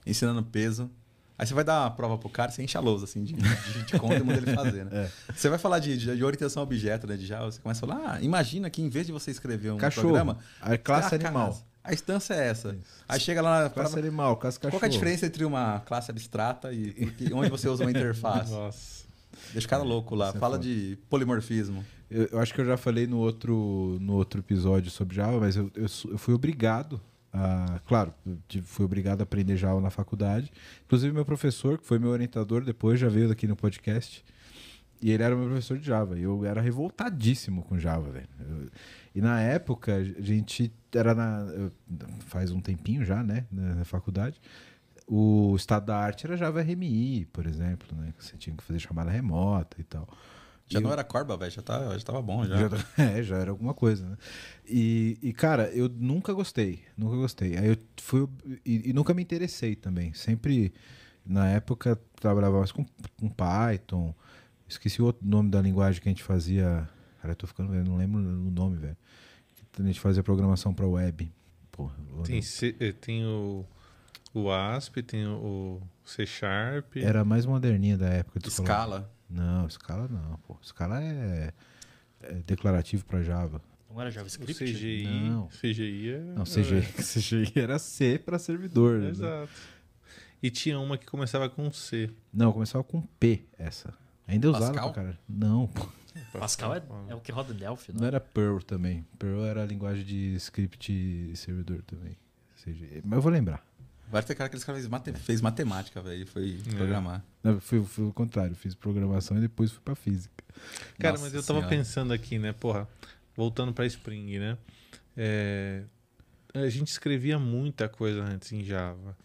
ensinando peso. Aí você vai dar uma prova pro cara, você enche a lousa, assim, de, de, de conta e manda ele fazer, né? <laughs> Você vai falar de, de, de orientação a objeto, né, de Java, você começa a falar, ah, imagina que em vez de você escrever um Cachorro. programa... A classe você tem animal. casa. A instância é essa. Aí chega lá na Classe prova- animal, classe Qual que é a cachorro. diferença entre uma classe abstrata e porque- <laughs> onde você usa uma interface? Nossa. Deixa o cara louco lá. Isso é Fala foda. de polimorfismo. Eu, eu acho que eu já falei no outro, no outro episódio sobre Java, mas eu, eu, eu fui obrigado a. Claro, fui obrigado a aprender Java na faculdade. Inclusive, meu professor, que foi meu orientador depois, já veio aqui no podcast. E ele era meu professor de Java. E eu era revoltadíssimo com Java, velho. E na época, a gente era na. Faz um tempinho já, né? Na, na faculdade. O estado da arte era Java RMI, por exemplo, né? Você tinha que fazer chamada remota e tal. Já E não eu- era Corba, velho. Já, tá, já tava bom, já. já, <laughs> é, já era alguma coisa, né? E, e, cara, eu nunca gostei, nunca gostei. Aí eu fui e, e nunca me interessei também. Sempre, na época, trabalhava mais com, com Python. Esqueci o outro nome da linguagem que a gente fazia. Cara, eu tô ficando, eu não lembro o nome, velho. Que a gente fazia programação para web. Porra, eu Tem, C- eh, tem o, o ASP, tem o C Sharp. Era mais moderninha da época. de Scala. falar. Não, Scala não, pô. Scala é, é declarativo para Java. Não era JavaScript? O CGI, Não. CGI é... Não, CGI, <laughs> CGI era C para servidor. né? Exato. E tinha uma que começava com C. Não, começava com P essa. Ainda usava pra cara. Não, pô. Pascal é, é o que roda em Delphi, Não era Perl também. Perl era a linguagem de script e servidor também. CGI. Mas eu vou lembrar. Vai ter cara que esse cara fez, mate- fez matemática, velho. e Foi programar. Não, fui, fui o contrário. Fiz programação e depois fui pra física. Cara, Nossa mas eu tava Senhora. pensando aqui, né, porra, voltando pra Spring, né? É, a gente escrevia muita coisa antes em Java.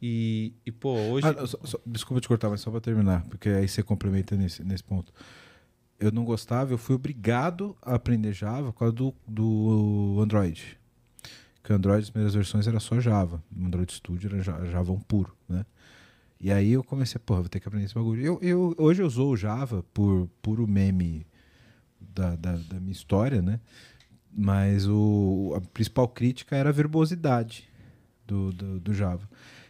E, e pô, hoje. Ah, só- só- desculpa te cortar, mas só pra terminar, porque aí você complementa nesse, nesse ponto. Eu não gostava, eu fui obrigado a aprender Java por causa do, do Android. Que o Android, as primeiras versões era só Java. O Android Studio era Ja- Java 1 puro, né? E aí eu comecei, porra, vou ter que aprender esse bagulho. Eu, eu, hoje eu usou o Java por puro meme da, da, da minha história, né? Mas o, a principal crítica era a verbosidade do, do, do Java.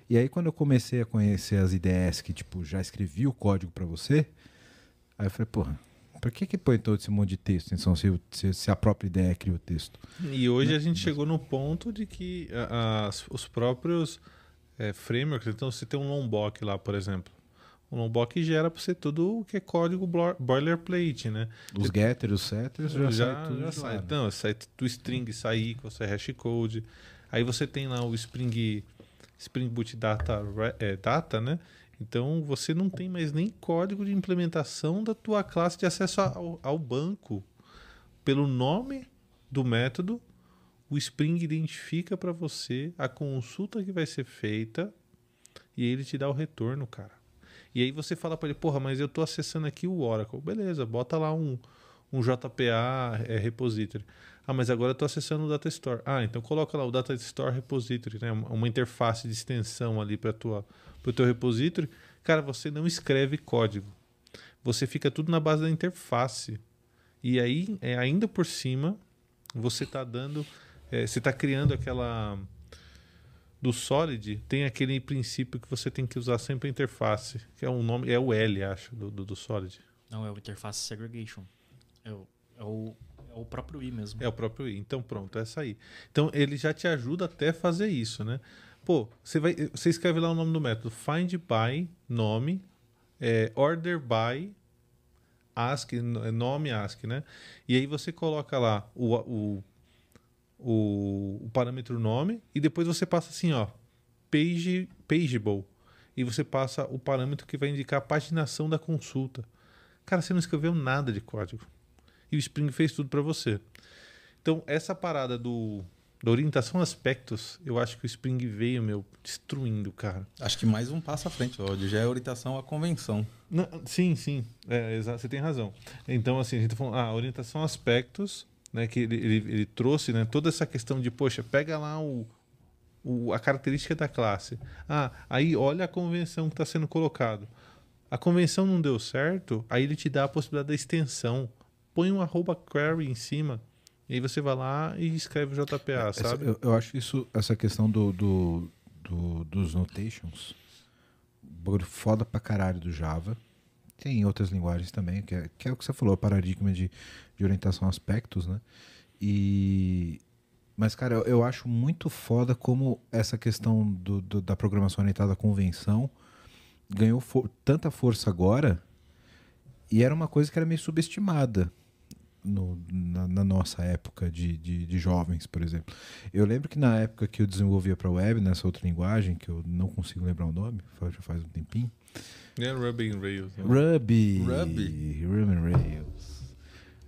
E aí quando eu comecei a conhecer as IDEs que, tipo, já escrevi o código para você, aí eu falei, porra, pra que que põe todo esse monte de texto, então, se, se, se a própria ideia cria o texto? E hoje Né? a gente chegou no ponto de que a- as- os próprios é, frameworks, então você tem um Lombok lá, por exemplo. O Lombok gera para você tudo o que é código boilerplate, né? Os getters, os setters, já, sai tudo já já sai. sabe. Então, sai do string que você é hashcode. Aí você tem lá o Spring, Spring Boot Data, é, data, né? Então você não tem mais nem código de implementação da tua classe de acesso ao, ao banco. Pelo nome do método, o Spring identifica para você a consulta que vai ser feita e ele te dá o retorno, cara. E aí você fala para ele, porra, mas eu tô acessando aqui o Oracle. Beleza, bota lá um, um JPA é, repository. Ah, mas agora eu tô acessando o Data Store. Ah, então coloca lá o Data Store Repository, né? Uma interface de extensão ali para pro teu repository. Cara, você não escreve código. Você fica tudo na base da interface. E aí, é, ainda por cima, você tá dando, é, você tá criando aquela do Solid tem aquele princípio que você tem que usar sempre a interface, que é um nome, é o L, acho, do, do, do Solid. Não, é o Interface Segregation. É o, é o, é o próprio I mesmo. É o próprio I. Então pronto, é essa aí. Então ele já te ajuda até fazer isso, né? Pô, você vai, você escreve lá o nome do método, find by nome, é, order by ask, nome ask, né? E aí você coloca lá o, o, o, o parâmetro nome e depois você passa assim, ó, page, pageable. E você passa o parâmetro que vai indicar a paginação da consulta. Cara, você não escreveu nada de código. E o Spring fez tudo para você. Então, essa parada do, da orientação a aspectos, eu acho que o Spring veio, meu, destruindo, cara. Acho que mais um passo à frente, Valdir. Já é orientação à convenção. Não, sim, sim. É, você tem razão. Então, assim, a gente tá falando, ah, orientação a aspectos, né? Que ele, ele, ele trouxe, né? Toda essa questão de, poxa, pega lá o, o, a característica da classe. Ah, aí olha a convenção que está sendo colocado. A convenção não deu certo, aí ele te dá a possibilidade da extensão. Põe um arroba query em cima. E aí você vai lá e escreve o JPA, Essa- sabe? eu, eu acho isso, essa questão do, do, do- dos notations, bagulho foda pra caralho do Java. Tem outras linguagens também, que é, que é o que você falou, paradigma de, de orientação a aspectos, né? E. Mas, cara, eu, eu acho muito foda como essa questão do, do- da programação orientada à convenção ganhou fo- tanta força agora e era uma coisa que era meio subestimada. No- na, na nossa época de, de, de jovens, por exemplo. Eu lembro que na época que eu desenvolvia para web, nessa outra linguagem, que eu não consigo lembrar o nome, já faz um tempinho. É Ruby on Rails. né? Ruby. Ruby. Ruby on Rails.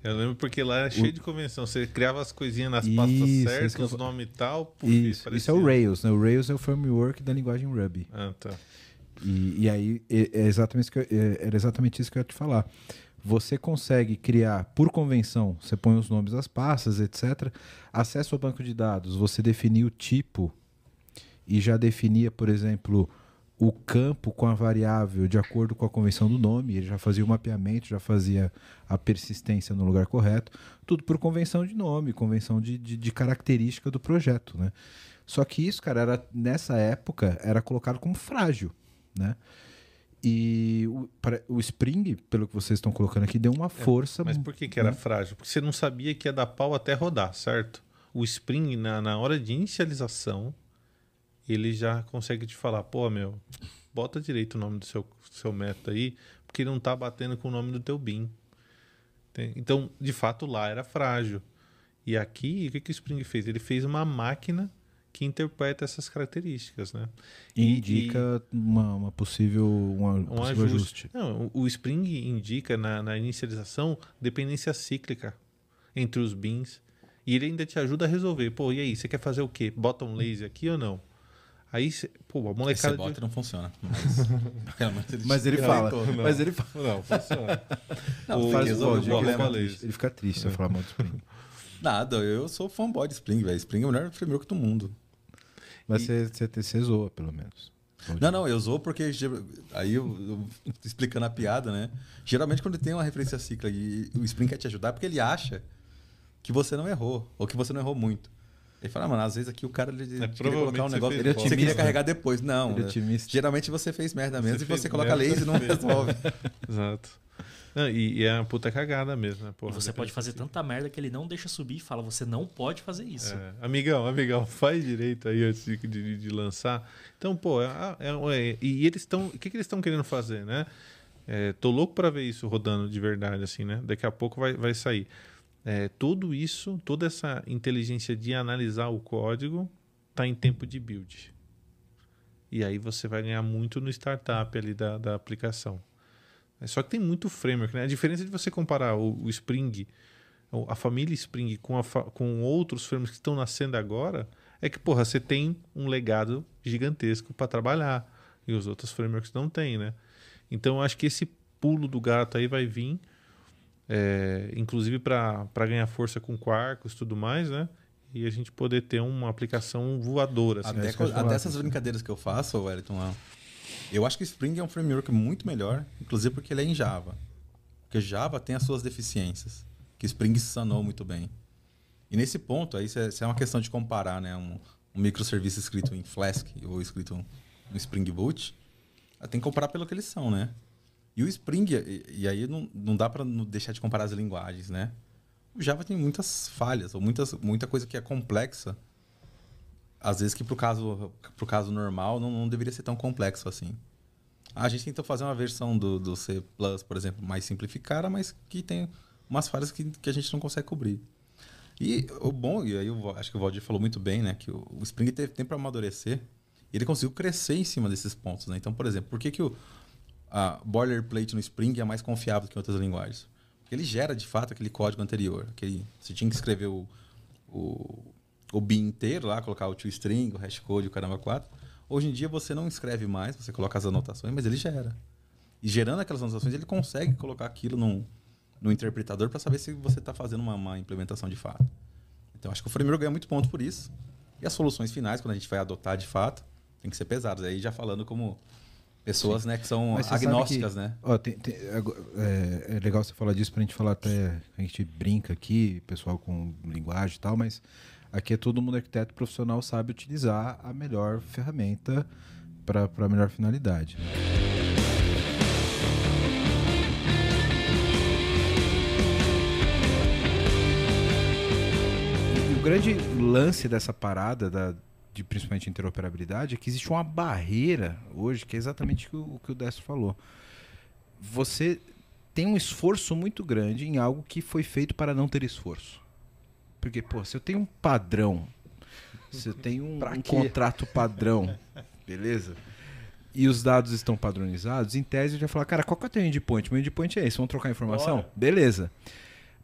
Eu lembro porque lá era O- cheio de convenção. Você criava as coisinhas nas pastas Isso, certas, isso que eu os nomes e tal. puf, Isso, isso é o. Rails, né? O Rails é o framework da linguagem Ruby. Ah, tá. E, e aí é, exatamente isso que eu- é- era exatamente isso que eu ia te falar. Você consegue criar por convenção, você põe os nomes das pastas, etc. Acesso ao banco de dados, você definia o tipo e já definia, por exemplo, o campo com a variável de acordo com a convenção do nome, ele já fazia o mapeamento, já fazia a persistência no lugar correto, tudo por convenção de nome, convenção de, de, de característica do projeto, né? Só que isso, cara, era, nessa época era colocado como frágil, né? E o, para- o Spring, pelo que vocês estão colocando aqui, deu uma força. É, Mas por que, que era né? frágil? Porque você não sabia que ia dar pau até rodar, certo? O Spring, na, na hora de inicialização, ele já consegue te falar, pô, meu, bota direito o nome do seu, seu método aí, porque não tá batendo com o nome do teu bin. Tem- Então, de fato, lá era frágil. E aqui, o que, que o Spring fez? Ele fez uma máquina que interpreta essas características, né? E indica uma, uma possível, uma, um possível ajuste. ajuste. Não, o Spring indica na, na inicialização dependência cíclica entre os bins. E ele ainda te ajuda a resolver. Pô, e aí, você quer fazer o quê? Bota um lazy aqui ou não? Aí, cê- pô, a molecada. você bota de- e não funciona. <laughs> Mas, Mas ele fala. Não, Mas ele fala. Não, funciona. <laughs> Não, O- faz o- o o- o-. Ele fica triste se eu falar mal do Spring. <laughs> Nada, eu sou fanboy de Spring, velho. Spring é o melhor framework do mundo. Mas você, você, você zoa, pelo menos. Não, não, eu usou porque. Aí eu, eu- explicando a piada, né? Geralmente quando tem uma referência cicla e o Spring quer te ajudar é porque ele acha que você não errou, ou que você não errou muito. Ele fala, ah, mano, às vezes aqui o cara ele, ele queria colocar um você negócio. fez Você queria carregar depois. Não. Ele é né? otimista. Geralmente você fez merda mesmo e fez você coloca laser e não resolve. <laughs> Exato. Não, e, e é uma puta cagada mesmo, né? E Porra, você pode fazer tanta merda que ele não deixa subir e fala, você não pode fazer isso. É, amigão, amigão, <laughs> faz direito aí antes de, de- de lançar. Então, pô, é- é- é- e eles estão. O que, que eles estão querendo fazer, né? É, tô louco para ver isso rodando de verdade, assim, né? Daqui a pouco vai, vai sair. É, tudo isso, toda essa inteligência de analisar o código tá em tempo de build. E aí você vai ganhar muito no startup ali da, da aplicação. É, Só que tem muito framework, né? A diferença de você comparar o, o Spring, a família Spring com, a fa- com outros frameworks que estão nascendo agora, é que, porra, você tem um legado gigantesco para trabalhar. E os outros frameworks não têm, né? Então eu acho que esse pulo do gato aí vai vir, é, inclusive para ganhar força com Quarkus e tudo mais, né? E a gente poder ter uma aplicação voadora. assim. Até, co- até essas brincadeiras que eu faço, Wellington, eu acho que Spring é um framework muito melhor, inclusive porque ele é em Java. Porque Java tem as suas deficiências, que Spring sanou muito bem. E nesse ponto, aí isso é, é uma questão de comparar, né? Um, um microserviço escrito em Flask ou escrito no Spring Boot, ah, tem que comparar pelo que eles são, né? E o Spring, e, e aí não, não dá para deixar de comparar as linguagens, né? O Java tem muitas falhas, ou muitas, muita coisa que é complexa, às vezes que pro caso, pro caso normal não, não deveria ser tão complexo assim. A gente tentou fazer uma versão do, do C+, por exemplo, mais simplificada, mas que tem umas falhas que, que a gente não consegue cobrir. E o bom, e aí eu acho que o Valdir falou muito bem, né? Que o, Spring teve tempo para amadurecer e ele conseguiu crescer em cima desses pontos, né? Então, por exemplo, por que, que o a boilerplate no Spring é mais confiável que em outras linguagens? Porque ele gera, de fato, aquele código anterior. Aquele, você tinha que escrever o, o bin inteiro lá, colocar o toString, o hashcode, o caramba 4. Hoje em dia você não escreve mais, você coloca as anotações, mas ele gera. E gerando aquelas anotações, ele consegue colocar aquilo num, no interpretador para saber se você está fazendo uma, uma implementação de fato. Então, acho que o framework ganha muito ponto por isso. E as soluções finais, quando a gente vai adotar de fato, tem que ser pesadas. Aí já falando como pessoas Sim. né, que são agnósticas, que- né? ó, tem- tem- é, é legal você falar disso pra gente falar até. A gente brinca aqui, pessoal com linguagem e tal, mas aqui é todo mundo arquiteto profissional sabe utilizar a melhor ferramenta para a melhor finalidade. E o grande lance dessa parada, da, de principalmente interoperabilidade, é que existe uma barreira hoje, que é exatamente o que o, o que o Destro falou. Você tem um esforço muito grande em algo que foi feito para não ter esforço. Porque, pô, se eu tenho um padrão, se eu tenho um, um contrato padrão, beleza? E os dados estão padronizados, em tese eu já falar, cara, qual que é o teu endpoint? Meu endpoint é esse, vamos trocar informação? Bora. Beleza.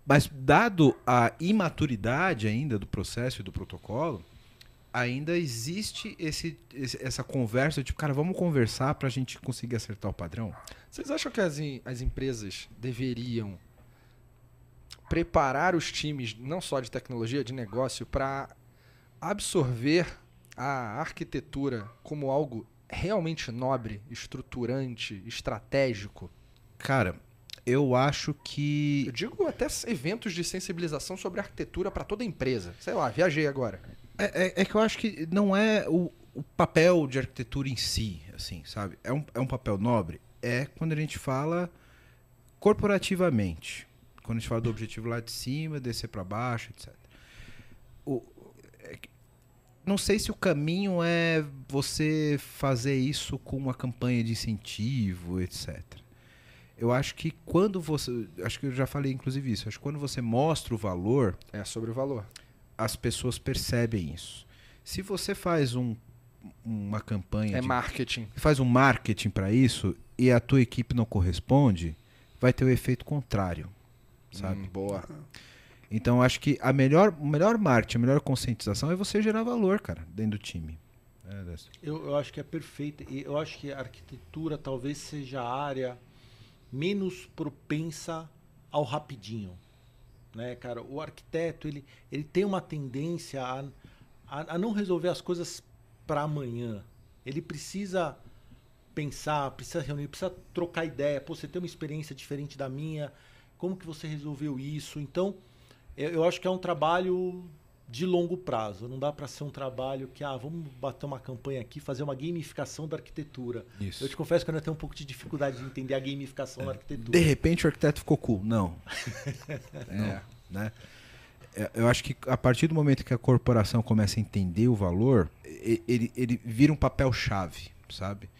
Mas dado a imaturidade ainda do processo e do protocolo, ainda existe esse, essa conversa, tipo, cara, vamos conversar pra gente conseguir acertar o padrão? Vocês acham que as, as empresas deveriam preparar os times, não só de tecnologia, de negócio, para absorver a arquitetura como algo realmente nobre, estruturante, estratégico? Cara, eu acho que. Eu digo até eventos de sensibilização sobre arquitetura para toda empresa. Sei lá, viajei agora. É, é- é que eu acho que não é o, o papel de arquitetura em si, assim, sabe? É um, é um papel nobre. É quando a gente fala corporativamente. Quando a gente fala do objetivo lá de cima, descer para baixo, etc. O, é não sei se o caminho é você fazer isso com uma campanha de incentivo, etc. Eu acho que quando você. Acho que eu já falei inclusive isso. Acho que quando você mostra o valor. É sobre o valor. As pessoas percebem isso. Se você faz um, uma campanha. É de- marketing. Faz um marketing para isso e a tua equipe não corresponde, vai ter o efeito contrário. Sabe? Hum, boa. Então acho que a melhor, melhor marketing, a melhor conscientização é você gerar valor, cara, dentro do time. É. Eu, eu acho que é perfeita. E eu acho que a arquitetura talvez seja a área menos propensa ao rapidinho. Né, cara? O arquiteto ele, ele tem uma tendência a, a, a não resolver as coisas para amanhã. Ele precisa pensar, precisa reunir, precisa trocar ideia. Pô, você tem uma experiência diferente da minha. Como que você resolveu isso? Então, eu, eu acho que é um trabalho de longo prazo. Não dá para ser um trabalho que, ah, vamos bater uma campanha aqui, fazer uma gamificação da arquitetura. Isso. Eu te confesso que eu ainda tenho um pouco de dificuldade de entender a gamificação da arquitetura. De repente o arquiteto ficou cool. Não. <laughs> Não, É. né? É, Eu acho que a partir do momento que a corporação começa a entender o valor, ele, ele vira um papel-chave, sabe?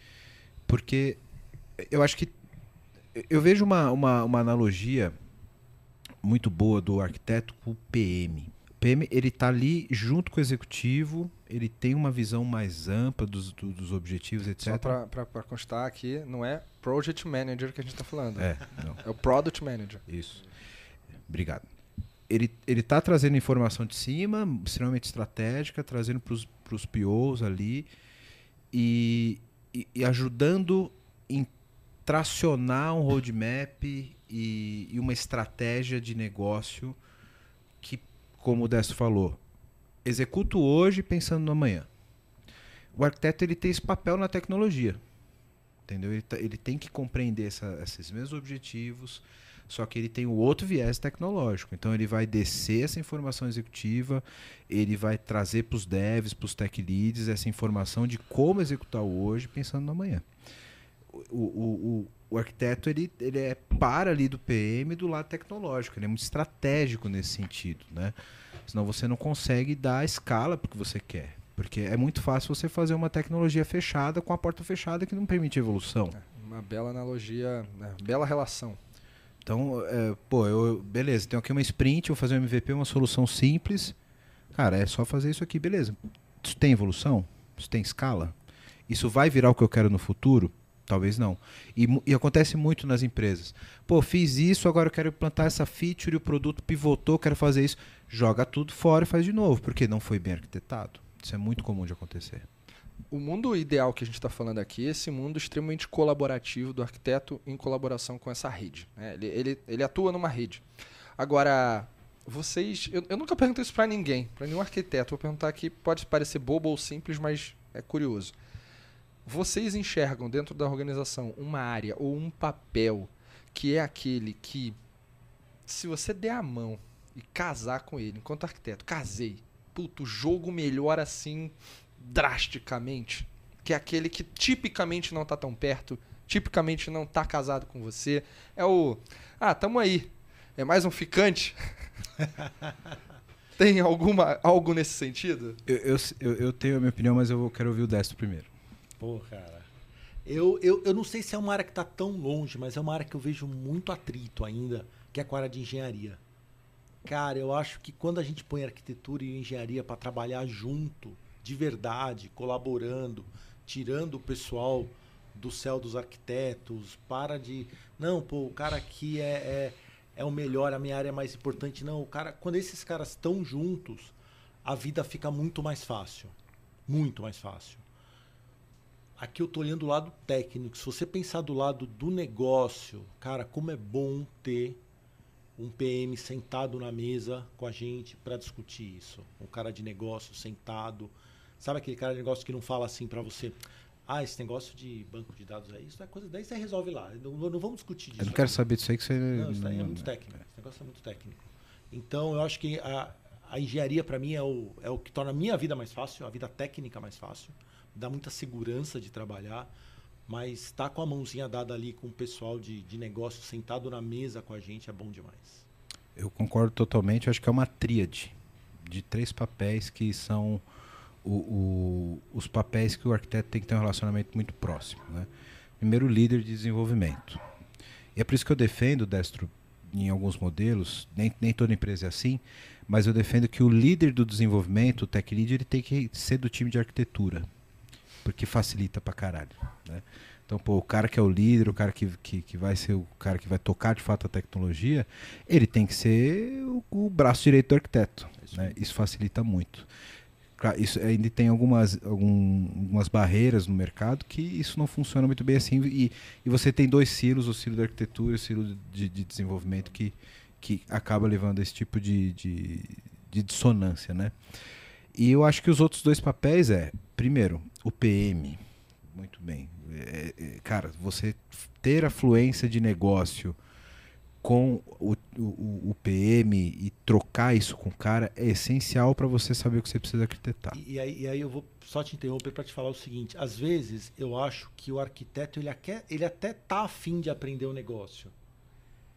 Porque eu acho que. Eu vejo uma, uma, uma analogia muito boa do arquiteto com o PM. O PM ele está ali junto com o executivo, ele tem uma visão mais ampla dos, do- dos objetivos, etc. Só para constar aqui, não é Project Manager que a gente está falando. É, não. É o Product Manager. Isso. Obrigado. Ele, ele tá trazendo informação de cima, extremamente estratégica, trazendo para os POs ali e, e, e ajudando em tracionar um roadmap e, e uma estratégia de negócio que, como o Décio falou, executo hoje pensando no amanhã. O arquiteto ele tem esse papel na tecnologia. Entendeu? Ele, ele tem que compreender essa- esses mesmos objetivos, só que ele tem o outro viés tecnológico. Então ele vai descer essa informação executiva, ele vai trazer para os devs, para os tech leads, essa informação de como executar hoje pensando no amanhã. O, o, o, arquiteto ele, ele é para ali do PM do lado tecnológico, ele é muito estratégico nesse sentido. Né? Senão você não consegue dar a escala porque você quer. Porque é muito fácil você fazer uma tecnologia fechada com a porta fechada que não permite evolução. Uma bela analogia, né? bela relação. Então, é, pô, eu, beleza, tenho aqui uma sprint, vou fazer um MVP, uma solução simples. Cara, é só fazer isso aqui, beleza. Isso tem evolução? Isso tem escala? Isso vai virar o que eu quero no futuro? Talvez não. E, e acontece muito nas empresas. Pô, fiz isso, agora eu quero implantar essa feature, o produto pivotou, quero fazer isso. Joga tudo fora e faz de novo, porque não foi bem arquitetado. Isso é muito comum de acontecer. O mundo ideal que a gente está falando aqui é esse mundo extremamente colaborativo do arquiteto em colaboração com essa rede. né? Ele, ele, ele atua numa rede. Agora, vocês. Eu, eu nunca pergunto isso para ninguém, para nenhum arquiteto. Vou perguntar aqui, pode parecer bobo ou simples, mas é curioso. Vocês enxergam dentro da organização uma área ou um papel que é aquele que, se você der a mão e casar com ele enquanto arquiteto, casei, puto, o jogo melhora assim drasticamente, que é aquele que tipicamente não tá tão perto, tipicamente não tá casado com você, é o ah, tamo aí. É mais um ficante? <laughs> Tem alguma algo nesse sentido? Eu, eu, eu, tenho a minha opinião, mas eu quero ouvir o Destro primeiro. Pô, cara. Eu, eu, eu não sei se é uma área que está tão longe, mas é uma área que eu vejo muito atrito ainda, que é com a área de engenharia. Cara, eu acho que quando a gente põe arquitetura e engenharia para trabalhar junto, de verdade, colaborando, tirando o pessoal do céu dos arquitetos, para de. Não, pô, o cara aqui é, é, é o melhor, a minha área é mais importante. Não, o cara. Quando esses caras estão juntos, a vida fica muito mais fácil. Muito mais fácil. Aqui eu tô olhando do lado técnico. Se você pensar do lado do negócio, cara, como é bom ter um PM sentado na mesa com a gente para discutir isso. Um cara de negócio sentado. Sabe aquele cara de negócio que não fala assim para você? Ah, esse negócio de banco de dados aí, isso é coisa. Daí você resolve lá. Não, não vamos discutir disso. Eu não quero saber disso aí que você. Não, isso daí é muito técnico. Esse negócio é muito técnico. Então, eu acho que a, a engenharia, para mim, é o, é o que torna a minha vida mais fácil, a vida técnica mais fácil. Dá muita segurança de trabalhar. Mas estar tá com a mãozinha dada ali com o pessoal de, de negócio sentado na mesa com a gente é bom demais. Eu concordo totalmente. Eu acho que é uma tríade de três papéis que são o, o, os papéis que o arquiteto tem que ter um relacionamento muito próximo. Né? Primeiro, líder de desenvolvimento. E é por isso que eu defendo, Destro, em alguns modelos, nem, nem toda empresa é assim, mas eu defendo que o líder do desenvolvimento, o tech lead, ele tem que ser do time de arquitetura, porque facilita pra caralho. Né? Então, pô, o cara que é o líder, o cara que, que, que vai ser o cara que vai tocar de fato a tecnologia, ele tem que ser o, o braço direito do arquiteto. Isso, né? Isso facilita muito. Isso ainda tem algumas, algum, algumas barreiras no mercado que isso não funciona muito bem assim. E, e você tem dois silos, o silo da arquitetura e o silo de, de desenvolvimento, que, que acaba levando a esse tipo de, de, de dissonância. Né? E eu acho que os outros dois papéis é, primeiro, o PM. Muito bem. É, é, cara, você ter a fluência de negócio com o, o, o, PM e trocar isso com o cara é essencial para você saber o que você precisa arquitetar. E, e, aí, e aí, eu vou só te interromper para te falar o seguinte: às vezes eu acho que o arquiteto ele, quer, ele até tá afim de aprender o negócio.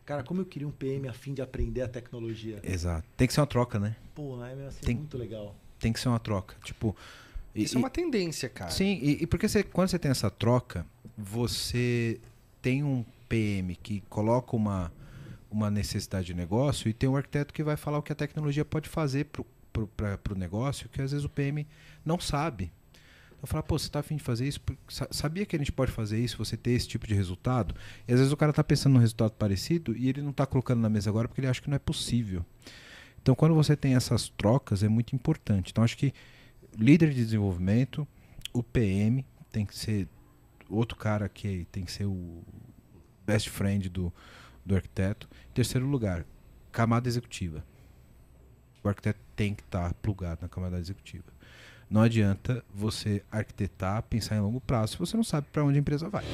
Cara, como eu queria um PM afim de aprender a tecnologia. Exato. Tem que ser uma troca, né? Pô, é assim, tem, muito legal. Tem que ser uma troca. Tipo. Isso e, é uma tendência, cara. Sim, e, e porque você, quando você tem essa troca, você tem um PM que coloca uma uma necessidade de negócio e tem um arquiteto que vai falar o que a tecnologia pode fazer para o negócio, que às vezes o PM não sabe. Então falar, pô, você está afim de fazer isso? Sabia que a gente pode fazer isso, você ter esse tipo de resultado? E às vezes o cara está pensando num resultado parecido e ele não está colocando na mesa agora porque ele acha que não é possível. Então quando você tem essas trocas é muito importante. Então acho que líder de desenvolvimento, o PM tem que ser outro cara que tem que ser o best friend do, do arquiteto. Terceiro lugar, camada executiva. O arquiteto tem que estar tá plugado na camada executiva. Não adianta você arquitetar, pensar em longo prazo se você não sabe para onde a empresa vai.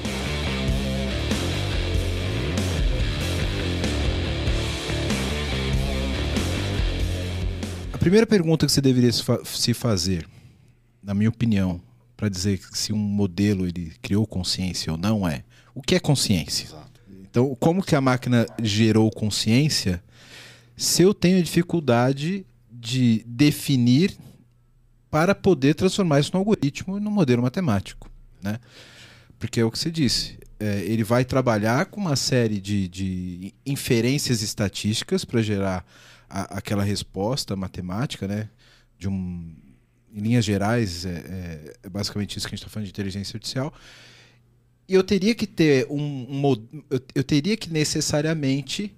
Primeira pergunta que você deveria se fazer, na minha opinião, para dizer se um modelo ele criou consciência ou não é: o que é consciência? Exato. Então, como que a máquina gerou consciência se eu tenho dificuldade de definir para poder transformar isso no algoritmo e no modelo matemático, né? Porque é o que você disse. É, ele vai trabalhar com uma série de, de inferências estatísticas para gerar a, aquela resposta matemática, né? De um, em linhas gerais, é, é, é basicamente isso que a gente está falando de inteligência artificial eu teria que ter um, um eu, eu, teria que necessariamente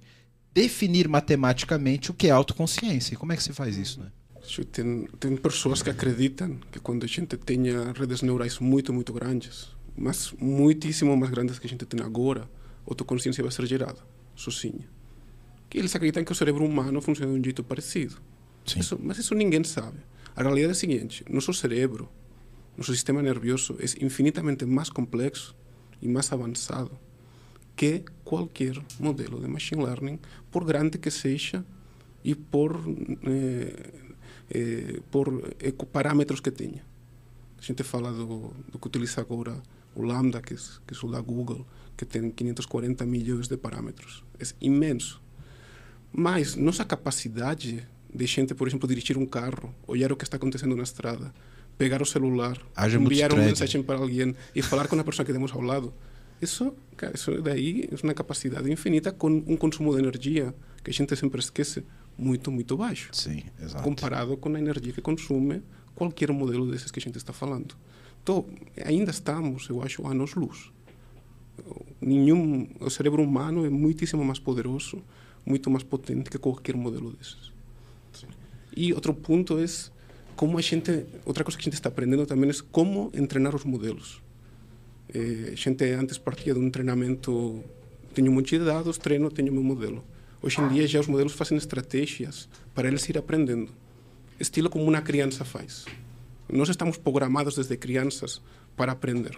definir matematicamente o que é autoconsciência. E como é que se faz isso, né? Tem, tem pessoas que acreditam que quando a gente tenha redes neurais muito, muito grandes, mas muitíssimo mais grandes que a gente tem agora, autoconsciência vai ser gerada sozinha. Que eles acreditam que o cérebro humano funciona de um jeito parecido. Isso, mas isso ninguém sabe. A realidade é a seguinte: nosso cérebro, nosso sistema nervioso é infinitamente mais complexo e mais avançado que qualquer modelo de machine learning, por grande que seja e por, eh, eh, por parâmetros que tenha. A gente fala do, do que utiliza agora o Lambda, que, que é o da Google, que tem 540 milhões de parâmetros. É imenso. Mas nossa capacidade de gente, por exemplo, dirigir um carro, olhar o que está acontecendo na estrada, pegar o celular, Haja enviar uma mensagem para alguém e falar com a pessoa que temos ao lado. Isso, cara, isso daí é uma capacidade infinita com um consumo de energia que a gente sempre esquece muito, muito baixo. Sim, exato. Comparado com a energia que consome qualquer modelo desses que a gente está falando. Então, ainda estamos, eu acho, anos-luz. Nenhum, o cérebro humano é muitíssimo mais poderoso, muito mais potente que qualquer modelo desses. E outro ponto é como a gente, outra coisa que a gente está aprendendo também é como treinar os modelos. Eh, a gente antes partia de um treinamento, tenho um monte de dados, treino, tenho meu modelo. Hoje em dia já os modelos fazem estratégias para eles ir aprendendo. Estilo como uma criança faz. Nós estamos programados desde crianças para aprender.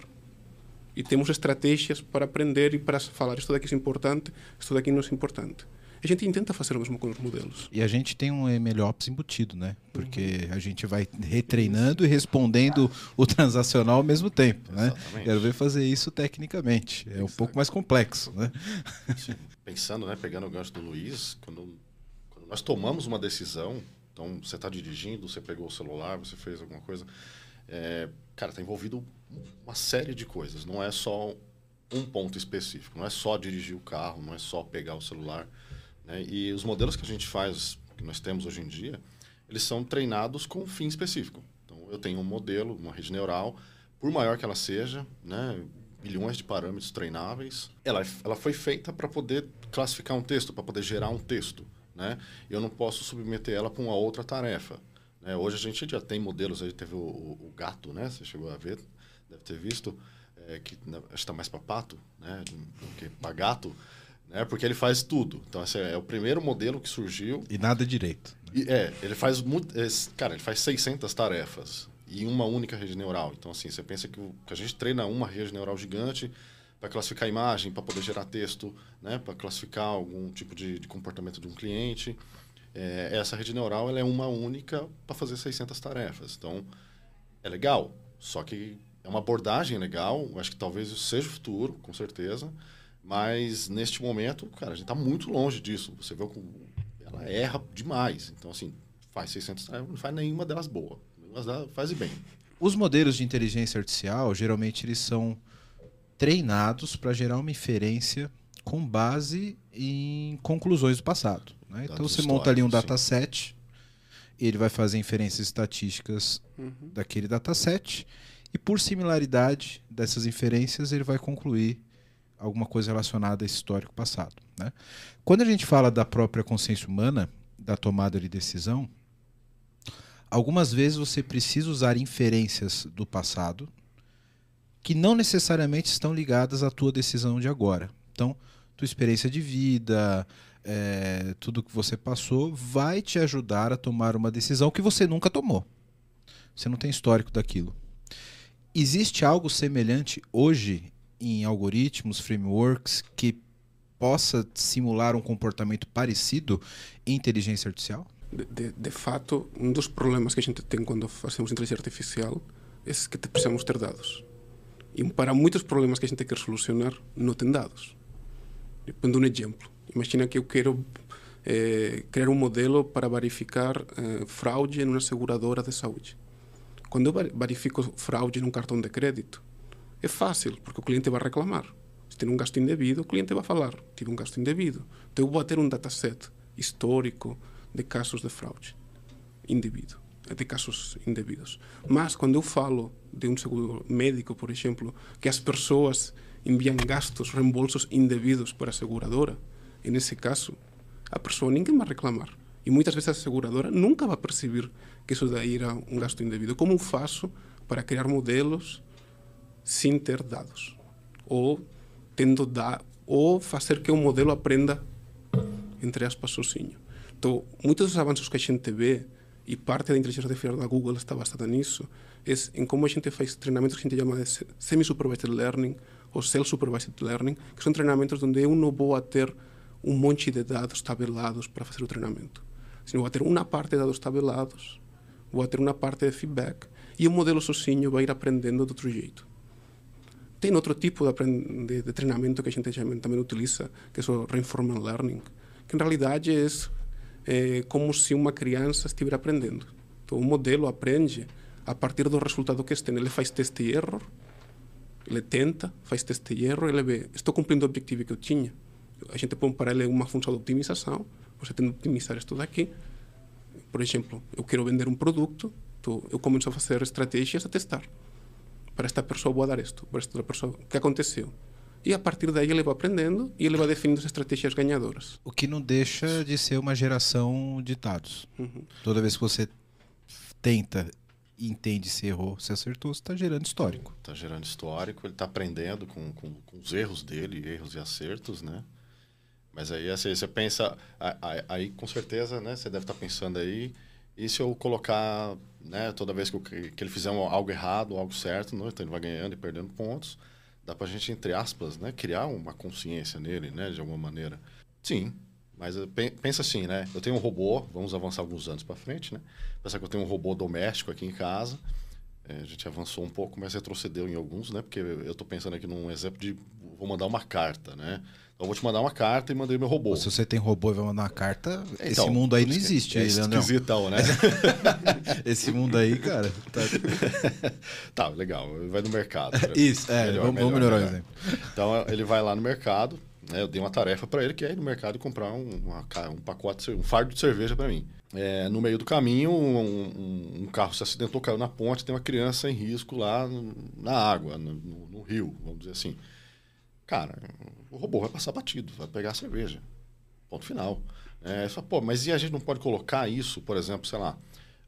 E temos estratégias para aprender e para falar isto daqui é importante, isto daqui não é importante. A gente tenta fazer o mesmo com os modelos. E a gente tem um MLOps embutido, né? Porque a gente vai retreinando e respondendo o transacional ao mesmo tempo, né? Exatamente. Quero ver fazer isso tecnicamente. É um pouco mais complexo, né? Pensando, né, pegando o gancho do Luiz, quando, quando nós tomamos uma decisão, então você está dirigindo, você pegou o celular, você fez alguma coisa, é, cara, está envolvido uma série de coisas. Não é só um ponto específico, não é só dirigir o carro, não é só pegar o celular. Né? E os modelos que a gente faz, que nós temos hoje em dia, eles são treinados com um fim específico. Então, eu tenho um modelo, uma rede neural, por maior que ela seja, né? bilhões de parâmetros treináveis, ela, ela foi feita para poder classificar um texto, para poder gerar um texto. Né? Eu não posso submeter ela para uma outra tarefa. Né? Hoje a gente já tem modelos, aí teve o, o, o gato, né? Você chegou a ver, deve ter visto, é, que que está mais para pato, né? Do que para gato, né? Porque ele faz tudo. Então esse é o primeiro modelo que surgiu. E nada direito. E, é, ele faz muito, é, cara, ele faz 600 tarefas em uma única rede neural. Então assim, você pensa que, o- que a gente treina uma rede neural gigante para classificar a imagem, para poder gerar texto, né? Para classificar algum tipo de, de comportamento de um cliente. É, essa rede neural ela é uma única para fazer 600 tarefas. Então, é legal, só que é uma abordagem legal. Acho que talvez isso seja o futuro, com certeza. Mas neste momento, cara, a gente está muito longe disso. Você vê como ela erra demais. Então, assim, faz 600 tarefas, não faz nenhuma delas boa. Delas faz bem. Os modelos de inteligência artificial, geralmente eles são treinados para gerar uma inferência com base em conclusões do passado. né? Então você monta ali um dataset, ele vai fazer inferências estatísticas Uhum. daquele dataset, e por similaridade dessas inferências, ele vai concluir alguma coisa relacionada a esse histórico passado. né? Quando a gente fala da própria consciência humana, da tomada de decisão, algumas vezes você precisa usar inferências do passado que não necessariamente estão ligadas à tua decisão de agora. Então, tua experiência de vida, é, tudo que você passou, vai te ajudar a tomar uma decisão que você nunca tomou. Você não tem histórico daquilo. Existe algo semelhante hoje em algoritmos, frameworks, que possa simular um comportamento parecido em inteligência artificial? De, de, de fato, um dos problemas que a gente tem quando fazemos inteligência artificial é que precisamos ter dados. E para muitos problemas que a gente quer solucionar, não tem dados. Depende de um exemplo. Imagina que eu quero eh, criar um modelo para verificar eh, fraude em uma seguradora de saúde. Quando eu ver- verifico fraude num cartão de crédito, é fácil, porque o cliente vai reclamar. Se tem um gasto indevido, o cliente vai falar: tive um gasto indevido. Então eu vou ter um dataset histórico de casos de fraude indevido, de casos indevidos. Mas quando eu falo de um seguro médico, por exemplo, que as pessoas enviam gastos, reembolsos indevidos para a seguradora, nesse caso, a pessoa ninguém vai reclamar. E muitas vezes a seguradora nunca vai perceber que isso daí era um gasto indevido. Como faço para criar modelos sem ter dados? Ou tendo da ou fazer que o modelo aprenda entre aspas sozinho. Então, muitos dos avanços que a gente vê e parte da inteligência artificial da Google está basada nisso, é em como a gente faz treinamentos que a gente chama de se- semi-supervised learning ou self-supervised learning, que são treinamentos onde eu não vou ter um monte de dados tabelados para fazer o treinamento. Sino vou ter uma parte de dados tabelados, vou ter uma parte de feedback e o modelo sozinho vai ir aprendendo de outro jeito. Tem outro tipo de, de, de treinamento que a gente também, utiliza, que é o reinforcement learning, que em realidade é, é como se uma criança estivesse aprendendo. Então, o modelo aprende a partir do resultado que tem, ele faz teste e erro, ele tenta, faz teste e erro, ele vê, estou cumprindo o objetivo que eu tinha. A gente põe para ele uma função de optimização, você tem que otimizar isto daqui. Por exemplo, eu quero vender um produto, tu, eu começo a fazer estratégias a testar. Para esta pessoa vou dar isto, para esta pessoa, o que aconteceu? E a partir daí ele vai aprendendo e ele vai definindo as estratégias ganhadoras. O que não deixa de ser uma geração de dados. Uhum. Toda vez que você tenta e entende se errou, se acertou, você está gerando histórico. Está gerando histórico, ele está aprendendo com, com, com os erros dele, erros e acertos, né? Mas aí assim, você pensa, aí com certeza, né? Você deve estar pensando aí, e se eu colocar, né? Toda vez que, que ele fizer algo errado, algo certo, né, então ele vai ganhando e perdendo pontos, dá pra gente, entre aspas, né? Criar uma consciência nele, né? De alguma maneira. Sim, mas eh, pen- pensa assim, né? Eu tenho um robô, vamos avançar alguns anos para frente, né? Pensar que eu tenho um robô doméstico aqui em casa. É, a gente avançou um pouco, mas retrocedeu em alguns, né? Porque eu estou pensando aqui num exemplo de vou mandar uma carta, né? Então eu vou te mandar uma carta e mandei meu robô. Se você tem robô e vai mandar uma carta, esse Então, mundo aí não existe, é esquisitão, né? <laughs> esse mundo aí, cara. <laughs> Tá, legal. Ele vai no mercado. né? Isso, é, vamos- vamos melhorar o exemplo. Então ele vai lá no mercado, né? Eu dei uma tarefa para ele que é ir no mercado e comprar um, uma um pacote, um fardo de cerveja para mim. É, no meio do caminho, um, um- carro se acidentou, caiu na ponte, tem uma criança em risco lá no- na água, no, no- no rio, vamos dizer assim. Cara, o robô vai passar batido, vai pegar a cerveja. Ponto final. É, só, pô, mas e a gente não pode colocar isso, por exemplo, sei lá,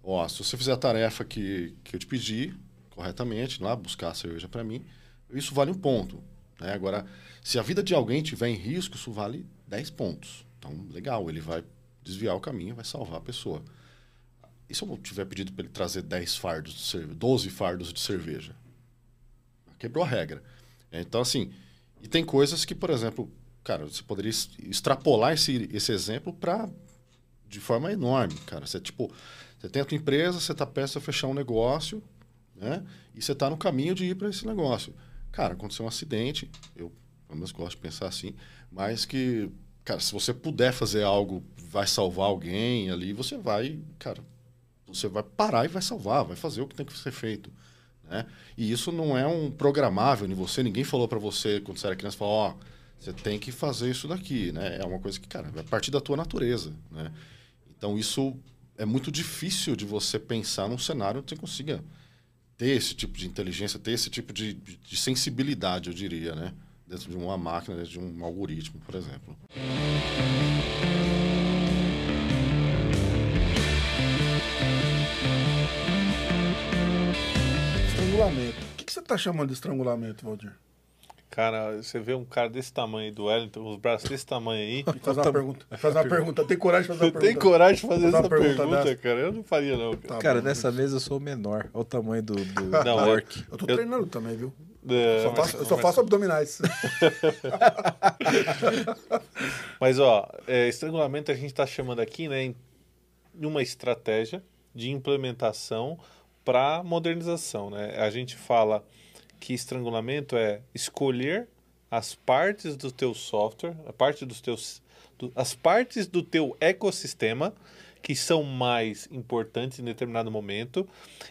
ó, se você fizer a tarefa que, que eu te pedi corretamente, lá buscar a cerveja para mim, isso vale um ponto. Né? Agora, se a vida de alguém tiver em risco, isso vale 10 pontos. Então, legal, ele vai desviar o caminho, vai salvar a pessoa. E se eu tiver pedido para ele trazer 10 fardos de cerveja, 12 fardos de cerveja? Quebrou a regra. Então, assim, e tem coisas que, por exemplo, cara, você poderia extrapolar esse, esse exemplo para de forma enorme, cara. Você, tipo, você tem a tua empresa, você está prestes a fechar um negócio, né? E você está no caminho de ir para esse negócio. Cara, aconteceu um acidente, eu pelo menos gosto de pensar assim, mas que, cara, se você puder fazer algo, vai salvar alguém ali, você vai, cara, você vai parar e vai salvar, vai fazer o que tem que ser feito. Né? E isso não é um programável em você, ninguém falou para você quando você era criança, falou, ó, você tem que fazer isso daqui, né? É uma coisa que, cara, vai partir da tua natureza, né? Então isso é muito difícil de você pensar num cenário onde você consiga ter esse tipo de inteligência, ter esse tipo de- de sensibilidade, eu diria, né? Dentro de uma máquina, dentro de um algoritmo, por exemplo. Estrangulamento. O que, que você tá chamando de estrangulamento, Valdir? Cara, você vê um cara desse tamanho do Wellington, os braços desse tamanho aí. Faz uma pergunta. Faz uma pergunta. Tem coragem de fazer uma Você pergunta? tem coragem de fazer essa pergunta pergunta, cara? Eu não faria, não. Cara, Cara, nessa mesa eu sou o menor. Olha o tamanho do, do, <laughs> Não, do é- orc. Eu tô treinando também, viu? É, só mas- faço, eu só mas- faço abdominais. <laughs> Mas, ó, é, estrangulamento a gente está chamando aqui, né, em uma estratégia de implementação para modernização, né? A gente fala que estrangulamento é escolher as partes do teu software, a parte dos teus, do- as partes do teu ecossistema que são mais importantes em determinado momento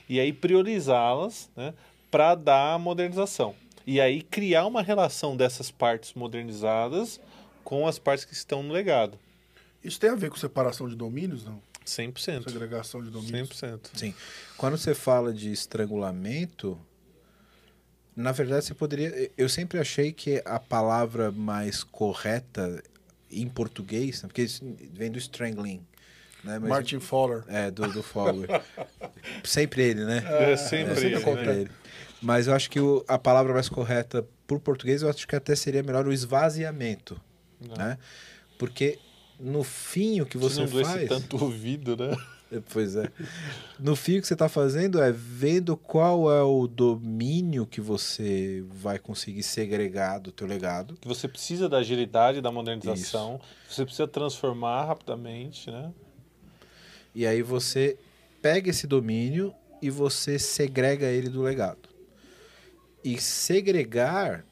e aí priorizá-las, né, para dar a modernização. E aí criar uma relação dessas partes modernizadas com as partes que estão no legado. Isso tem a ver com separação de domínios, não? 100%. Segregação de domínios. 100%. Sim. Quando você fala de estrangulamento, na verdade você poderia. Eu sempre achei que a palavra mais correta em português, né, porque isso vem do strangling. Né? Mas- Martin Fowler. É, do, do Fowler. <laughs> sempre ele, né? É, sempre ele, né? Mas eu acho que o- a palavra mais correta por português, eu acho que até seria melhor o esvaziamento. Né? Porque no fim o que você não faz. tanto ouvido, né? É, Pois é. No fim, o que você está fazendo é vendo qual é o domínio que você vai conseguir segregar do teu legado. Que você precisa da agilidade, da modernização. Você precisa transformar rapidamente, né? E aí você pega esse domínio e você segrega ele do legado. E segregar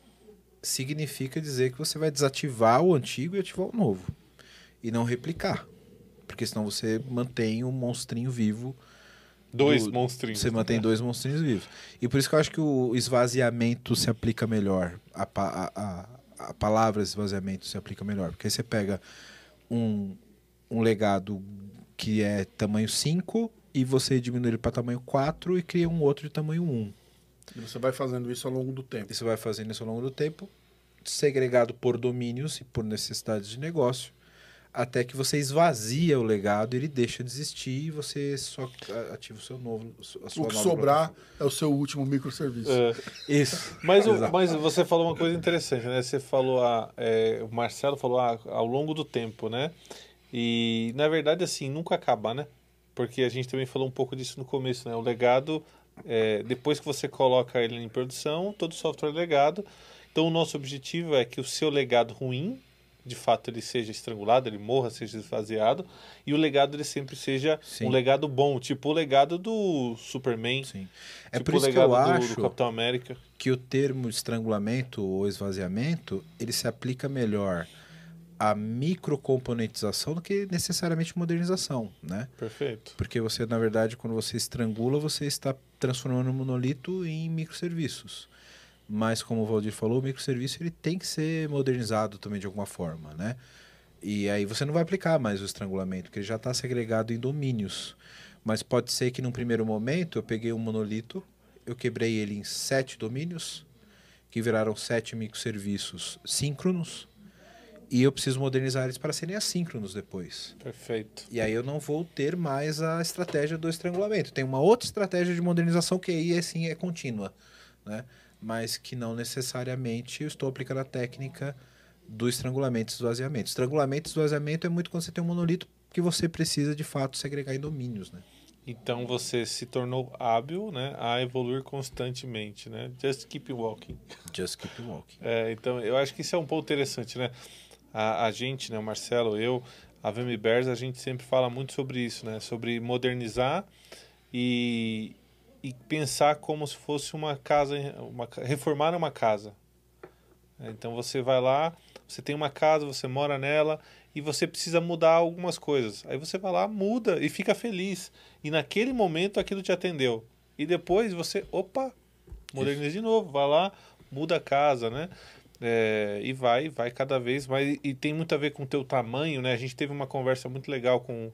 significa dizer que você vai desativar o antigo e ativar o novo. E não replicar. Porque senão você mantém um monstrinho vivo Dois monstrinhos. Você mantém dois monstrinhos vivos. E por isso que eu acho que o esvaziamento se aplica melhor. A, pa- a, a, a palavra esvaziamento se aplica melhor. Porque aí você pega um, um legado que é tamanho 5 e você diminui ele para tamanho 4 e cria um outro de tamanho 1. E você vai fazendo isso ao longo do tempo. E você vai fazendo isso ao longo do tempo, segregado por domínios e por necessidades de negócio, até que você esvazia o legado, ele deixa de existir e você só ativa o seu novo. A sua O que nova sobrar é o seu último microserviço. É. Isso. Mas, o- mas você falou uma coisa interessante, né? Você falou, ah, é, o Marcelo falou ah, ao longo do tempo, né? E na verdade, assim, nunca acaba, né? Porque a gente também falou um pouco disso no começo, né? O legado, é, depois que você coloca ele em produção, todo software é legado. Então, o nosso objetivo é que o seu legado ruim, de fato, ele seja estrangulado, ele morra, seja esvaziado, e o legado ele sempre seja Sim. um legado bom, tipo o legado do Superman, Sim. É tipo por isso o que eu legado do- acho do Capitão América. que o termo estrangulamento ou esvaziamento ele se aplica melhor à microcomponentização do que necessariamente modernização, né? Perfeito. Porque você, na verdade, quando você estrangula, você está transformando o monolito em microserviços. Mas, como o Valdir falou, o microserviço ele tem que ser modernizado também de alguma forma, né? E aí você não vai aplicar mais o estrangulamento, porque ele já está segregado em domínios. Mas pode ser que num primeiro momento eu peguei um monolito, eu quebrei ele em sete domínios, que viraram sete microserviços síncronos, e eu preciso modernizar eles para serem assíncronos depois. Perfeito. E aí eu não vou ter mais a estratégia do estrangulamento. Tem uma outra estratégia de modernização que aí assim é contínua, né? Mas que não necessariamente eu estou aplicando a técnica do estrangulamento e esvaziamento. Estrangulamento e esvaziamento é muito quando você tem um monolito que você precisa de fato segregar em domínios, né? Então você se tornou hábil, né, a evoluir constantemente, né? Just keep walking. Just keep walking. É, então eu acho que isso é um ponto interessante, né? A, a gente, né, o Marcelo, eu, a VMBears, Bears, a gente sempre fala muito sobre isso, né? Sobre modernizar e, e pensar como se fosse uma casa, uma, reformar uma casa. Então você vai lá, você tem uma casa, você mora nela e você precisa mudar algumas coisas. Aí você vai lá, muda e fica feliz. E naquele momento aquilo te atendeu. E depois você, opa, moderniza de novo, vai lá, muda a casa, né? É, e vai, vai cada vez mais. E tem muito a ver com o teu tamanho, né? A gente teve uma conversa muito legal com,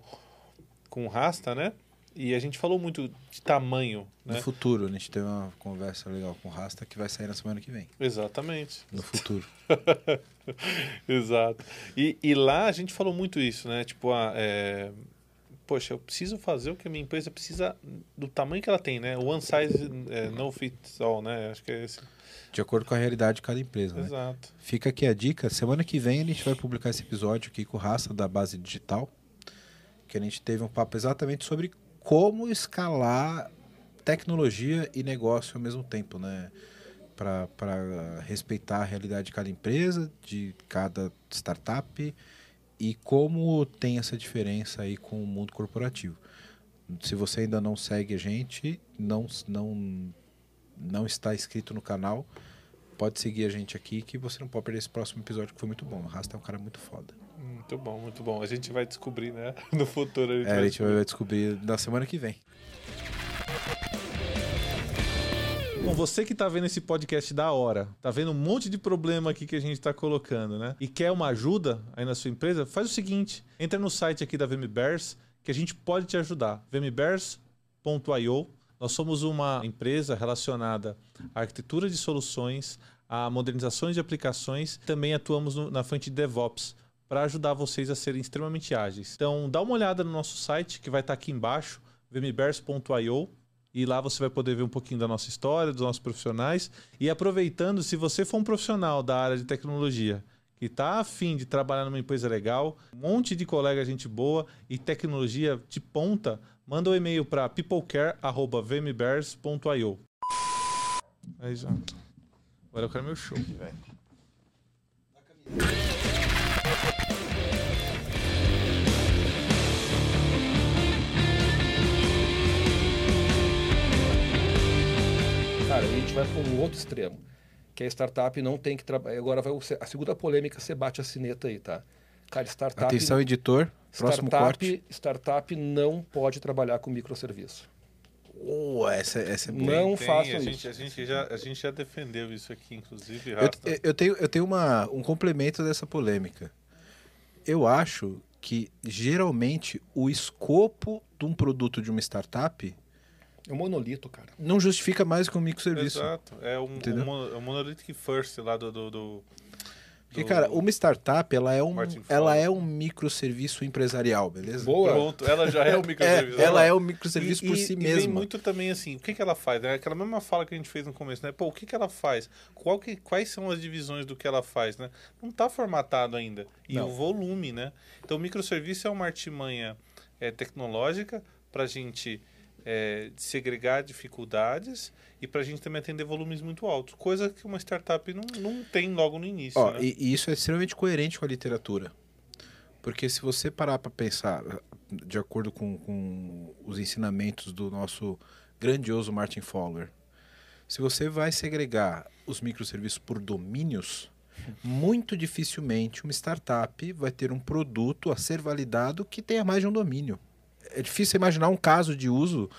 com o Rasta, né? E a gente falou muito de tamanho, No né? futuro, a gente teve uma conversa legal com o Rasta que vai sair na semana que vem. Exatamente. No futuro. <laughs> Exato. E, e lá a gente falou muito isso, né? Tipo, ah, é, poxa, eu preciso fazer o que a minha empresa precisa do tamanho que ela tem, né? One size é, no fits all, né? Acho que é esse. De acordo com a realidade de cada empresa. né? Exato. Fica aqui a dica. Semana que vem a gente vai publicar esse episódio aqui com o Raça da base digital. Que a gente teve um papo exatamente sobre como escalar tecnologia e negócio ao mesmo tempo, né? Para respeitar a realidade de cada empresa, de cada startup e como tem essa diferença aí com o mundo corporativo. Se você ainda não segue a gente, não, não, não está inscrito no canal, pode seguir a gente aqui que você não pode perder esse próximo episódio que foi muito bom. O Rasta é um cara muito foda. Muito bom, muito bom. A gente vai descobrir, né? <laughs> No futuro a gente É, a vai gente vai descobrir na semana que vem. Bom, você que tá vendo esse podcast da hora, tá vendo um monte de problema aqui que a gente tá colocando, né? E quer uma ajuda aí na sua empresa, faz o seguinte, entra no site aqui da VMBears que a gente pode te ajudar. vmbears.io. Nós somos uma empresa relacionada à arquitetura de soluções, a modernizações de aplicações, também atuamos no- na frente de DevOps para ajudar vocês a serem extremamente ágeis. Então, dá uma olhada no nosso site que vai estar aqui embaixo, vmbears.io. E lá você vai poder ver um pouquinho da nossa história, dos nossos profissionais. E aproveitando, se você for um profissional da área de tecnologia que está afim de trabalhar numa empresa legal, um monte de colega gente boa e tecnologia de ponta, manda um e-mail para peoplecare.vmbears.io. Aí já. Agora eu quero meu show. Cara, a gente vai para um outro extremo, que a startup não tem que trabalhar. Agora vai a segunda polêmica, você bate a sineta aí, tá? Cara, startup. Atenção, editor. Próximo startup, corte. Startup não pode trabalhar com microserviço. Oh, essa, essa é boa. Não Tem, façam a isso. Gente, a, gente já, a gente já defendeu isso aqui, inclusive, Rasta. eu- eu tenho, eu tenho uma, um complemento dessa polêmica. Eu acho que, geralmente, o escopo de um produto de uma startup É um monolito, cara. não justifica mais que um microserviço. Exato. É um, um, mono- um Monolithic First lá do. do, do- Porque, cara, uma startup, ela é um, ela é um microserviço empresarial, beleza? Boa. Pronto, ela já é um <laughs> microserviço. É, ela é um microserviço E- por e- si e vem mesma. muito também assim, o que, que ela faz? É aquela mesma fala que a gente fez no começo, né? Pô, o que, que ela faz? Qual que, quais são as divisões do que ela faz, né? Não está formatado ainda. E Não. o volume, né? Então, o microserviço é uma artimanha é, tecnológica para a gente é, segregar dificuldades e para a gente também atender volumes muito altos. Coisa que uma startup não, não tem logo no início, Ó, né? e, e isso é extremamente coerente com a literatura. Porque se você parar para pensar, de acordo com, com os ensinamentos do nosso grandioso Martin Fowler, se você vai segregar os microserviços por domínios, muito dificilmente uma startup vai ter um produto a ser validado que tenha mais de um domínio. É difícil imaginar um caso de uso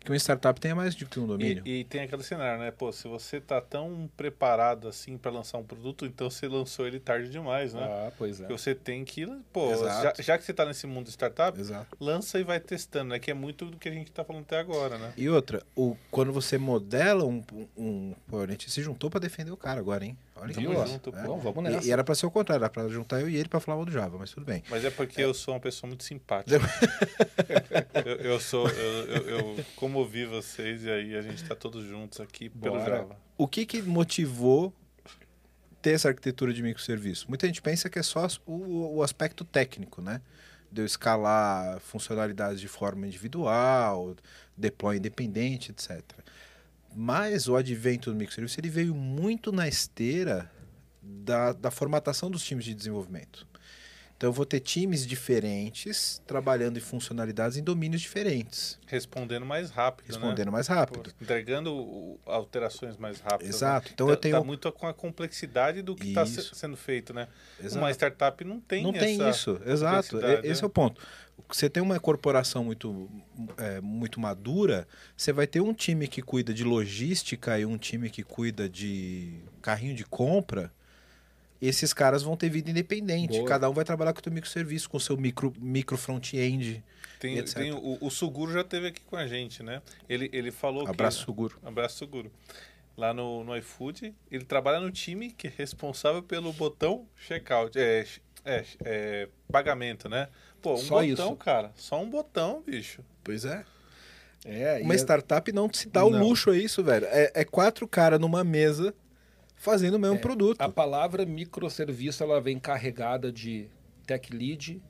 que uma startup tenha mais de um domínio. E, e tem aquele cenário, né? Pô, se você tá tão preparado assim para lançar um produto, então você lançou ele tarde demais, né? Ah, pois é. Porque você tem que, pô, já, já que você tá nesse mundo de startup, Exato. lança e vai testando, né? Que é muito do que a gente tá falando até agora, né? E outra, o, quando você modela um, um, um- Pô, a gente se juntou pra defender o cara agora, hein? Olha que. Junto, É. pô, vamos E- nessa. E, era pra ser o contrário, era pra juntar eu e ele pra falar mal do Java, mas tudo bem. Mas é porque eu sou uma pessoa muito simpática. <laughs> eu, eu sou, eu, eu, eu comovi vocês e aí a gente tá todos juntos aqui pelo Bora. Java. O que que motivou ter essa arquitetura de microserviço? Muita gente pensa que é só o, o aspecto técnico, né? De eu escalar funcionalidades de forma individual, deploy independente, etc. Mas o advento do microserviço ele veio muito na esteira da, da formatação dos times de desenvolvimento. Então eu vou ter times diferentes trabalhando em funcionalidades em domínios diferentes. Respondendo mais rápido, né? Respondendo mais rápido. Pô, entregando alterações mais rápidas. Exato. né? Então Tá- eu tenho- Tá muito com a complexidade do que está sendo feito, né? Exato. Uma startup não tem não tem isso, exato. Esse né? é o ponto. Você tem uma corporação muito, é, muito madura, você vai ter um time que cuida de logística e um time que cuida de carrinho de compra. Esses caras vão ter vida independente. Boa. Cada um vai trabalhar com o seu microserviço, com o seu micro, micro front-end. Tem, e etc. tem o, o Suguro já esteve aqui com a gente, né? Ele, ele falou Abraço, que... Suguro. Abraço Suguro. Lá no, no iFood, ele trabalha no time que é responsável pelo botão checkout, é, é, é, pagamento, né? Pô, um Só botão, isso. cara. Só um botão, bicho. Pois é. É, Uma é- startup não se dá o Não. luxo a isso, velho. É, é quatro caras numa mesa fazendo o mesmo produto. A palavra microserviço ela vem carregada de tech lead,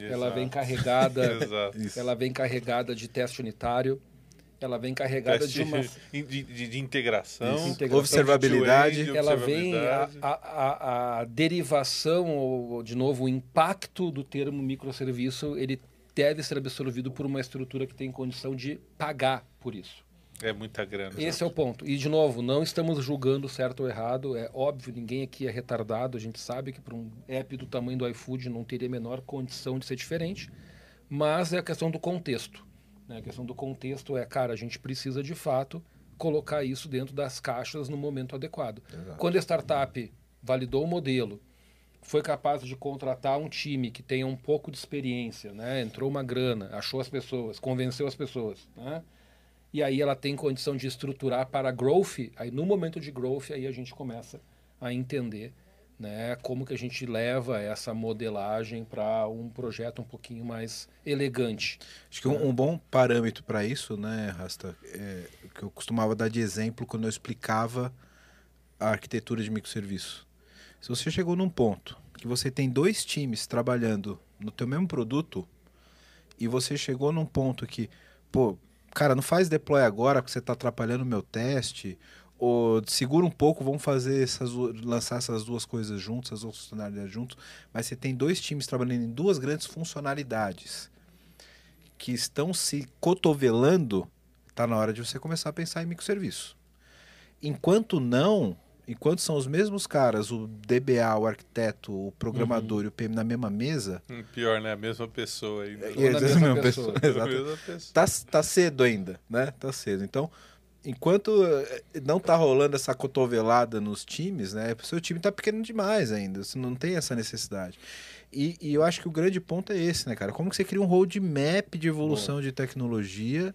ela Exato. vem carregada, <laughs> ela vem carregada de teste unitário, ela vem carregada Teste de uma <laughs> de, de- de integração, Isso, integração, observabilidade. de ela vem a, a- a derivação, ou, de novo, o impacto do termo microserviço, ele deve ser absorvido por uma estrutura que tem condição de pagar por isso. É muita grana. Esse é o ponto. E, de novo, não estamos julgando certo ou errado. É óbvio, ninguém aqui é retardado. A gente sabe que para um app do tamanho do iFood não teria a menor condição de ser diferente. Mas é a questão do contexto. né? A questão do contexto é, cara, a gente precisa de fato colocar isso dentro das caixas no momento adequado. Quando a startup validou o modelo, foi capaz de contratar um time que tenha um pouco de experiência, né? entrou uma grana, achou as pessoas, convenceu as pessoas, né? E aí ela tem condição de estruturar para growth, aí no momento de growth aí a gente começa a entender né, como que a gente leva essa modelagem para um projeto um pouquinho mais elegante. Acho que um, um bom parâmetro para isso, né, Rasta, é, que eu costumava dar de exemplo quando eu explicava a arquitetura de microserviço. Se você chegou num ponto que você tem dois times trabalhando no teu mesmo produto e você chegou num ponto que, pô, cara, não faz deploy agora porque você está atrapalhando o meu teste, ou segura um pouco, vamos fazer essas, lançar essas duas coisas juntas, essas duas funcionalidades juntos, mas você tem dois times trabalhando em duas grandes funcionalidades que estão se cotovelando, tá na hora de você começar a pensar em microserviço. Enquanto não, enquanto são os mesmos caras, o DBA, o arquiteto, o programador e o PM na mesma mesa, Hum, Pior, né? A mesma pessoa ainda. É, é, a mesma pessoa, A exato. mesma pessoa. <laughs> Tá, tá cedo ainda, né? Tá cedo. Então, enquanto eh, não tá rolando essa cotovelada nos times, né? O seu time tá pequeno demais ainda. Você não tem essa necessidade. E, e eu acho que o grande ponto é esse, né, cara? Como que você cria um roadmap de evolução de tecnologia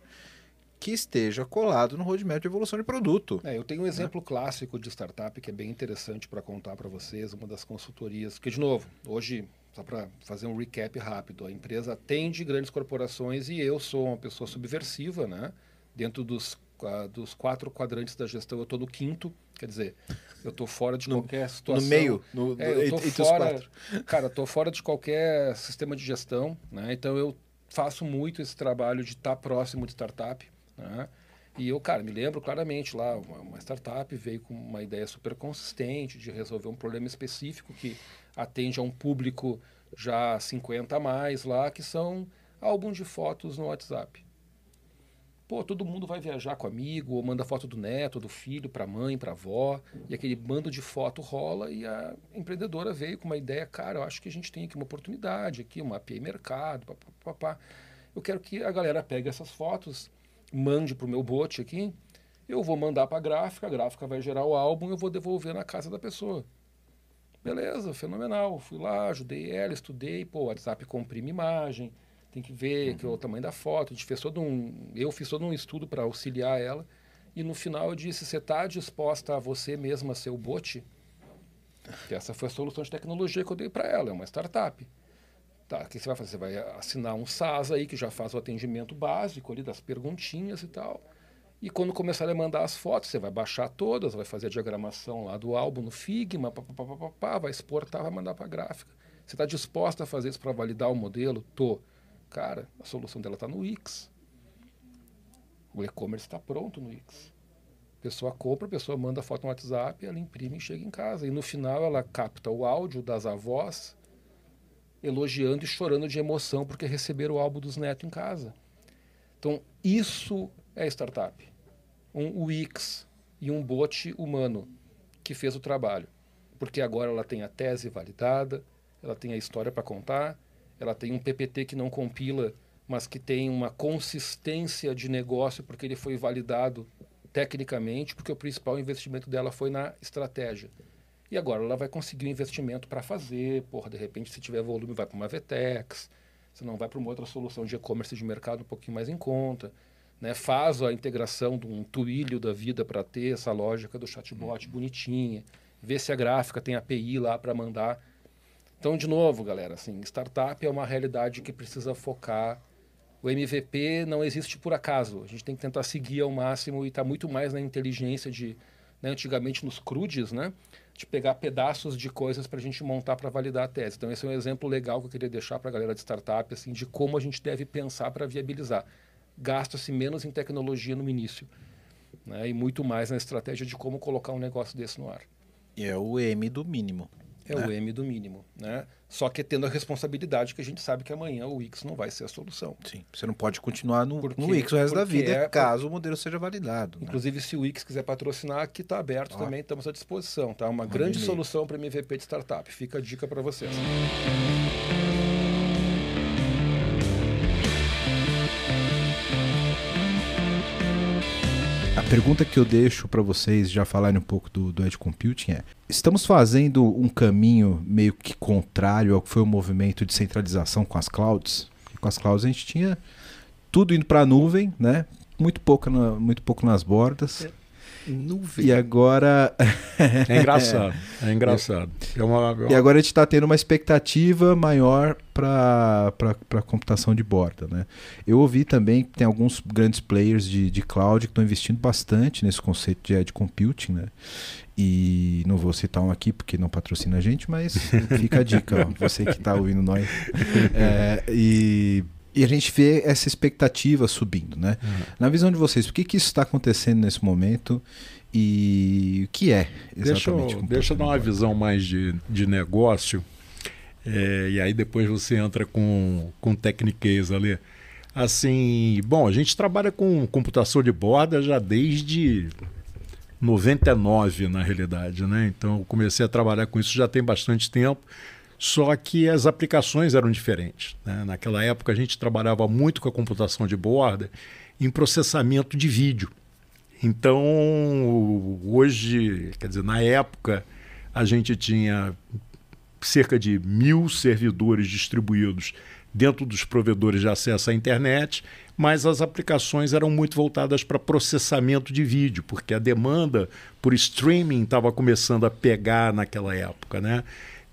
que esteja colado no roadmap de evolução de produto? É, eu tenho um exemplo clássico de startup que é bem interessante para contar para vocês, uma das consultorias. Porque, de novo, hoje, só para fazer um recap rápido, a empresa atende grandes corporações e eu sou uma pessoa subversiva, né? Dentro dos, ah, dos quatro quadrantes da gestão, eu estou no quinto, quer dizer, eu estou fora de qualquer situação. meio, no- é, eu tô fora. <laughs> Cara, tô fora de qualquer sistema de gestão, né? Então eu faço muito esse trabalho de estar próximo de startup, né? E eu, cara, me lembro claramente lá, uma, uma startup veio com uma ideia super consistente de resolver um problema específico que atende a um público já 50 a mais lá, que são álbuns de fotos no WhatsApp. Pô, todo mundo vai viajar com amigo, ou manda foto do neto, do filho, para mãe, para avó, e aquele bando de foto rola e a empreendedora veio com uma ideia, cara, eu acho que a gente tem aqui uma oportunidade, aqui, uma API mercado, papapá. Eu quero que a galera pegue essas fotos, mande para o meu bot aqui, eu vou mandar para a gráfica, a gráfica vai gerar o álbum e eu vou devolver na casa da pessoa. Beleza, fenomenal. Fui lá, ajudei ela, estudei, pô, o WhatsApp comprime imagem, tem que ver que é o tamanho da foto. A gente fez todo um, eu fiz todo um estudo para auxiliar ela. E no final eu disse: você está disposta a você mesma ser o bot? Que essa foi a solução de tecnologia que eu dei para ela, é uma startup. Tá, o que você vai fazer? Você vai assinar um SaaS aí que já faz o atendimento básico ali das perguntinhas e tal. E quando começar a mandar as fotos, você vai baixar todas, vai fazer a diagramação lá do álbum no Figma, pá, pá, pá, pá, vai exportar, vai mandar para a gráfica. Você está disposta a fazer isso para validar o modelo? Tô. Cara, a solução dela está no Wix. O e-commerce está pronto no Wix. A pessoa compra, a pessoa manda a foto no WhatsApp, ela imprime e chega em casa. E no final ela capta o áudio das avós elogiando e chorando de emoção porque receberam o álbum dos netos em casa. Então, isso é startup. Um Wix e um bot humano que fez o trabalho. Porque agora ela tem a tese validada, ela tem a história para contar, ela tem um PPT que não compila, mas que tem uma consistência de negócio porque ele foi validado tecnicamente, porque o principal investimento dela foi na estratégia. E agora ela vai conseguir um investimento para fazer, porra, de repente se tiver volume vai para uma Vetex, se não vai para uma outra solução de e-commerce de mercado um pouquinho mais em conta, né? Faz a integração de um Twilio da vida para ter essa lógica do chatbot bonitinha, vê se a gráfica tem API lá para mandar. Então, de novo, galera, assim, startup é uma realidade que precisa focar. O MVP não existe por acaso. A gente tem que tentar seguir ao máximo e está muito mais na inteligência de, né, antigamente nos crudes, né, de pegar pedaços de coisas para a gente montar para validar a tese. Então, esse é um exemplo legal que eu queria deixar para a galera de startup, assim, de como a gente deve pensar para viabilizar. Gasta-se menos em tecnologia no início, né, e muito mais na estratégia de como colocar um negócio desse no ar. É o M do mínimo. É né? o M do mínimo, né? Só que tendo a responsabilidade que a gente sabe que amanhã o Wix não vai ser a solução. Sim. Você não pode continuar no, Porque- no Wix o resto da vida, é- caso o modelo seja validado. né? Inclusive, se o Wix quiser patrocinar, aqui está aberto Ó. também, estamos à disposição, tá? Uma Manda grande solução para MVP de startup. Fica a dica para vocês. Pergunta que eu deixo para vocês já falarem um pouco do, do Edge Computing é: estamos fazendo um caminho meio que contrário ao que foi o movimento de centralização com as clouds? Com as clouds a gente tinha tudo indo para a nuvem, né? Muito pouco, na- muito pouco nas bordas. Nuvem. E agora. É engraçado, é engraçado. É uma- é uma- E agora a gente está tendo uma expectativa maior para a computação de borda. Né? Eu ouvi também que tem alguns grandes players de, de cloud que estão investindo bastante nesse conceito de edge computing. Né? E não vou citar um aqui porque não patrocina a gente, mas fica a dica, ó, você que está ouvindo nós. <laughs> É, e, e a gente vê essa expectativa subindo. Né? Na visão de vocês, por que, que isso está acontecendo nesse momento? E o que é Deixa exatamente eu, computação deixa eu dar uma visão mais de, de negócio. é, e aí depois você entra com, com tecniquez ali. Assim, bom, a gente trabalha com computação de borda já desde 99 na realidade, né? Então eu comecei a trabalhar com isso já tem bastante tempo. Só que as aplicações eram diferentes. Né? Naquela época a gente trabalhava muito com a computação de borda em processamento de vídeo. Então, hoje, quer dizer, na época, a gente tinha cerca de mil servidores distribuídos dentro dos provedores de acesso à internet, mas as aplicações eram muito voltadas para processamento de vídeo, porque a demanda por streaming estava começando a pegar naquela época, né?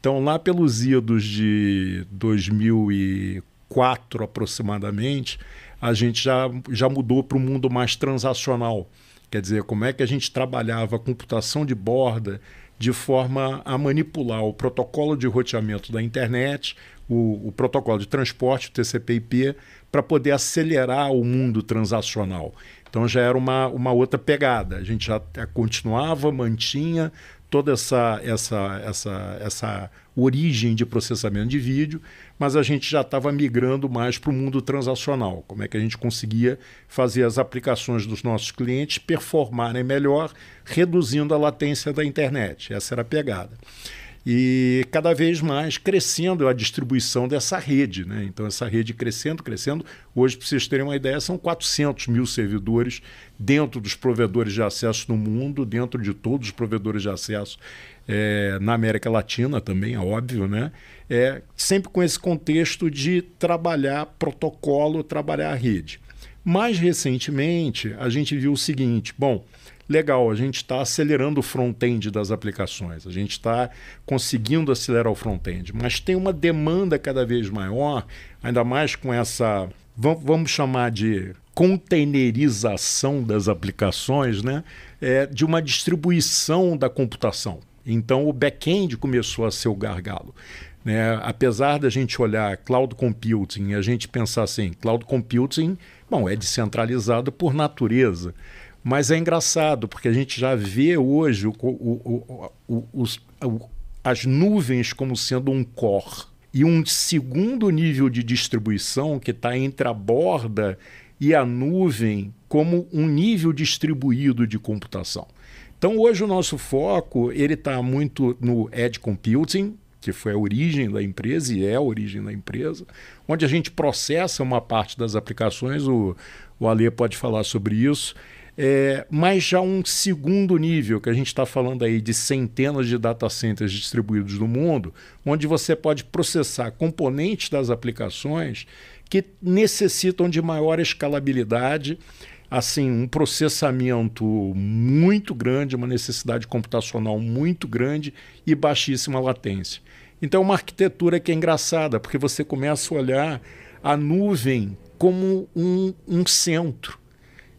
Então, lá pelos idos de 2004 aproximadamente, a gente já, já mudou para um mundo mais transacional. Quer dizer, como é que a gente trabalhava a computação de borda de forma a manipular o protocolo de roteamento da internet, o, o protocolo de transporte, o TCP/IP, para poder acelerar o mundo transacional. Então já era uma, uma outra pegada. A gente já continuava, mantinha toda essa, essa, essa, essa origem de processamento de vídeo, mas a gente já estava migrando mais para o mundo transacional. Como é que a gente conseguia fazer as aplicações dos nossos clientes performarem melhor, reduzindo a latência da internet. Essa era a pegada e cada vez mais crescendo a distribuição dessa rede. Né? Então, essa rede crescendo, crescendo. Hoje, para vocês terem uma ideia, são 400 mil servidores dentro dos provedores de acesso no mundo, dentro de todos os provedores de acesso é, na América Latina também, é óbvio, né? É, sempre com esse contexto de trabalhar protocolo, trabalhar a rede. Mais recentemente, a gente viu o seguinte: bom, legal, a gente está acelerando o front-end das aplicações, a gente está conseguindo acelerar o front-end, mas tem uma demanda cada vez maior, ainda mais com essa, vamos chamar de containerização das aplicações, né? É, de uma distribuição da computação. Então o back-end começou a ser o gargalo. Né? Apesar da gente olhar cloud computing a gente pensar assim, cloud computing, bom, é descentralizado por natureza. Mas é engraçado, porque a gente já vê hoje o, o, o, os, as nuvens como sendo um core. E um segundo nível de distribuição que está entre a borda e a nuvem como um nível distribuído de computação. Então hoje o nosso foco ele está muito no edge computing, que foi a origem da empresa e é a origem da empresa, onde a gente processa uma parte das aplicações, o, o Ale pode falar sobre isso, é, mas já um segundo nível, que a gente está falando aí de centenas de data centers distribuídos no mundo, onde você pode processar componentes das aplicações que necessitam de maior escalabilidade, assim, um processamento muito grande, uma necessidade computacional muito grande e baixíssima latência. Então, uma arquitetura que é engraçada, porque você começa a olhar a nuvem como um, um centro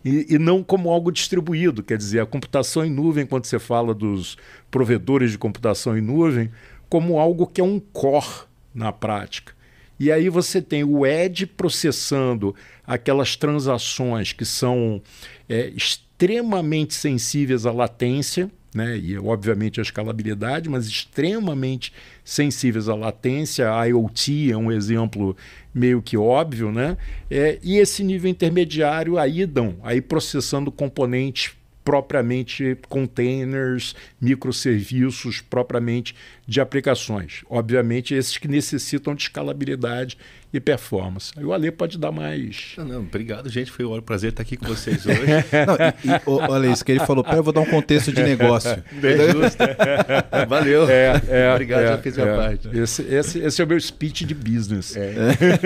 e, e, não como algo distribuído. Quer dizer, a computação em nuvem, quando você fala dos provedores de computação em nuvem, como algo que é um core na prática. E aí você tem o Edge processando aquelas transações que são é, extremamente sensíveis à latência, né? e obviamente à escalabilidade, mas extremamente sensíveis à latência. A IoT é um exemplo meio que óbvio, né? É, e esse nível intermediário aí dão, aí processando componentes propriamente containers, microserviços propriamente de aplicações. Obviamente, esses que necessitam de escalabilidade e performance. Aí o Ale pode dar mais. Não, não, obrigado, gente. Foi um prazer estar aqui com vocês hoje. não, e, e, olha isso que ele falou. Pera, eu vou dar um contexto de negócio. <laughs> Bem justo. <laughs> Valeu. É, é, obrigado, é, já fiz minha é. parte. Esse, esse, esse é o meu speech de business. É.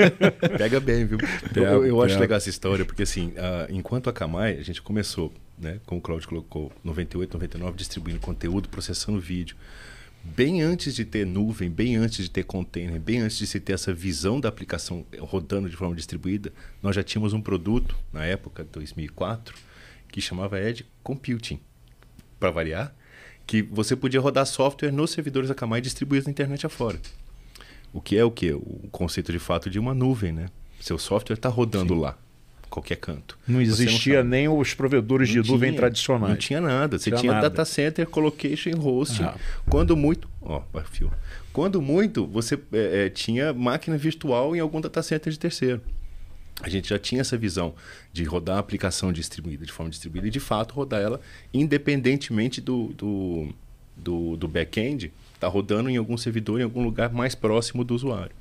<laughs> Pega bem, viu? Pega, eu, eu acho legal essa história, porque assim, uh, enquanto a Camai, a gente começou, né, como o Claudio colocou, 98, 99, distribuindo conteúdo, processando vídeo bem antes de ter nuvem, bem antes de ter container, bem antes de se ter essa visão da aplicação rodando de forma distribuída, nós já tínhamos um produto, na época, 2004, que chamava Edge Computing, para variar, que você podia rodar software nos servidores da Akamai distribuídos na internet afora. O que é o que? O conceito de fato de uma nuvem, né? Seu software está rodando Sim. lá qualquer canto. Não existia não nem os provedores não de nuvem tinha, tradicionais. Não tinha nada. Você tinha, tinha nada. data center, colocation, hosting. Ah. Quando muito, ó, perfil. Quando muito, você é, é, tinha máquina virtual em algum data center de terceiro. a gente já tinha essa visão de rodar a aplicação distribuída de forma distribuída e, de fato, rodar ela independentemente do, do, do, do back-end, está rodando em algum servidor, em algum lugar mais próximo do usuário.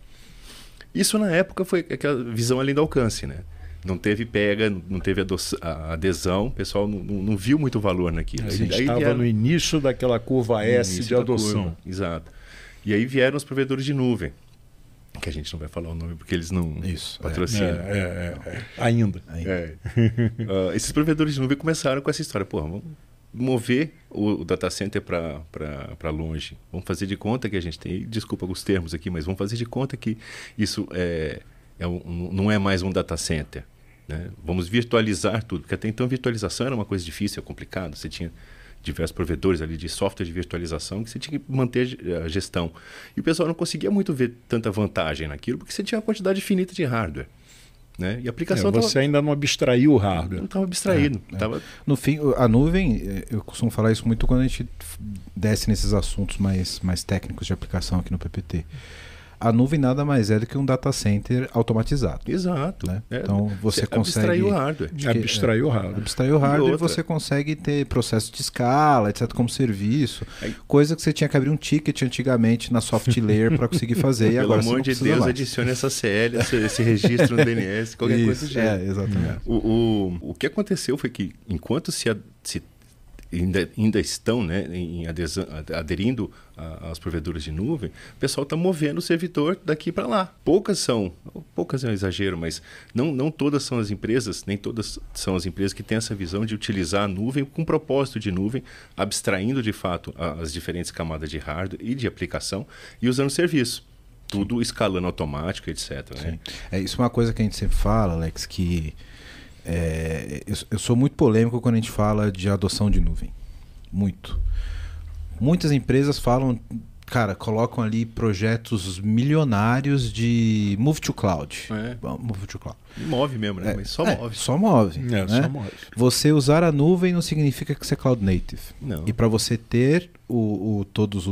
Isso, na época, foi aquela visão além do alcance, né? Não teve pega, não teve adesão, o pessoal não, não- viu muito valor naquilo. A gente estava vieram- no início daquela curva S de adoção. curva, Exato. E aí vieram os provedores de nuvem, que a gente não vai falar o nome porque eles não patrocinam. É, é, é, é. Ainda. É. <laughs> Ah, esses provedores de nuvem começaram com essa história. Porra, vamos mover o, o data center para longe. Vamos fazer de conta que a gente tem. Desculpa os termos aqui, mas vamos fazer de conta que isso é, é um- não é mais um data center. Né? Vamos virtualizar tudo, porque até então virtualização era uma coisa difícil, é complicado. Você tinha diversos provedores ali de software de virtualização que você tinha que manter a gestão. E o pessoal não conseguia muito ver tanta vantagem naquilo, porque você tinha uma quantidade infinita de hardware. Né? E a aplicação É, tava- você ainda não abstraiu o hardware. Não estava abstraído. É, é. Tava... No fim, a nuvem, eh, eu costumo falar isso muito quando a gente desce nesses assuntos mais, mais técnicos de aplicação aqui no PPT. A nuvem nada mais é do que um data center automatizado. Exato. né? É, Então você você consegue. abstraiu o hardware. Que- Abstraiu o hardware. Abstraiu o hardware e você consegue ter processo de escala, etc., como serviço. Coisa que você tinha que abrir um ticket antigamente na soft layer para conseguir fazer. e <laughs> Pelo agora você amor de Deus, mais. adicione essa CL, esse, esse registro no DNS, qualquer <laughs> coisa Isso, do gênero. é, exatamente. O, o, o que aconteceu foi que, enquanto se, se ainda, ainda estão né, em adesão, aderindo aos provedores de nuvem, o pessoal está movendo o servidor daqui para lá. Poucas são, poucas é um exagero, mas não, não todas são as empresas, nem todas são as empresas que têm essa visão de utilizar a nuvem com propósito de nuvem, abstraindo de fato as diferentes camadas de hardware e de aplicação e usando serviço. Tudo escalando automático, etc. Né? É, isso é uma coisa que a gente sempre fala, Alex, que é, eu, eu sou muito polêmico quando a gente fala de adoção de nuvem. Muito. Muitas empresas falam, cara, colocam ali projetos milionários de move to cloud. É. Move to cloud. Move mesmo, né? É, Mas só é, move. Só move. É, né? só move. Você usar a nuvem não significa que você é cloud native. Não. E para você ter o, o, todas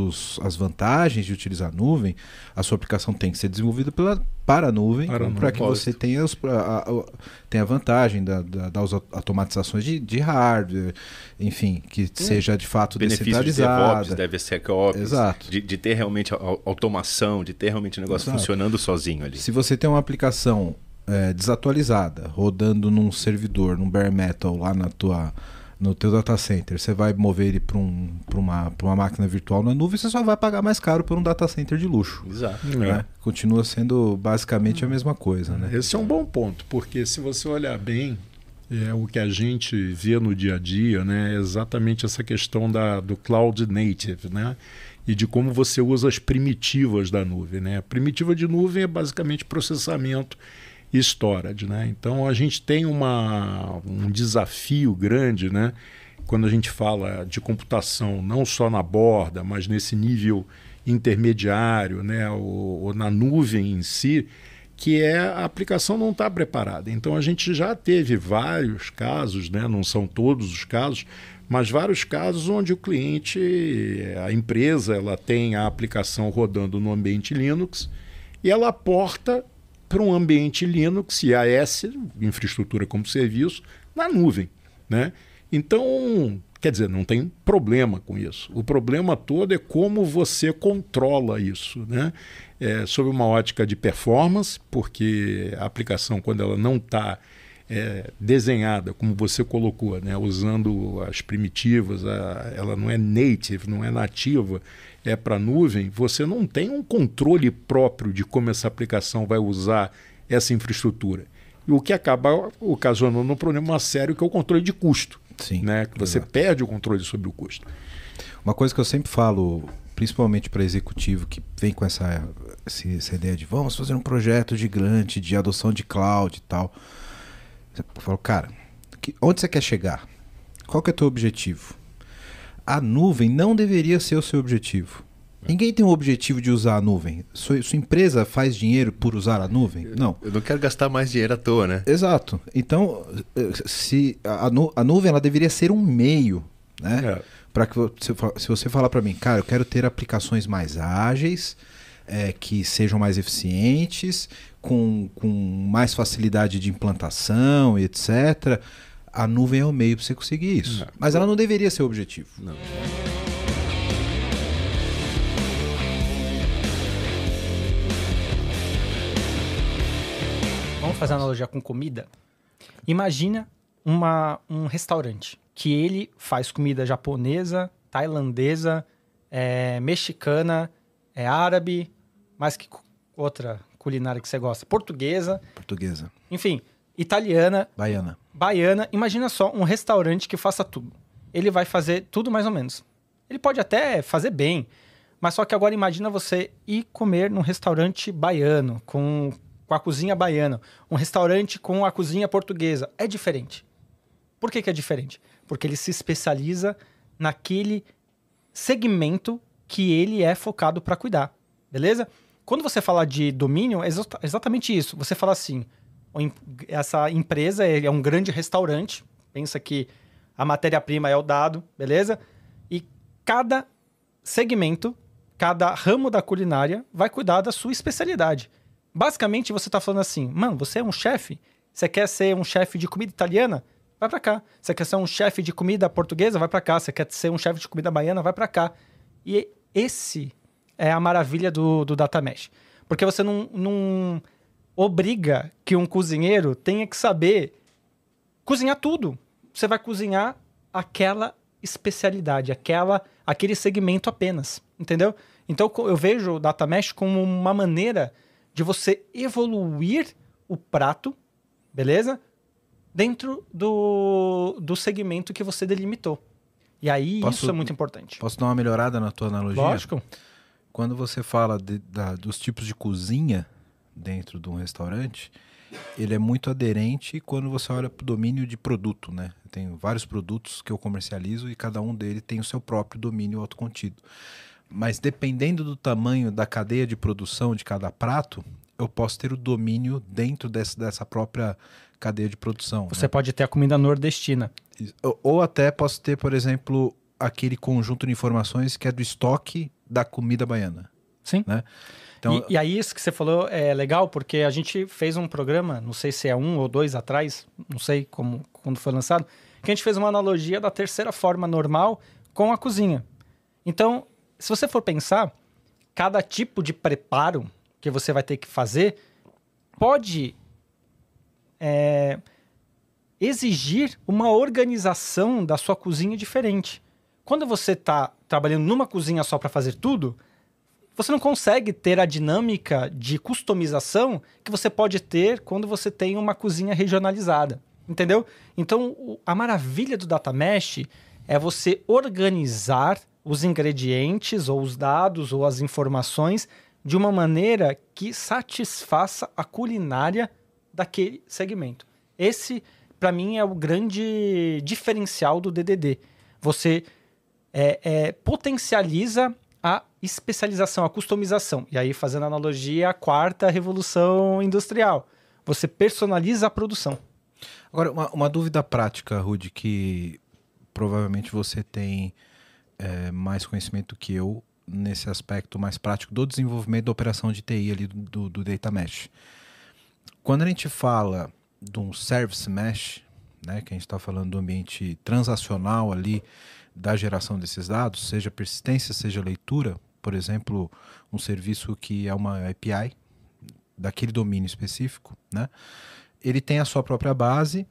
as vantagens de utilizar a nuvem, a sua aplicação tem que ser desenvolvida pela, para a nuvem, Para que você tenha, os, a, a- tenha a vantagem da, da, das automatizações de, de hardware, enfim, que seja de fato benefício de descentralizada. DevOps, DevSecOps, Exato. De, de ter realmente automação, de ter realmente o negócio Exato. funcionando sozinho ali. Se você tem uma aplicação é, desatualizada, rodando num servidor, num bare metal lá na tua, no teu data center, você vai mover ele para um, pra uma, pra uma máquina virtual na nuvem, você só vai pagar mais caro por um data center de luxo. Exato. né? Continua sendo basicamente a mesma coisa. Né? Esse é um bom ponto, porque se você olhar bem, é o que a gente vê no dia a dia, né, é exatamente essa questão da, do cloud native, né, e de como você usa as primitivas da nuvem, né. A primitiva de nuvem é basicamente processamento storage, né. Então a gente tem uma, um desafio grande, né, quando a gente fala de computação não só na borda, mas nesse nível intermediário, né, ou, ou na nuvem em si, que é a aplicação não está preparada. Então a gente já teve vários casos, né, não são todos os casos, mas vários casos onde o cliente, a empresa, ela tem a aplicação rodando no ambiente Linux e ela porta para um ambiente Linux, IAS, infraestrutura como serviço, na nuvem. Né? Então, quer dizer, não tem problema com isso. O problema todo é como você controla isso. Né? É, sob uma ótica de performance, porque a aplicação, quando ela não está é, desenhada, como você colocou, né? usando as primitivas, a, ela não é native, não é nativa, é para nuvem, você não tem um controle próprio de como essa aplicação vai usar essa infraestrutura. E o que acaba ocasionando um problema sério que é o controle de custo. Sim, né? Que você exato. perde o controle sobre o custo. Uma coisa que eu sempre falo, principalmente para executivo que vem com essa, essa ideia de vamos fazer um projeto gigante de adoção de cloud e tal. Eu falo, cara, onde você quer chegar? Qual que é o teu objetivo? A nuvem não deveria ser o seu objetivo. Ninguém tem o objetivo de usar a nuvem. Sua, sua empresa faz dinheiro por usar a nuvem? Não. Eu não quero gastar mais dinheiro à toa, né? Exato. Então, eh, se a, nu- a nuvem ela deveria ser um meio, né? Para que fa- se você falar para mim, cara, eu quero ter aplicações mais ágeis, é, que sejam mais eficientes, com, com mais facilidade de implantação, etc. A nuvem é o meio para você conseguir isso. Mas ela não deveria ser o objetivo. Não. Vamos fazer analogia com comida? Imagina uma, um restaurante que ele faz comida japonesa, tailandesa, é, mexicana, é árabe, mais que outra culinária que você gosta? Portuguesa, Portuguesa. enfim, italiana, Baiana. Baiana. Imagina só um restaurante que faça tudo. Ele vai fazer tudo mais ou menos. Ele pode até fazer bem, mas só que agora imagina você ir comer num restaurante baiano, com, com a cozinha baiana, um restaurante com a cozinha portuguesa. É diferente. Por que, que é diferente? Porque ele se especializa naquele segmento que ele é focado para cuidar, beleza? Quando você fala de domínio, é exa- exatamente isso. Você fala assim: essa empresa é um grande restaurante, pensa que a matéria-prima é o dado, beleza? E cada segmento, cada ramo da culinária vai cuidar da sua especialidade. Basicamente, você está falando assim, mano, você é um chefe? Você quer ser um chefe de comida italiana? Vai para cá. Você quer ser um chefe de comida portuguesa? Vai para cá. Você quer ser um chefe de comida baiana? Vai para cá. E esse é a maravilha do, do Data Mesh. Porque você não, não obriga que um cozinheiro tenha que saber cozinhar tudo. Você vai cozinhar aquela especialidade, aquela, aquele segmento apenas, entendeu? Então eu vejo o Data Mesh como uma maneira de você evoluir o prato, beleza? Dentro do, do segmento que você delimitou. E aí Posso- isso é muito importante. Posso dar uma melhorada na tua analogia? Lógico. Quando você fala de- da- dos tipos de cozinha dentro de um restaurante, ele é muito aderente quando você olha para o domínio de produto, né? Eu tenho vários produtos que eu comercializo e cada um deles tem o seu próprio domínio autocontido. Mas dependendo do tamanho da cadeia de produção de cada prato, eu posso ter o domínio dentro dessa, dessa própria cadeia de produção. né? Você pode ter a comida nordestina. Ou, ou até posso ter, por exemplo, aquele conjunto de informações que é do estoque da comida baiana. Sim. Né? Então, e, e aí, isso que você falou é legal, porque a gente fez um programa, não sei se é um ou dois atrás, não sei como quando foi lançado, que a gente fez uma analogia da terceira forma normal com a cozinha. Então, se você for pensar, cada tipo de preparo que você vai ter que fazer pode é, exigir uma organização da sua cozinha diferente. Quando você está trabalhando numa cozinha só para fazer tudo, você não consegue ter a dinâmica de customização que você pode ter quando você tem uma cozinha regionalizada. Entendeu? Então, a maravilha do Data Mesh é você organizar os ingredientes, ou os dados, ou as informações de uma maneira que satisfaça a culinária daquele segmento. Esse, para mim, é o grande diferencial do DDD. Você é, é, potencializa a especialização, a customização. E aí, fazendo analogia à quarta revolução industrial, você personaliza a produção. Agora, uma, uma dúvida prática, Rudy, que provavelmente você tem é, mais conhecimento que eu nesse aspecto mais prático do desenvolvimento da operação de TI ali do, do, do Data Mesh. Quando a gente fala de um Service Mesh, né, que a gente está falando do ambiente transacional ali da geração desses dados, seja persistência, seja leitura, por exemplo, um serviço que é uma API daquele domínio específico, né? Ele tem a sua própria base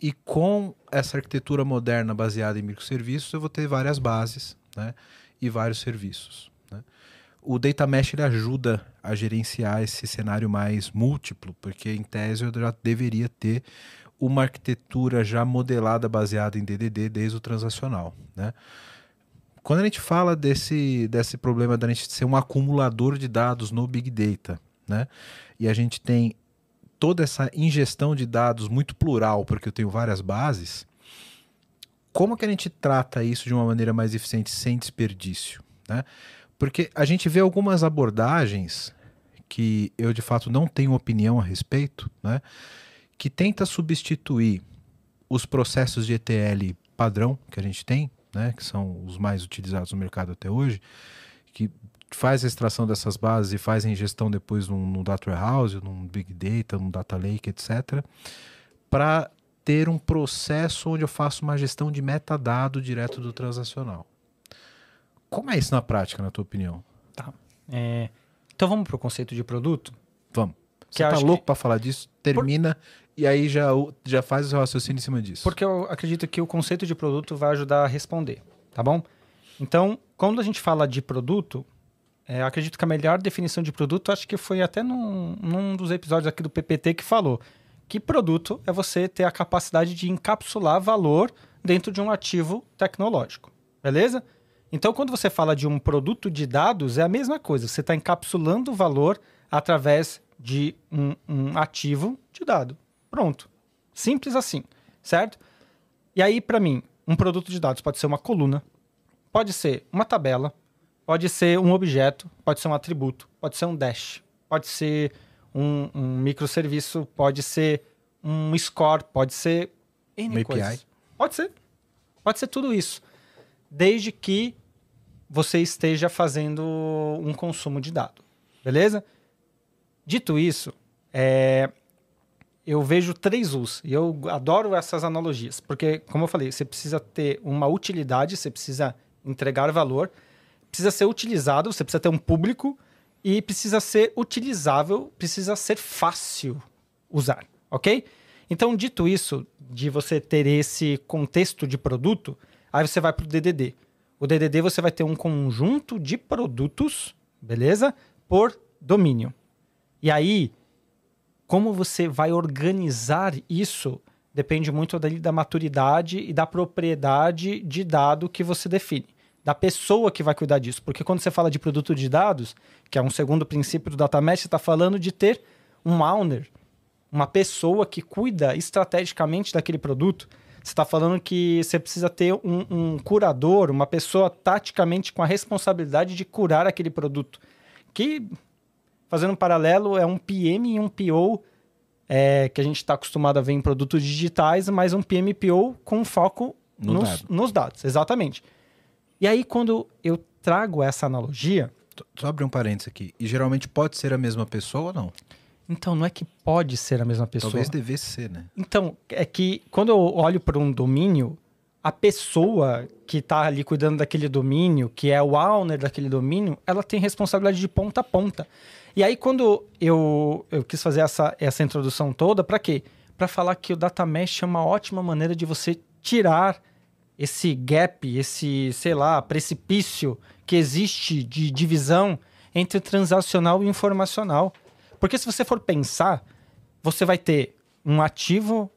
e com essa arquitetura moderna baseada em microserviços, eu vou ter várias bases, né? E vários serviços. Né? O Data Mesh ele ajuda a gerenciar esse cenário mais múltiplo, porque em tese eu já deveria ter uma arquitetura já modelada baseada em DDD desde o transacional, né? Quando a gente fala desse, desse problema da gente ser um acumulador de dados no Big Data, né? E a gente tem toda essa ingestão de dados muito plural, porque eu tenho várias bases, como que a gente trata isso de uma maneira mais eficiente, sem desperdício? Né? Porque a gente vê algumas abordagens que eu de fato não tenho opinião a respeito, né? Que tenta substituir os processos de ETL padrão que a gente tem, né? que são os mais utilizados no mercado até hoje, que faz a extração dessas bases e faz a ingestão depois num, num Data Warehouse, num Big Data, num Data Lake, etc. Para ter um processo onde eu faço uma gestão de metadado direto do transacional. Como é isso na prática, na tua opinião? Tá. É, então vamos para o conceito de produto? Vamos. Você tá acho louco que- para falar disso? Termina e aí já, já faz o raciocínio em cima disso. Porque eu acredito que o conceito de produto vai ajudar a responder, tá bom? Então, quando a gente fala de produto, é, acredito que a melhor definição de produto, acho que foi até num, num dos episódios aqui do PPT que falou que produto é você ter a capacidade de encapsular valor dentro de um ativo tecnológico, beleza? Então, quando você fala de um produto de dados, é a mesma coisa. Você está encapsulando valor através de um, um ativo de dado. Pronto. Simples assim, certo? E aí, para mim, um produto de dados pode ser uma coluna, pode ser uma tabela, pode ser um objeto, pode ser um atributo, pode ser um dash, pode ser um, um microserviço, pode ser um score, pode ser N Uma coisas. API. Pode ser. Pode ser tudo isso. Desde que você esteja fazendo um consumo de dado. Beleza? Dito isso, é, eu vejo três U's. E eu adoro essas analogias. Porque, como eu falei, você precisa ter uma utilidade, você precisa entregar valor, precisa ser utilizado, você precisa ter um público e precisa ser utilizável, precisa ser fácil usar, ok? Então, dito isso, de você ter esse contexto de produto, aí você vai para o DDD. O DDD você vai ter um conjunto de produtos, beleza? Por domínio. E aí, como você vai organizar isso depende muito da, da maturidade e da propriedade de dado que você define, da pessoa que vai cuidar disso. Porque quando você fala de produto de dados, que é um segundo princípio do data mesh, você está falando de ter um owner, uma pessoa que cuida estrategicamente daquele produto. Você está falando que você precisa ter um, um curador, uma pessoa taticamente com a responsabilidade de curar aquele produto. Que, fazendo um paralelo, é um PM e um PO é, que a gente está acostumado a ver em produtos digitais, mas um PMPO com foco No nos, dado. nos dados, exatamente. E aí, quando eu trago essa analogia. Só abrir um parênteses aqui. E geralmente pode ser a mesma pessoa ou não? Então, não é que pode ser a mesma pessoa. Talvez devesse ser, né? Então, é que quando eu olho para um domínio, a pessoa que está ali cuidando daquele domínio, que é o owner daquele domínio, ela tem responsabilidade de ponta a ponta. E aí, quando eu, eu quis fazer essa, essa introdução toda, para quê? Para falar que o data mesh é uma ótima maneira de você tirar esse gap, esse, sei lá, precipício que existe de divisão entre transacional e informacional. Porque se você for pensar, você vai ter um ativo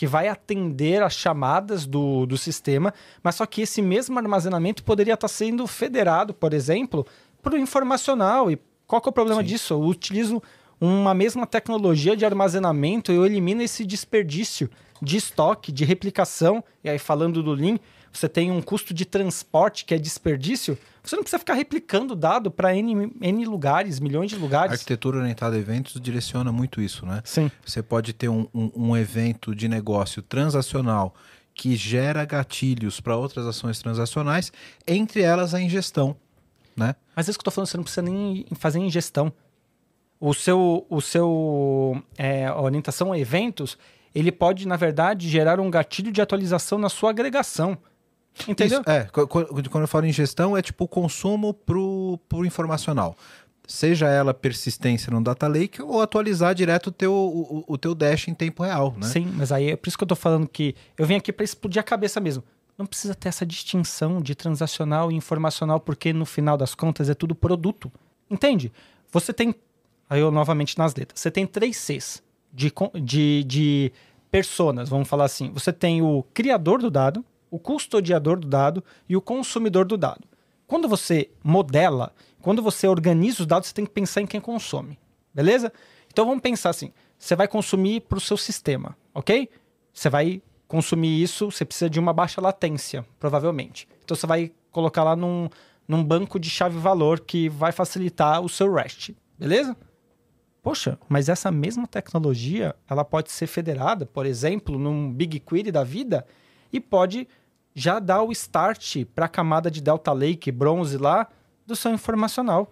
que vai atender as chamadas do, do sistema, mas só que esse mesmo armazenamento poderia estar sendo federado, por exemplo, para o informacional. E qual que é o problema disso? Eu utilizo uma mesma tecnologia de armazenamento e eu elimino esse desperdício de estoque, de replicação. E aí, falando do Lean, você tem um custo de transporte que é desperdício. Você não precisa ficar replicando dado para N, N lugares, milhões de A lugares. arquitetura orientada a eventos direciona muito isso, né? Sim. Você pode ter um, um, um evento de negócio transacional que gera gatilhos para outras ações transacionais, entre elas a ingestão, né? Mas isso que eu tô falando, você não precisa nem fazer ingestão. O seu, o seu é, orientação a eventos, ele pode, na verdade, gerar um gatilho de atualização na sua agregação. Entendeu? Isso, é, qu- qu- quando eu falo em gestão, é tipo o consumo pro, pro informacional. Seja ela persistência no data lake ou atualizar direto o teu, o, o teu dash em tempo real, né? Sim, mas aí é por isso que eu tô falando que eu vim aqui para explodir a cabeça mesmo. Não precisa ter essa distinção de transacional e informacional, porque no final das contas é tudo produto. Entende? Você tem. Aí eu novamente nas letras. Você tem três Cs de, de, de personas, vamos falar assim. Você tem o criador do dado, o custodiador do dado e o consumidor do dado. Quando você modela, quando você organiza os dados, você tem que pensar em quem consome. Beleza? Então vamos pensar assim: você vai consumir para o seu sistema, ok? Você vai consumir isso, você precisa de uma baixa latência, provavelmente. Então você vai colocar lá num, num banco de chave-valor que vai facilitar o seu REST, beleza? Poxa, mas essa mesma tecnologia, ela pode ser federada, por exemplo, num BigQuery da vida e pode já dar o start para a camada de Delta Lake, bronze lá, do seu informacional.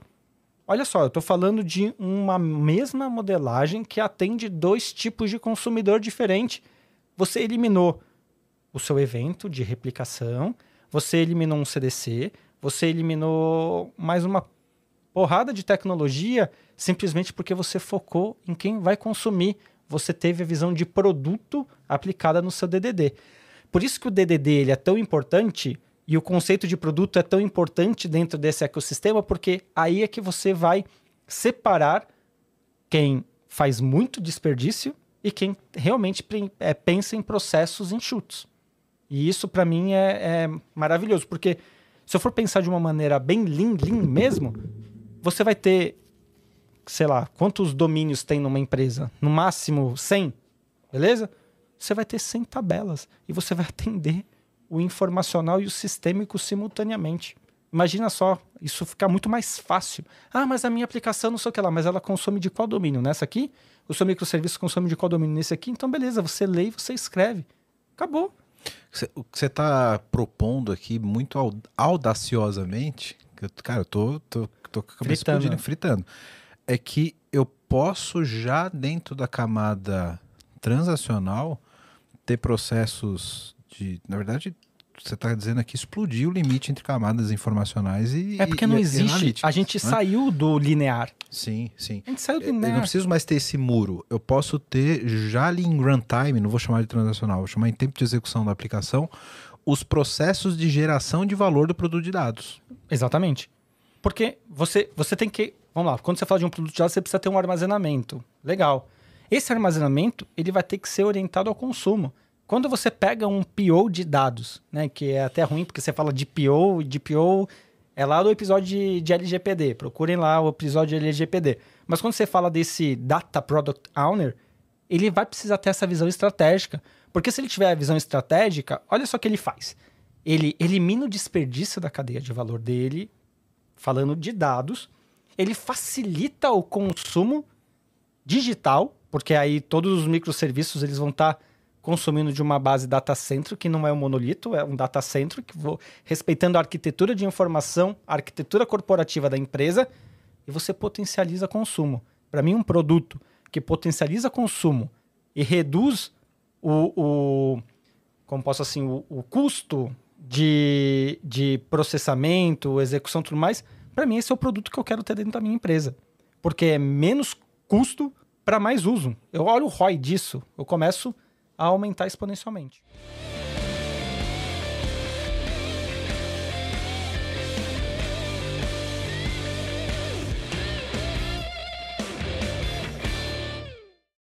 Olha só, eu estou falando de uma mesma modelagem que atende dois tipos de consumidor diferente. Você eliminou o seu evento de replicação, você eliminou um CDC, você eliminou mais uma porrada de tecnologia simplesmente porque você focou em quem vai consumir. Você teve a visão de produto aplicada no seu DDD. Por isso que o DDD ele é tão importante e o conceito de produto é tão importante dentro desse ecossistema, porque aí é que você vai separar quem faz muito desperdício e quem realmente é, pensa em processos enxutos. E isso, para mim, é, é, maravilhoso, porque se eu for pensar de uma maneira bem lean, lean mesmo, você vai ter, sei lá, quantos domínios tem numa empresa? No máximo 100, beleza? Você vai ter 100 tabelas e você vai atender o informacional e o sistêmico simultaneamente. Imagina só, isso fica muito mais fácil. Ah, mas a minha aplicação não sei o que lá, mas ela consome de qual domínio? Nessa aqui? O seu microserviço consome de qual domínio? Nesse aqui? Então, beleza, você lê e você escreve. Acabou. O que você está propondo aqui muito audaciosamente, cara, eu tô, tô, tô com a cabeça Fritando. explodindo, fritando, é que eu posso já dentro da camada transacional ter processos de, na verdade, você está dizendo aqui explodir o limite entre camadas informacionais e É porque não e existe. A gente né? saiu do linear. Sim, sim. A gente saiu do Eu linear. não preciso mais ter esse muro. Eu posso ter já ali em runtime, não vou chamar de transacional, vou chamar em tempo de execução da aplicação, os processos de geração de valor do produto de dados. Exatamente. Porque você, você tem que. Vamos lá, quando você fala de um produto de dados, você precisa ter um armazenamento. Legal. Esse armazenamento ele vai ter que ser orientado ao consumo. Quando você pega um PO de dados, né, que é até ruim porque você fala de PO de PO é lá do episódio de, de LGPD. Procurem lá o episódio de LGPD. Mas quando você fala desse Data Product Owner, ele vai precisar ter essa visão estratégica. Porque se ele tiver a visão estratégica, olha só o que ele faz. Ele elimina o desperdício da cadeia de valor dele, falando de dados. Ele facilita o consumo digital, porque aí todos os microserviços eles vão estar consumindo de uma base data center, que não é um monolito, é um data center, que vou respeitando a arquitetura de informação, a arquitetura corporativa da empresa, e você potencializa consumo. Para mim, um produto que potencializa consumo e reduz o, o como posso assim, o, o custo de, de processamento, execução tudo mais, para mim esse é o produto que eu quero ter dentro da minha empresa. Porque é menos custo para mais uso. Eu olho o ROI disso, eu começo a aumentar exponencialmente.